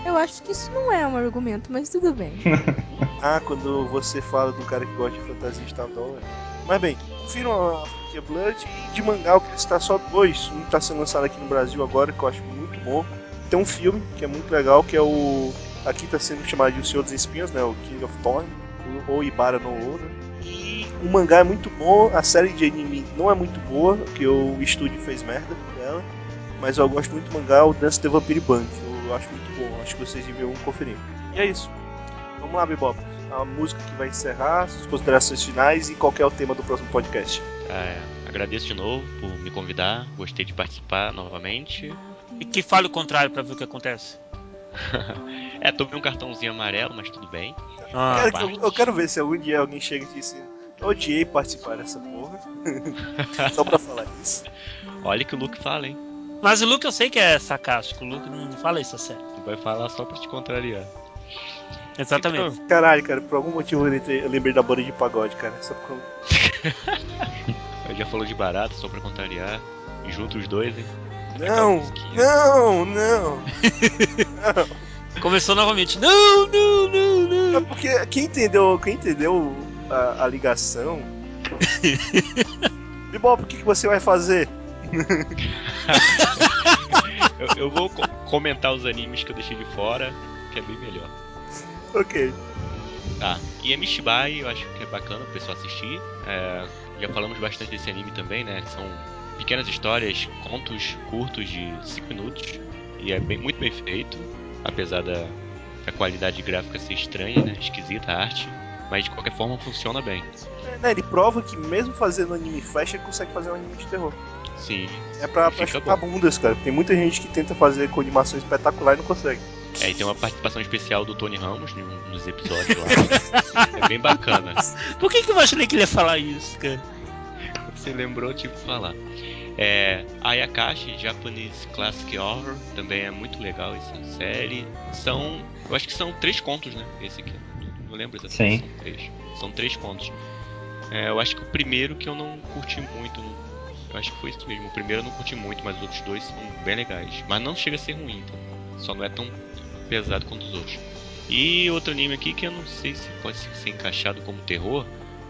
Eu acho que isso não é um argumento, mas tudo bem. Ah, quando você fala do cara que gosta de fantasia Star Wars. Mas bem, confiram a franquia Blood e de mangá eu queria citar só dois. Um tá sendo lançado aqui no Brasil agora, que eu acho muito bom. Tem um filme que é muito legal, que é o. Aqui tá sendo chamado de O Senhor dos Espinhos, né? O King of Thorn, ou Ibara no Ouro. O mangá é muito bom, a série de anime não é muito boa, porque o estúdio fez merda dela. Mas eu gosto muito do mangá, o Dance the Vampire Band. Eu acho muito bom, acho que vocês deviam conferir. E é isso. Vamos lá, Bebop. A música que vai encerrar, suas considerações finais e qual é o tema do próximo podcast. É, agradeço de novo por me convidar, gostei de participar novamente. E que fale o contrário pra ver o que acontece. É, tomei um cartãozinho amarelo, mas tudo bem. Ah, Cara, eu, eu quero ver se algum dia alguém chega e diz assim, eu odiei participar dessa porra. Só pra falar isso. Olha que o Luke fala, hein? Mas o Luke eu sei que é sarcástico. O Luke não fala isso a sério. Ele vai falar só pra te contrariar. Exatamente. Caralho, cara, por algum motivo eu lembrei, da banda de pagode, cara. Só por... Eu já falou de barato, só pra contrariar. E junto os dois, hein? Não, não, não. Começou novamente. Não, não, não, não. É porque quem entendeu, quem entendeu a, a ligação. Bebop, o que, que você vai fazer? Eu, eu vou co- comentar os animes que eu deixei de fora, que é bem melhor. Ok. Tá, e Amishibai eu acho que é bacana o pessoal assistir. É, já falamos bastante desse anime também, né? São pequenas histórias, contos curtos de 5 minutos. E é bem, muito bem feito, apesar da, da qualidade gráfica ser estranha, né? Esquisita a arte. Mas de qualquer forma funciona bem. É, né, ele prova que mesmo fazendo anime flash, ele consegue fazer um anime de terror. Sim. É pra, pra chutar bom. bundas, cara. Tem muita gente que tenta fazer com animação espetacular e não consegue. É, e tem uma participação especial do Tony Ramos em um- nos episódios lá. é bem bacana. Por que, que eu imaginei que ele ia falar isso, cara? Você lembrou, que falar. É, Ayakashi, Japanese Classic Horror, também é muito legal essa série. São, eu acho que são três contos, né? Esse aqui, não lembro exatamente. Sim. São três. São três contos. É, eu acho que o primeiro que eu não curti muito, eu acho que foi isso mesmo. O primeiro eu não curti muito, mas os outros dois são bem legais. Mas não chega a ser ruim, então. Só não é tão pesado quanto os outros. E outro anime aqui que eu não sei se pode ser encaixado como terror,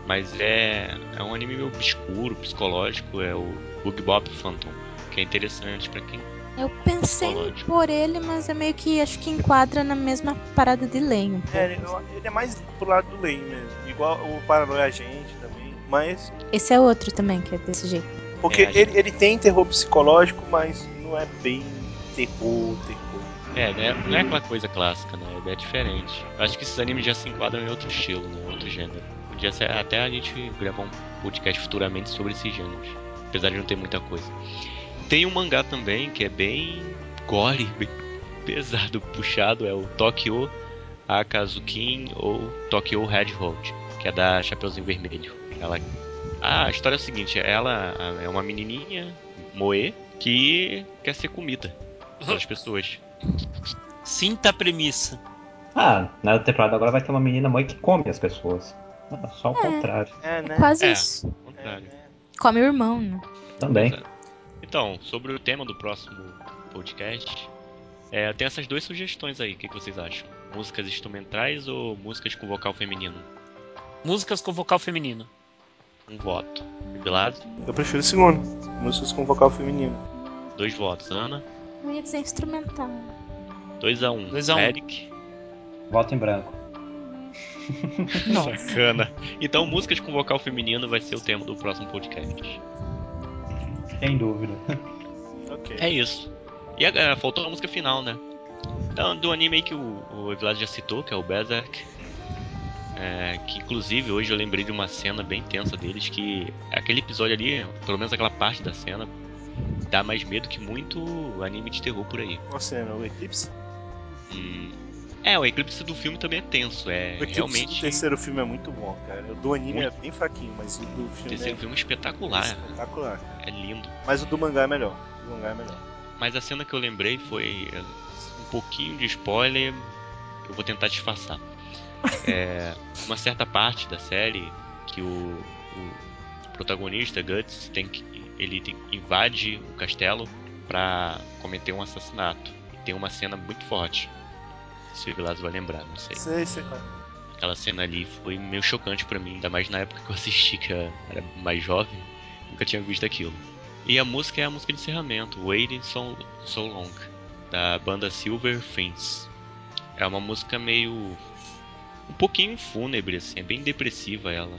mas é, é um anime meio obscuro, psicológico, é o Bug Bop Phantom, que é interessante pra quem. Eu pensei em Psicológico. pôr ele, mas é meio que acho que enquadra na mesma parada de Lane. um. É, ele, ele é mais pro lado do Lane mesmo. Igual o Paranoia Agente também. Mas. Esse é outro também, que é desse jeito. Porque É, gente- ele, ele tem terror psicológico, mas não é bem terror, terror. É, né? Não é aquela coisa clássica, né? É diferente. Eu acho que esses animes já se enquadram em outro estilo, né? Outro gênero. Podia ser até a gente gravar um podcast futuramente sobre esses gêneros. Apesar de não ter muita coisa. Tem um mangá também que é bem gore, bem pesado, puxado. É o Tokyo Akazukin ou Tokyo Hedgehog, que é da Chapeuzinho Vermelho. Ela... Ah, a história é a seguinte: ela é uma menininha, Moe, que quer ser comida pelas pessoas. Sinta a premissa. Ah, na temporada agora vai ter uma menina mãe que come as pessoas. Ah, Só o contrário. É, É né? quase É. isso. Ao contrário. Come o irmão, né? Também. Então, sobre o tema do próximo podcast, é, tem essas duas sugestões aí. O que, que vocês acham? Músicas instrumentais ou músicas com vocal feminino? Músicas com vocal feminino. Um voto. Bilado, Eu prefiro o segundo. Músicas com vocal feminino. dois votos. Ana, Eu ia dizer instrumental. 2 a 1 um. Dois a um. Eric, Voto em branco. Nossa. bacana. Então, músicas com vocal feminino vai ser o tema do próximo podcast. Sem dúvida. Ok. É isso. E agora, faltou a música final, né? Então, do anime aí que o, o Vlad já citou, que é o Berserk. É, que inclusive hoje eu lembrei de uma cena bem tensa deles, que aquele episódio ali, pelo menos aquela parte da cena, dá mais medo que muito anime de terror por aí. Qual cena? O Eclipse? Hum, É, o eclipse do filme também é tenso, é o realmente. do terceiro filme é muito bom, cara. O do anime Muito. é bem fraquinho, mas o do O filme terceiro é filme é espetacular, espetacular. cara. é lindo. Mas o do mangá é melhor. O mangá é melhor. Mas a cena que eu lembrei foi é, um pouquinho de spoiler, eu vou tentar disfarçar. É, uma certa parte da série que o, o protagonista Guts tem que ele tem- invade o castelo pra cometer um assassinato. E tem uma cena muito forte. Se o Vilas vai lembrar, não sei. Sei, sei, cara. Aquela cena ali foi meio chocante pra mim, ainda mais na época que eu assisti, que eu era mais jovem, nunca tinha visto aquilo. E a música é a música de encerramento, Waiting So, so Long, da banda Silver Fins. É uma música meio. um pouquinho fúnebre, assim, é bem depressiva ela.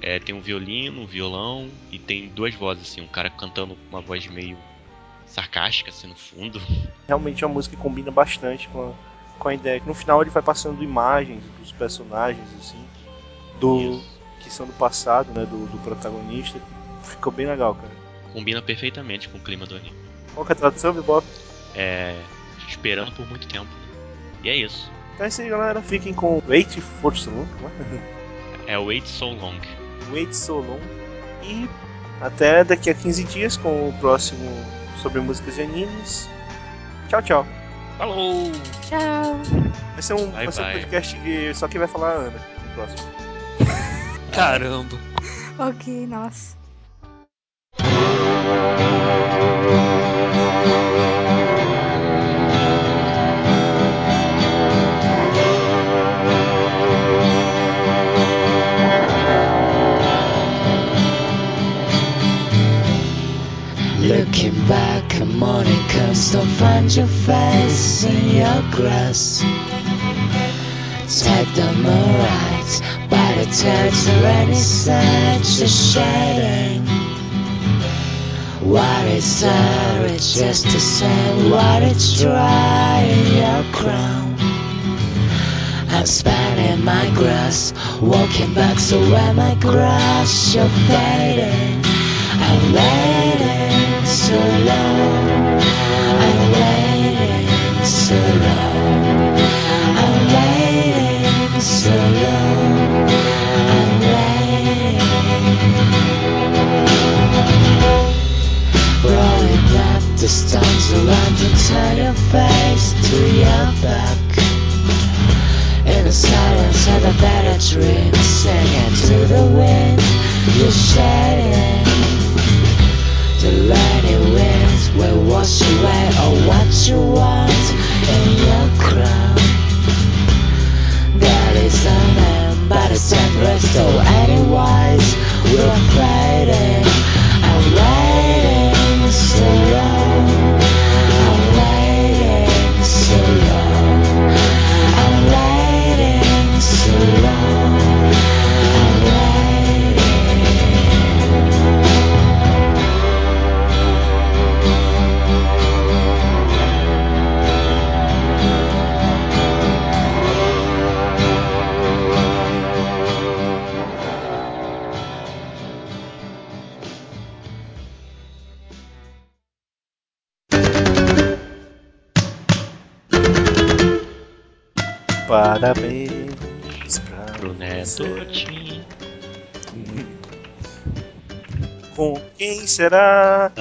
É, tem um violino, um violão e tem duas vozes, assim, um cara cantando com uma voz meio sarcástica, assim, no fundo. Realmente é uma música que combina bastante com a, com a ideia. que No final ele vai passando imagens dos personagens, assim, do Isso. que são do passado, né? Do, do protagonista. Ficou bem legal, cara. Combina perfeitamente com o clima do anime. Qual que é a tradução, Bebop? É. esperando por muito tempo. E é isso. Então é isso aí, galera. Fiquem com Wait for So Long. É Wait So Long. Wait So Long. E até daqui a 15 dias com o próximo sobre músicas e animes. Tchau, tchau. Falou! Tchau. Vai ser um, Bye, vai ser um podcast que só quem vai falar a Ana no próximo. Caramba. Ok, nossa. Looking back, a morning comes to find your face in your grass. Take them alright, but the turns to rainy such a shading. What is there? It's just the same. What it's trying your crown. I'm spanning my grass, walking back so where my grass you're fading. I'm waiting so long. I'm waiting so long. I'm waiting so long. I'm waiting. Rolling up the stones around turn your face to your back. In the silence of the better dream, singing to the wind, you're shedding. The winds will wash away all what you want in your crown. That is an end, but it's endless, so anyways, we're fading. Parabéns pra Pro Neto. Tim. Com quem será?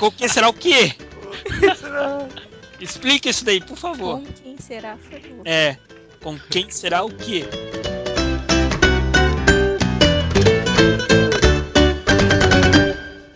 Com quem será o quê? Com quem será? Explica isso daí, por favor. Com quem será famoso? É, com quem será o quê?